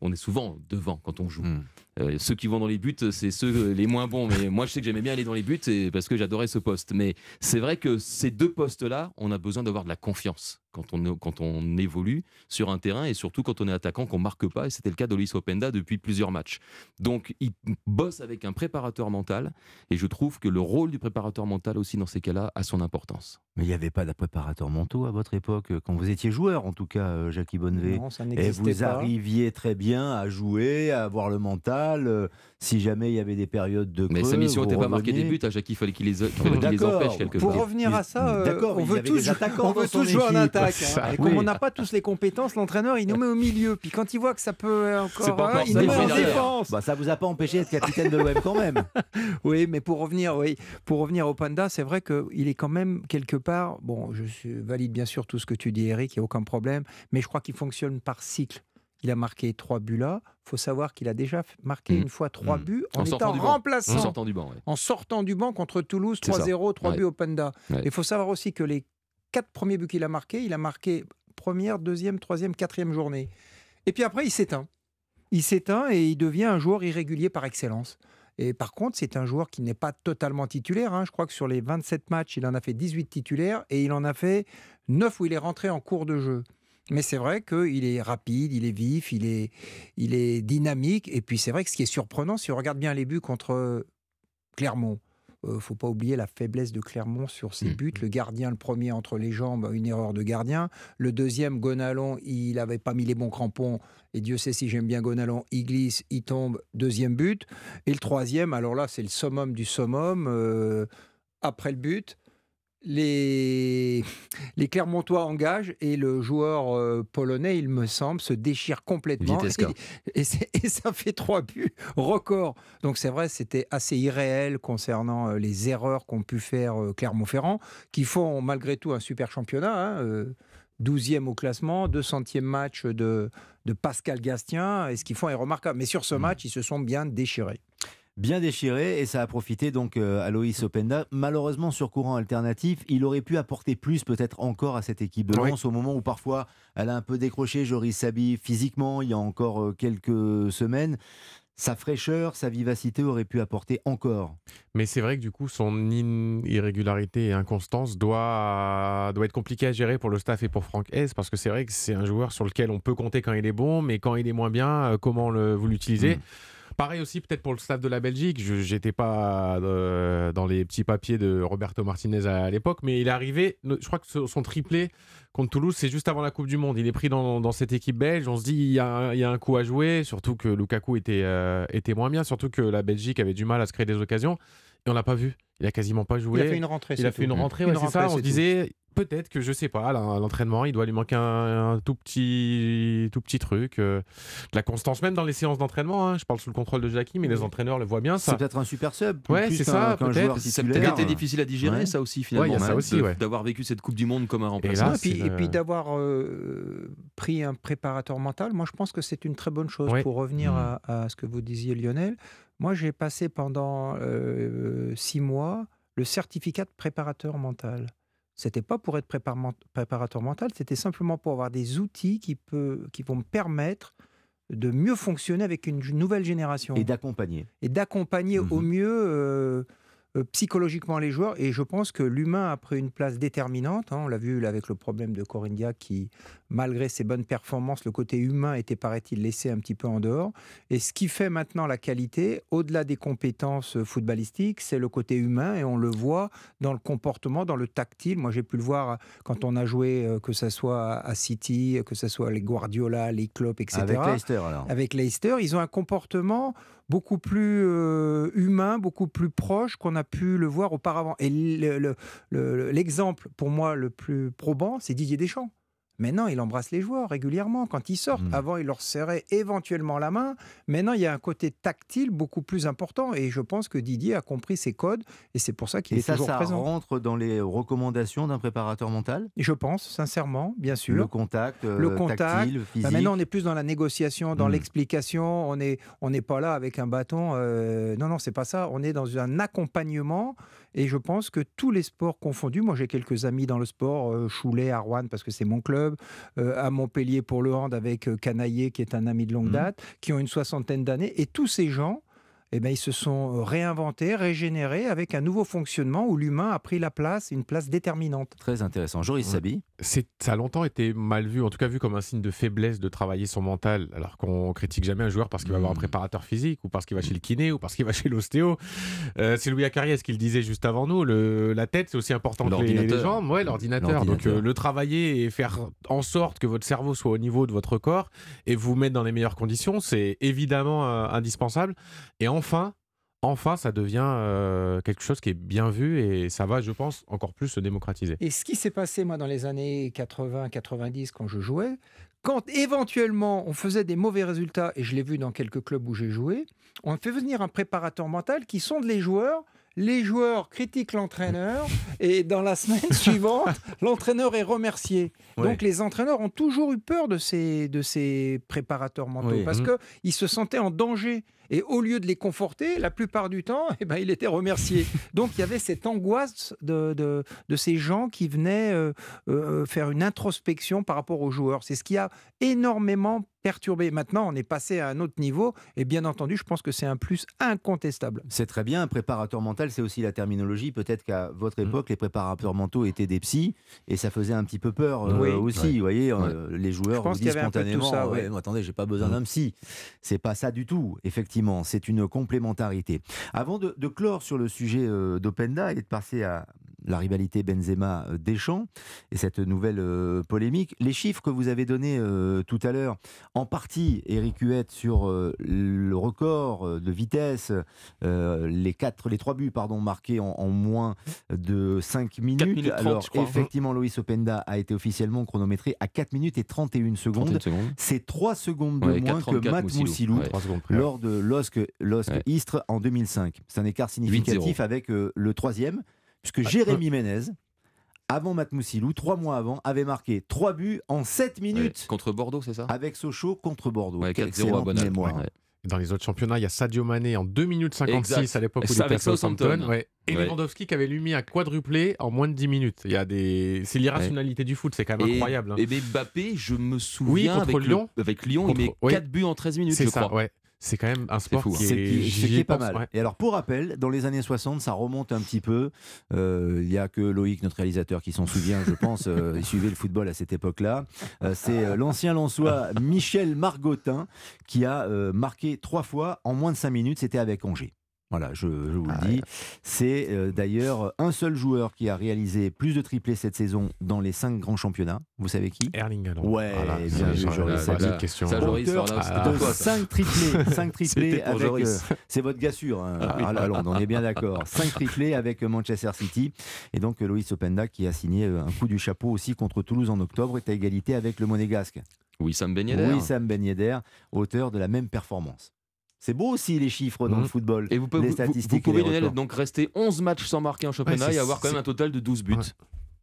on est souvent devant quand on joue. Euh, ceux qui vont dans les buts, c'est ceux les moins bons. Mais (laughs) moi, je sais que j'aimais bien aller dans les buts et parce que j'adorais ce poste. Mais c'est vrai que ces deux postes-là, on a besoin d'avoir de la confiance quand on, quand on évolue sur un terrain et surtout quand on est attaquant, qu'on marque pas. Et c'était le cas d'Olis Openda depuis plusieurs matchs. Donc, il bosse avec un préparateur mental et je trouve que le rôle du préparateur mental aussi dans ces cas-là a son importance. Mais il n'y avait pas de préparateur mentaux à votre époque, quand vous étiez joueur en tout cas, euh, Jackie. Non, ça Et vous pas. arriviez très bien à jouer, à avoir le mental. Euh, si jamais il y avait des périodes de Mais sa mission n'était pas marquer des buts, à Jackie, il fallait qu'il les, il fallait qu'il les empêche quelque Pour part. revenir à ça, euh, on veut tous, on veut tous jouer en attaque. Hein. Et oui. comme on n'a pas tous les compétences, l'entraîneur, il nous met au milieu. Puis quand il voit que ça peut encore. pas hein, il ça, nous met en défense. Bah, ça vous a pas empêché d'être capitaine de l'OM quand même. (laughs) Oui, mais pour revenir, oui, pour revenir au Panda, c'est vrai qu'il est quand même quelque part. Bon, je valide bien sûr tout ce que tu dis, Eric, il n'y a aucun problème, mais je crois qu'il fonctionne par cycle. Il a marqué trois buts là. Il faut savoir qu'il a déjà marqué Mm. une fois trois Mm. buts en, étant du banc. remplaçant. En sortant du banc, ouais. En sortant du banc contre Toulouse, C'est ça. 3-0, 3 Ouais. buts au Panda. Ouais. Il faut savoir aussi que les quatre premiers buts qu'il a marqués, il a marqué première, deuxième, troisième, quatrième journée. Et puis après, il s'éteint. Il s'éteint et il devient un joueur irrégulier par excellence. Et par contre, c'est un joueur qui n'est pas totalement titulaire. hein. Je crois que sur les 27 matchs, il en a fait 18 titulaires et il en a fait 9 où il est rentré en cours de jeu. Mais c'est vrai qu'il est rapide, il est vif, il est, il est dynamique. Et puis c'est vrai que ce qui est surprenant, si on regarde bien les buts contre Clermont, euh, faut pas oublier la faiblesse de Clermont sur ses buts. Le gardien, le premier entre les jambes, une erreur de gardien. Le deuxième, Gonalon, il n'avait pas mis les bons crampons. Et Dieu sait si j'aime bien Gonalon. Il glisse, il tombe, deuxième but. Et le troisième, alors là, c'est le summum du summum. euh, après le but, les, (laughs) les Clermontois engagent et le joueur euh, polonais, il me semble, se déchire complètement. Et, (laughs) et ça fait trois buts record. Donc c'est vrai, c'était assez irréel concernant euh, les erreurs qu'ont pu faire euh, Clermont-Ferrand, qui font malgré tout un super championnat. hein, euh, 12e au classement, 200e match de, de Pascal Gastien, et ce qu'ils font est remarquable. Mais sur ce match, ils se sont bien déchirés. Bien déchiré et ça a profité donc euh, à Loïs Openda. Malheureusement sur courant alternatif, il aurait pu apporter plus peut-être encore à cette équipe de Oui. Lens au moment où parfois elle a un peu décroché Joris Sabi physiquement il y a encore euh, quelques semaines. Sa fraîcheur, sa vivacité aurait pu apporter encore. Mais c'est vrai que du coup, son irrégularité et inconstance doit, doit être compliqué à gérer pour le staff et pour Franck Hez, parce que c'est vrai que c'est un joueur sur lequel on peut compter quand il est bon, mais quand il est moins bien, euh, comment le, vous l'utilisez? Pareil aussi peut-être pour le staff de la Belgique. Je n'étais pas euh, dans les petits papiers de Roberto Martinez à, à l'époque, mais il est arrivé. Je crois que son triplé contre Toulouse, c'est juste avant la Coupe du Monde. Il est pris dans, dans cette équipe belge. On se dit il y, a un, il y a un coup à jouer, surtout que Lukaku était, euh, était moins bien, surtout que la Belgique avait du mal à se créer des occasions. Et on l'a pas vu. Il a quasiment pas joué. Il a fait une rentrée, Il a fait une rentrée, ouais, c'est ça. On se disait peut-être que je sais pas, l'entraînement, il doit lui manquer un, un tout petit, tout petit truc, euh, de la constance même dans les séances d'entraînement. hein. Je parle sous le contrôle de Jackie, mais les entraîneurs le voient bien. Ça. C'est peut-être un super sub. Ouais, c'est ça, peut-être. Ça peut-être été difficile à digérer, Ouais. ça aussi, finalement. Ouais, ça de- aussi, ouais. D'avoir vécu cette Coupe du Monde comme un remplaçant. et, puis, et puis d'avoir euh, pris un préparateur mental, moi je pense que c'est une très bonne chose. Ouais. Pour revenir à, à ce que vous disiez Lionel, moi j'ai passé pendant euh, six mois le certificat de préparateur mental. C'était pas pour être prépar- préparateur mental, c'était simplement pour avoir des outils qui, peut, qui vont me permettre de mieux fonctionner avec une nouvelle génération. Et d'accompagner. Et d'accompagner au mieux euh, euh, psychologiquement les joueurs. Et je pense que l'humain a pris une place déterminante. hein. On l'a vu là, avec le problème de Corinne Diacre qui, malgré ses bonnes performances, le côté humain était, paraît-il, laissé un petit peu en dehors. Et ce qui fait maintenant la qualité, au-delà des compétences euh, footballistiques, c'est le côté humain. Et on le voit dans le comportement, dans le tactile. Moi, j'ai pu le voir euh, quand on a joué, euh, que ce soit à City, que ce soit les Guardiola, les Klopp, etc. Avec Leicester, alors. Avec Leicester, ils ont un comportement beaucoup plus euh, humain, beaucoup plus proche qu'on a pu le voir auparavant. Et le- le- le- l'exemple, pour moi, le plus probant, c'est Didier Deschamps. Maintenant, il embrasse les joueurs régulièrement quand ils sortent. Avant, il leur serrait éventuellement la main. Maintenant, il y a un côté tactile beaucoup plus important. Et je pense que Didier a compris ses codes. Et c'est pour ça qu'il est ça, toujours ça présent. rentre dans les recommandations d'un préparateur mental? Et je pense, sincèrement, bien sûr. Le contact, euh, le contact. tactile, Bah, physique. maintenant, on est plus dans la négociation, dans Mm. l'explication. On n'est on n'est pas là avec un bâton. euh, non, non, c'est pas ça. On est dans un accompagnement. Et je pense que tous les sports confondus, moi j'ai quelques amis dans le sport, euh, Choulet, à Rouen, parce que c'est mon club, euh, à Montpellier pour le hand avec euh, Canaillé, qui est un ami de longue Mm. date, qui ont une soixantaine d'années. Et tous ces gens, eh ben, ils se sont réinventés, régénérés avec un nouveau fonctionnement où l'humain a pris la place, une place déterminante. Très intéressant. Joris Sabi C'est, ça a longtemps été mal vu, en tout cas vu comme un signe de faiblesse de travailler son mental, alors qu'on critique jamais un joueur parce qu'il va avoir un préparateur physique, ou parce qu'il va chez le kiné, ou parce qu'il va chez l'ostéo. Euh, c'est Louis Acariès qui le disait juste avant nous, le, la tête c'est aussi important que les, les L'ordinateur. jambes, ouais, l'ordinateur. Donc euh, le travailler et faire en sorte que votre cerveau soit au niveau de votre corps et vous mettre dans les meilleures conditions, c'est évidemment euh, indispensable. Et enfin, enfin, ça devient euh, quelque chose qui est bien vu et ça va, je pense, encore plus se démocratiser. Et ce qui s'est passé, moi, dans les années 80-90, quand je jouais, quand éventuellement on faisait des mauvais résultats, et je l'ai vu dans quelques clubs où j'ai joué, on fait venir un préparateur mental qui sonde les joueurs. Les joueurs critiquent l'entraîneur (laughs) et dans la semaine (laughs) suivante, l'entraîneur est remercié. Donc les entraîneurs ont toujours eu peur de ces, de ces préparateurs mentaux Oui. parce Mhm. qu'ils se sentaient en danger. Et au lieu de les conforter, la plupart du temps, (laughs) eh ben, il était remercié. Donc il y avait cette angoisse de, de, de ces gens qui venaient euh, euh, faire une introspection par rapport aux joueurs. C'est ce qui a énormément perturbé. Maintenant, on est passé à un autre niveau et bien entendu, je pense que c'est un plus incontestable. C'est très bien, un préparateur mental, c'est aussi la terminologie. Peut-être qu'à votre Mm. époque, les préparateurs mentaux étaient des psys et ça faisait un petit peu peur euh, Oui. aussi. Ouais. Vous voyez, euh, les Je joueurs pense vous disent spontanément ça, Ouais, ouais. non, Attendez, j'ai pas besoin d'un psy. C'est pas ça du tout, effectivement. C'est une complémentarité. Avant de, de clore sur le sujet euh, d'Openda et de passer à la rivalité Benzema-Deschamps et cette nouvelle euh, polémique, les chiffres que vous avez donnés euh, tout à l'heure, en partie, Eric Huette, sur euh, le record euh, de vitesse, euh, les, quatre, les trois buts pardon, marqués en, en moins de 5 minutes. minutes 30, Alors, crois. effectivement, Loïs Openda a été officiellement chronométré à 4 minutes et 31 secondes. 31 secondes. C'est 3 secondes de Ouais, moins que 4,34 Matt Moussilou. Ouais. Lors de LOSC. Istres en 2005. C'est un écart significatif 8-0. avec euh, le troisième, puisque Ah, Jérémy Ménez, avant Matt Moussilou, trois mois avant, avait marqué 3 buts en 7 minutes Ouais. Contre Bordeaux, c'est ça avec Sochaux contre Bordeaux. Ouais, Quelle 4-0 à Bonal. mémoire. Ouais. Dans les autres championnats, il y a Sadio Mané en 2 minutes 56 Exact. à l'époque où il était à Southampton. Ouais. Et Ouais. Lewandowski qui avait lui mis un quadruplé en moins de 10 minutes. Il y a des... C'est l'irrationalité du foot, c'est quand même Et- incroyable. hein. Et Mbappé, je me souviens Oui, avec, Lyon. Le, avec Lyon, Contre- il met oui. 4 buts en 13 minutes, C'est je ça, crois. ouais. C'est quand même un sport fou, hein. qui est, qui, j'y c'est qui est pas pense, mal. ouais. Et alors, pour rappel, dans les années 60, ça remonte un petit peu. Euh, Il y a que Loïc, notre réalisateur, qui s'en souvient, je pense. euh, il suivait le football à cette époque-là. Euh, c'est euh, l'ancien Lançois Michel Margotin qui a euh, marqué trois fois en moins de 5 minutes. C'était avec Angers. Voilà, je, je vous Ah, le dis. C'est euh, d'ailleurs un seul joueur qui a réalisé plus de triplés cette saison dans les cinq grands championnats. Vous savez qui? Erling Haaland. Ouais, Voilà, bien vu, Joris. petite question. Ça, Joris, alors là, (laughs) c'était de pour toi, ça. 5 triplés, 5 triplés avec. Joris. euh, c'est votre gars sûr, hein, Ah oui. à Haaland, on est bien d'accord. (laughs) 5 triplés avec Manchester City. Et donc euh, Loïs Openda qui a signé euh, un coup du chapeau aussi contre Toulouse en octobre est à égalité avec le Monégasque. Wissam Ben Yedder. Wissam Ben Yedder, auteur de la même performance. C'est beau aussi les chiffres dans Mhm. le football. Et vous, pouvez- les vous- vous- statistiques. vous et pouvez les donc rester 11 matchs sans marquer en championnat Ouais, et avoir quand même un total de 12 buts.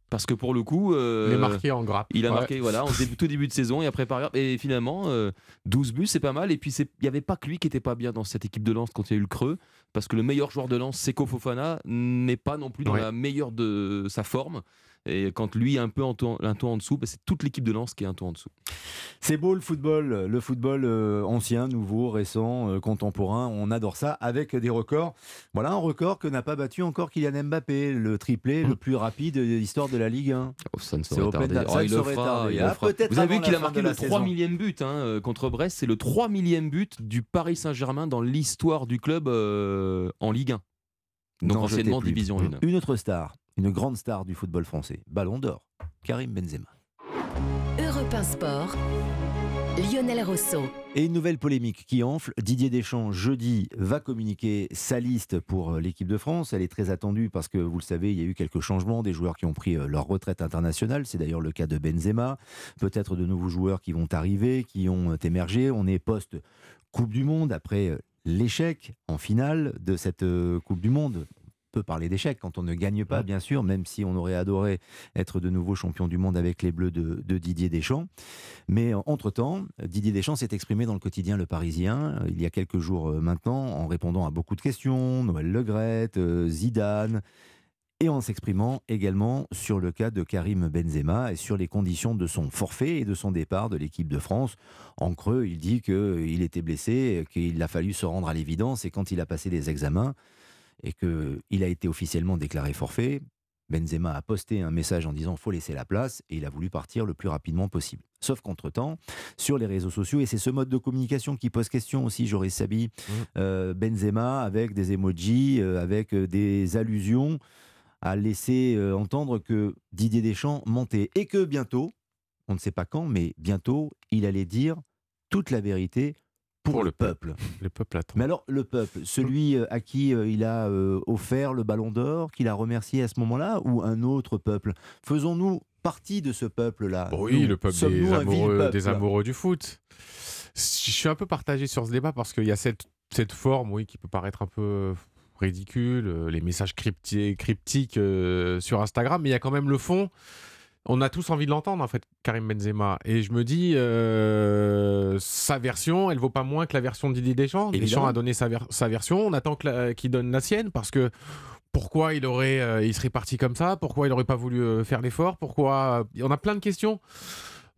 Parce que pour le coup, euh, Il est marqué en grappe. Il a Ouais. marqué voilà, en début, tout début de saison et après par grappe. Et finalement, euh, 12 buts, c'est pas mal. Et puis il n'y avait pas que lui qui était pas bien dans cette équipe de Lens quand il y a eu le creux. Parce que le meilleur joueur de Lens, Seko Fofana, n'est pas non plus dans Ouais. la meilleure de sa forme. Et quand lui est un peu un ton en dessous, bah, c'est toute l'équipe de Lens qui est un ton en dessous. C'est beau le football, le football euh, ancien, nouveau, récent, euh, contemporain. On adore ça avec des records. Voilà un record que n'a pas battu encore Kylian Mbappé, le triplé le plus rapide de l'histoire de la Ligue 1. Oh, ça ne tarder. Da- Oh, il le saurait fera, il Ah, Vous avez vu qu'il a marqué le 3 saison. millième but hein, euh, contre Brest? C'est le 3 millième but du Paris Saint-Germain dans l'histoire du club euh, en Ligue 1. Donc jetez anciennement. Division 1. Une autre star, une grande star du football français, Ballon d'Or, Karim Benzema. Europe 1 Sport, Lionel Rousseau. Et une nouvelle polémique qui enfle. Didier Deschamps, jeudi, va communiquer sa liste pour euh, l'équipe de France. Elle est très attendue parce que, vous le savez, il y a eu quelques changements, des joueurs qui ont pris euh, leur retraite internationale. C'est d'ailleurs le cas de Benzema. Peut-être de nouveaux joueurs qui vont arriver, qui ont euh, émergé. On est post-Coupe du Monde après l'échec en finale de cette Coupe du Monde. Peut parler d'échec quand on ne gagne pas, bien sûr, même si on aurait adoré être de nouveau champion du monde avec les Bleus de, de Didier Deschamps. Mais euh, entre-temps, Didier Deschamps s'est exprimé dans le quotidien Le Parisien euh, il y a quelques jours euh, maintenant en répondant à beaucoup de questions, Noël Legrette, Zidane, et en s'exprimant également sur le cas de Karim Benzema et sur les conditions de son forfait et de son départ de l'équipe de France. En creux, il dit qu'il était blessé, qu'il a fallu se rendre à l'évidence et quand il a passé les examens et qu'il a été officiellement déclaré forfait, Benzema a posté un message en disant faut laisser la place et il a voulu partir le plus rapidement possible. Sauf qu'entre-temps, sur les réseaux sociaux, et c'est ce mode de communication qui pose question aussi, Joris Sabi, euh, Benzema avec des emojis, euh, avec euh, des allusions, a laissé euh, entendre que Didier Deschamps mentait et que bientôt, on ne sait pas quand, mais bientôt, il allait dire toute la vérité pour, le peuple. Le peuple attend. Mais alors, le peuple, celui euh, à qui euh, il a euh, offert le ballon d'or, qu'il a remercié à ce moment-là, ou un autre peuple? Faisons-nous partie de ce peuple-là Oui, Nous, le peuple des amoureux, peuple? des amoureux du foot. Je suis un peu partagé sur ce débat parce qu'il y a cette, cette forme, oui, qui peut paraître un peu ridicule, les messages crypti- cryptiques euh, sur Instagram, mais il y a quand même le fond. On a tous envie de l'entendre, en fait, Karim Benzema. Et je me dis, euh, sa version, elle vaut pas moins que la version de Didier Deschamps. Évidemment. Deschamps a donné sa, ver- sa version. On attend qu'il donne la sienne parce que pourquoi il aurait, euh, il serait parti comme ça? Pourquoi il aurait pas voulu euh, faire l'effort? Pourquoi On a plein de questions.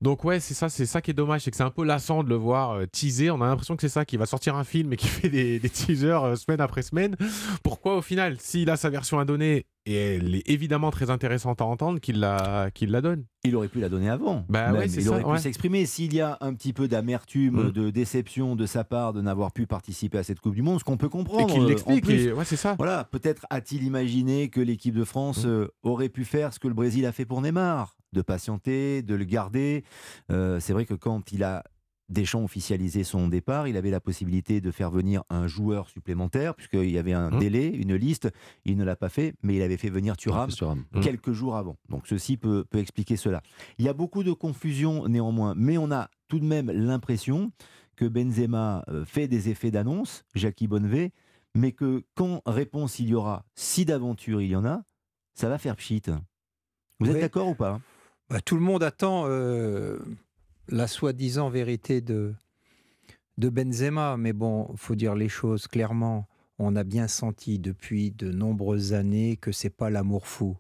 Donc ouais, c'est ça, c'est ça qui est dommage, c'est que c'est un peu lassant de le voir euh, teaser. On a l'impression que c'est ça, qui va sortir un film et qui (laughs) fait des, des teasers euh, semaine après semaine. Pourquoi au final, s'il a sa version à donner et elle est évidemment très intéressante à entendre, qu'il la, qu'il la donne? Il aurait pu la donner avant. Bah ouais, c'est il ça, aurait ouais. pu s'exprimer. S'il y a un petit peu d'amertume, Mm. de déception de sa part de n'avoir pu participer à cette Coupe du Monde, ce qu'on peut comprendre. Et qu'il euh, l'explique, ouais, c'est ça. Voilà, peut-être a-t-il imaginé que l'équipe de France Mm. euh, aurait pu faire ce que le Brésil a fait pour Neymar, de patienter, de le garder. Euh, c'est vrai que quand il a Deschamps officialisé son départ, il avait la possibilité de faire venir un joueur supplémentaire, puisqu'il y avait un Mm. délai, une liste. Il ne l'a pas fait, mais il avait fait venir Thuram Thuram. Mm. quelques jours avant. Donc ceci peut, peut expliquer cela. Il y a beaucoup de confusion néanmoins, mais on a tout de même l'impression que Benzema euh, fait des effets d'annonce, Jackie Bonnevet, mais que quand réponse il y aura, si d'aventure il y en a, ça va faire pchit. Vous êtes d'accord ou pas? Bah, tout le monde attend euh, la soi-disant vérité de, de Benzema, mais bon, faut dire les choses clairement. On a bien senti depuis de nombreuses années que c'est pas l'amour fou.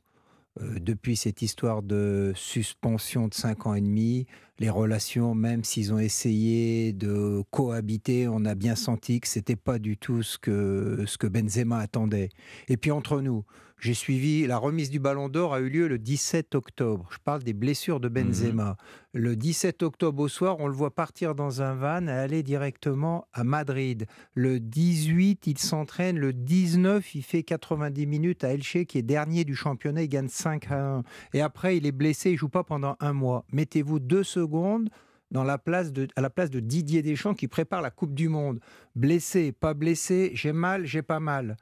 Euh, depuis cette histoire de suspension de 5 ans et demi, les relations, même s'ils ont essayé de cohabiter, on a bien senti que c'était pas du tout ce que, ce que Benzema attendait. Et puis entre nous, j'ai suivi la remise du Ballon d'Or a eu lieu le 17 octobre. Je parle des blessures de Benzema. Le 17 octobre au soir, on le voit partir dans un van et aller directement à Madrid. Le 18, il s'entraîne. Le 19, il fait 90 minutes à Elche, qui est dernier du championnat. Il gagne 5 à 1. Et après, il est blessé. Il joue pas pendant un mois. Mettez-vous deux secondes dans la place de, à la place de Didier Deschamps qui prépare la Coupe du Monde. Blessé, pas blessé, j'ai mal, j'ai pas mal.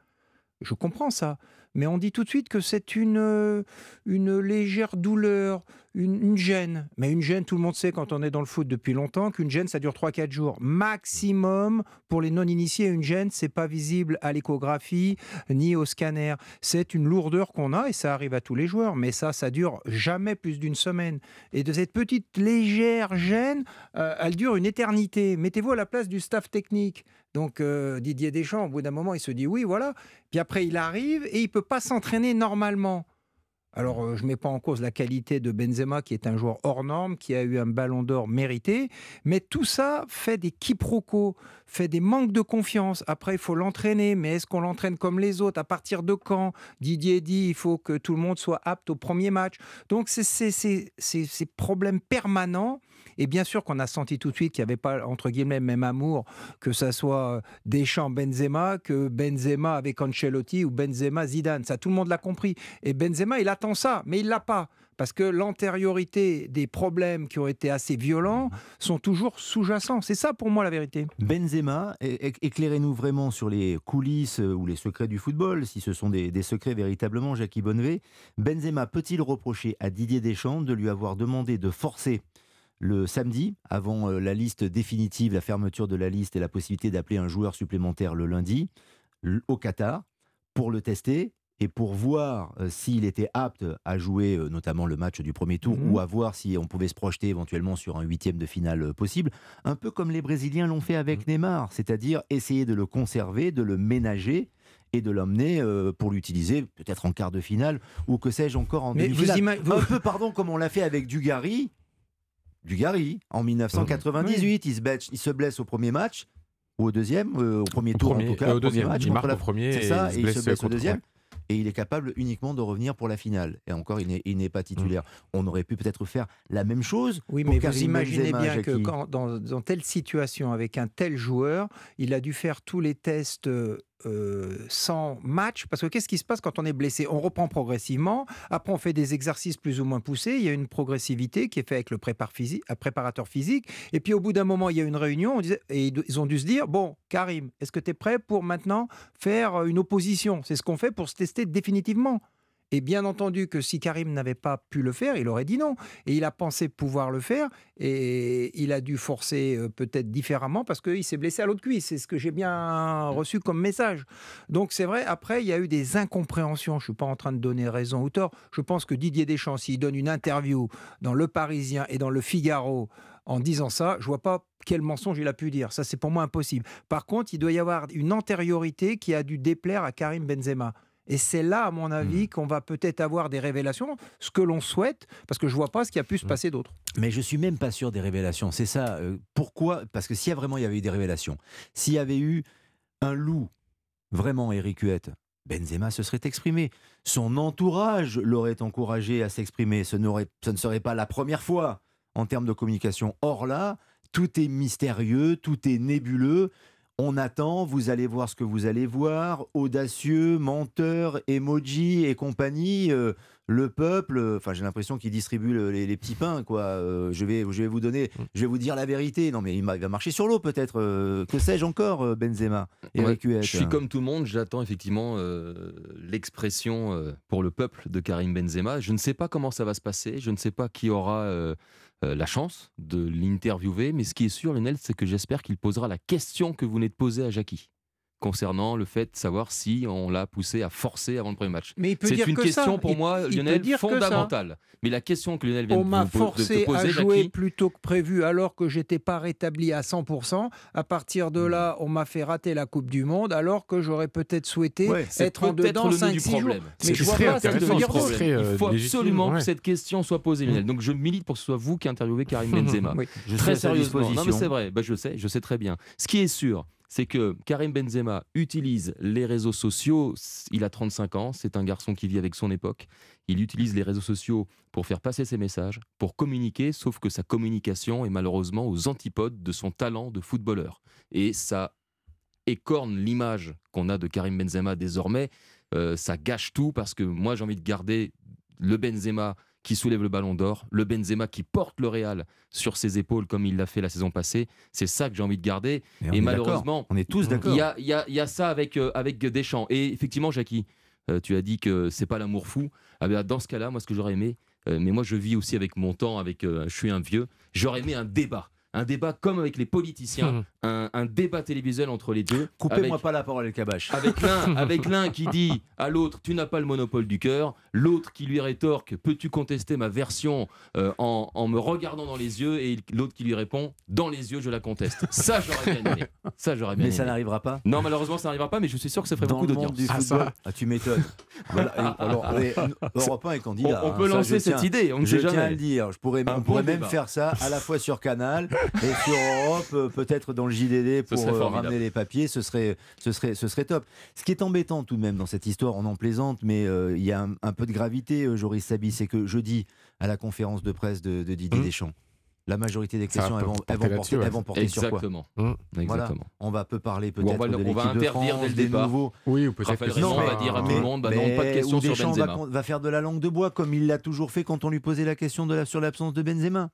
Je comprends ça mais on dit tout de suite que c'est une, euh, une légère douleur, une, gêne. Mais une gêne, tout le monde sait quand on est dans le foot depuis longtemps qu'une gêne, ça dure 3-4 jours. Maximum, pour les non-initiés, une gêne, c'est pas visible à l'échographie ni au scanner. C'est une lourdeur qu'on a et ça arrive à tous les joueurs. Mais ça, ça dure jamais plus d'une semaine. Et de cette petite légère gêne, euh, elle dure une éternité. Mettez-vous à la place du staff technique. Donc euh, Didier Deschamps, au bout d'un moment, il se dit oui, voilà. Puis après, il arrive et il peut pas s'entraîner normalement. Alors, euh, je ne mets pas en cause la qualité de Benzema, qui est un joueur hors norme, qui a eu un ballon d'or mérité, mais tout ça fait des quiproquos, fait des manques de confiance. Après, il faut l'entraîner, mais est-ce qu'on l'entraîne comme les autres À partir de quand? Didier dit il faut que tout le monde soit apte au premier match. Donc, c'est ces problèmes permanents et bien sûr qu'on a senti tout de suite qu'il n'y avait pas, entre guillemets, le même amour, que ça soit euh, Deschamps-Benzema, que Benzema avec Ancelotti ou Benzema-Zidane. Ça, tout le monde l'a compris. Et Benzema, il attend ça, mais il l'a pas parce que l'antériorité des problèmes qui ont été assez violents sont toujours sous-jacents. C'est ça pour moi la vérité. Benzema, éclairez-nous vraiment sur les coulisses euh, ou les secrets du football, si ce sont des, des secrets véritablement, Jackie Bonnevet. Benzema peut-il reprocher à Didier Deschamps de lui avoir demandé de forcer le samedi, avant euh, la liste définitive, la fermeture de la liste et la possibilité d'appeler un joueur supplémentaire le lundi, au Qatar, pour le tester et pour voir euh, s'il était apte à jouer euh, notamment le match du premier tour mhm. ou à voir si on pouvait se projeter éventuellement sur un huitième de finale possible, un peu comme les Brésiliens l'ont fait avec mhm. Neymar, c'est-à-dire essayer de le conserver, de le ménager et de l'emmener pour l'utiliser peut-être en quart de finale ou que sais-je encore en demi-finale. Un peu pardon comme on l'a fait avec Dugarry Dugarry en 1998. Il, se blesse, il se blesse au premier match ou au deuxième, euh, au premier tour en tout cas. au premier match, il marque au premier c'est ça, et il se blesse au deuxième. Et il est capable uniquement de revenir pour la finale. Et encore, il n'est pas titulaire. Mm. On aurait pu peut-être faire la même chose. Oui, mais vous imaginez bien que quand, dans, dans, telle situation, avec un tel joueur, il a dû faire tous les tests euh, euh, sans match, parce que qu'est-ce qui se passe quand on est blessé? On reprend progressivement, après on fait des exercices plus ou moins poussés, il y a une progressivité qui est faite avec le préparateur physique, et puis au bout d'un moment, il y a une réunion, et ils ont dû se dire, bon, Karim, est-ce que tu es prêt pour maintenant faire une opposition? C'est ce qu'on fait pour se tester définitivement. Et bien entendu que si Karim n'avait pas pu le faire, il aurait dit non. Et il a pensé pouvoir le faire et il a dû forcer euh, peut-être différemment parce qu'il s'est blessé à l'autre cuisse. C'est ce que j'ai bien reçu comme message. Donc c'est vrai, après, il y a eu des incompréhensions. Je ne suis pas en train de donner raison ou tort. Je pense que Didier Deschamps, s'il donne une interview dans Le Parisien et dans Le Figaro, en disant ça, je vois pas quel mensonge il a pu dire. Ça, c'est pour moi impossible. Par contre, il doit y avoir une antériorité qui a dû déplaire à Karim Benzema. Et c'est là, à mon avis, mmh. qu'on va peut-être avoir des révélations, ce que l'on souhaite, parce que je vois pas ce qui a pu se mmh. passer d'autre. Mais je suis même pas sûr des révélations. C'est ça. Euh, pourquoi Parce que s'il y a vraiment il y avait eu des révélations, s'il y avait eu un loup, vraiment Eric Huette, Benzema se serait exprimé. Son entourage l'aurait encouragé à s'exprimer. Ce, ce ne serait pas la première fois en termes de communication. Or là, tout est mystérieux, tout est nébuleux. On attend, vous allez voir ce que vous allez voir, audacieux, menteur, emoji et compagnie. Euh, le peuple, enfin j'ai l'impression qu'il distribue les, petits pains, quoi. Euh, je, vais, je vais vous donner, mm. je vais vous dire la vérité. Non mais il, va marcher sur l'eau peut-être. Euh, que sais-je encore, Benzema Je suis comme tout le monde, j'attends effectivement l'expression pour le peuple de Karim Benzema. Je ne sais pas comment ça va se passer, je ne sais pas qui aura la chance de l'interviewer, mais ce qui est sûr, Lionel, c'est que j'espère qu'il posera la question que vous venez de poser à Jackie concernant le fait de savoir si on l'a poussé à forcer avant le premier match. Mais il peut C'est dire une que question ça. pour Il- moi, Lionel, fondamentale. Mais la question que Lionel vient On de, m'a vous po- de te forcé poser, à jouer Jackie, plus tôt que prévu alors que j'étais pas rétabli à 100%. À partir de là, on m'a fait rater la Coupe du Monde alors que j'aurais peut-être souhaité Ouais, c'est être peut-être dedans le nœud du 5-6 jours. problème. Mais je vois pas ça problème. Il faut légitime, absolument ouais. que cette question soit posée, Lionel. Donc je milite pour que ce soit vous qui interviewez Karim Benzema. (laughs) Oui. Je très sérieusement. Non mais c'est vrai, Bah, je sais, je sais très bien. Ce qui est sûr, c'est que Karim Benzema utilise les réseaux sociaux. Il a 35 ans, c'est un garçon qui vit avec son époque. Il utilise les réseaux sociaux pour faire passer ses messages, pour communiquer, sauf que sa communication est malheureusement aux antipodes de son talent de footballeur. Et ça écorne l'image qu'on a de Karim Benzema désormais. Euh, ça gâche tout parce que moi j'ai envie de garder le Benzema qui soulève le ballon d'or, le Benzema qui porte le Real sur ses épaules comme il l'a fait la saison passée. C'est ça que j'ai envie de garder. Et malheureusement. On est tous d'accord. Il y a, il y a- il y a ça avec, euh, avec Deschamps. Et effectivement, Jackie, euh, tu as dit que c'est pas l'amour fou. Ah ben, dans ce cas-là, moi, ce que j'aurais aimé, euh, mais moi, je vis aussi avec mon temps, avec, je suis un vieux, j'aurais aimé un débat. Un débat comme avec les politiciens, un, un débat télévisuel entre les deux. Coupez-moi pas la parole, El Kabash. avec l'un, (laughs) avec l'un qui dit à l'autre, tu n'as pas le monopole du cœur. L'autre qui lui rétorque, peux-tu contester ma version euh, en, en me regardant dans les yeux? Et l'autre qui lui répond, dans les yeux, je la conteste. Ça, j'aurais bien aimé. Ça, j'aurais bien Mais ça n'arrivera pas. Non, malheureusement, ça n'arrivera pas, mais je suis sûr que ça ferait Dans beaucoup le monde d'audience. du football. Ah, tu m'étonnes. Voilà, (laughs) alors, Europe 1 est candidat. On- on hein, peut lancer cette tiens- idée, on ne je sait tiens jamais. à le dire. Je pourrais, Un on bon pourrait même débat. faire ça à la fois sur Canal et sur Europe, euh, peut-être dans le JDD pour euh, ramener les papiers. Ce serait, ce, serait, ce serait top. Ce qui est embêtant tout de même dans cette histoire, on en plaisante, mais euh, il y a un, un peu de gravité, euh, Joris Sabi, c'est que jeudi, à la conférence de presse de, de Didier Deschamps, la majorité des va questions, elles vont, porter elles vont là-dessus, porter, ouais. elles vont porter sur quoi Exactement. Voilà. Exactement. On va peu parler on peut-être va le- de on va l'équipe de interdire France, dès le des départ. nouveaux. Oui, ou peut-être que Raymond c'est va dire à tout le monde, bah non, mais pas de questions où sur Deschamps va, Benzema. con- va faire de la langue de bois comme il l'a toujours fait quand on lui posait la question de la, sur l'absence de Benzema.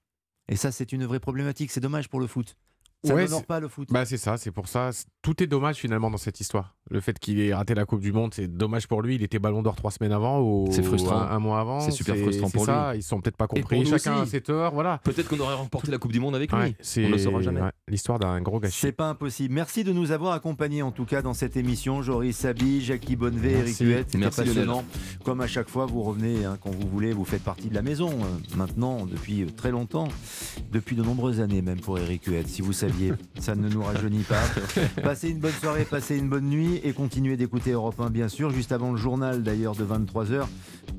Et ça, c'est une vraie problématique. C'est dommage pour le foot. Ça Ouais, n'honore pas le foot. Bah c'est ça, c'est pour ça. Tout est dommage finalement dans cette histoire. Le fait qu'il ait raté la Coupe du Monde, c'est dommage pour lui. Il était Ballon d'Or trois semaines avant ou C'est frustrant. un, un mois avant. C'est super frustrant pour ça. lui. Ils sont peut-être pas compris. Chacun a aussi. ses torts. Voilà. Peut-être qu'on aurait remporté la Coupe du Monde avec lui. Ouais, on ne le saura jamais. ouais, l'histoire d'un gros gâchis. C'est pas impossible. Merci de nous avoir accompagnés en tout cas dans cette émission. Joris Sabi, Jackie Bonnevet, Eric Merci. Huette. Merci, passionnant. Comme à chaque fois, vous revenez hein, quand vous voulez. Vous faites partie de la maison euh, maintenant depuis euh, très longtemps, depuis de nombreuses années même pour Eric Huette. Si vous saviez, ça ne nous rajeunit pas. (laughs) Passez une bonne soirée, passez une bonne nuit et continuez d'écouter Europe 1 bien sûr. Juste avant le journal d'ailleurs de 23h.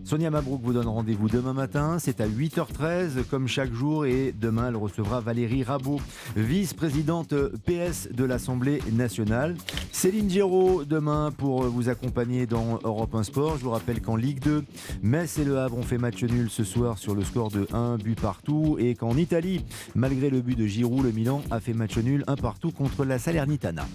Sonia Mabrouk vous donne rendez-vous demain matin. C'est à 8h13 comme chaque jour et demain elle recevra Valérie Rabault, vice-présidente PS de l'Assemblée nationale. Céline Giraud demain pour vous accompagner dans Europe 1 Sport. Je vous rappelle qu'en Ligue 2, Metz et Le Havre ont fait match nul ce soir sur le score de 1 but partout et qu'en Italie, malgré le but de Giroud, le Milan a fait match nul un partout contre la Salernitana.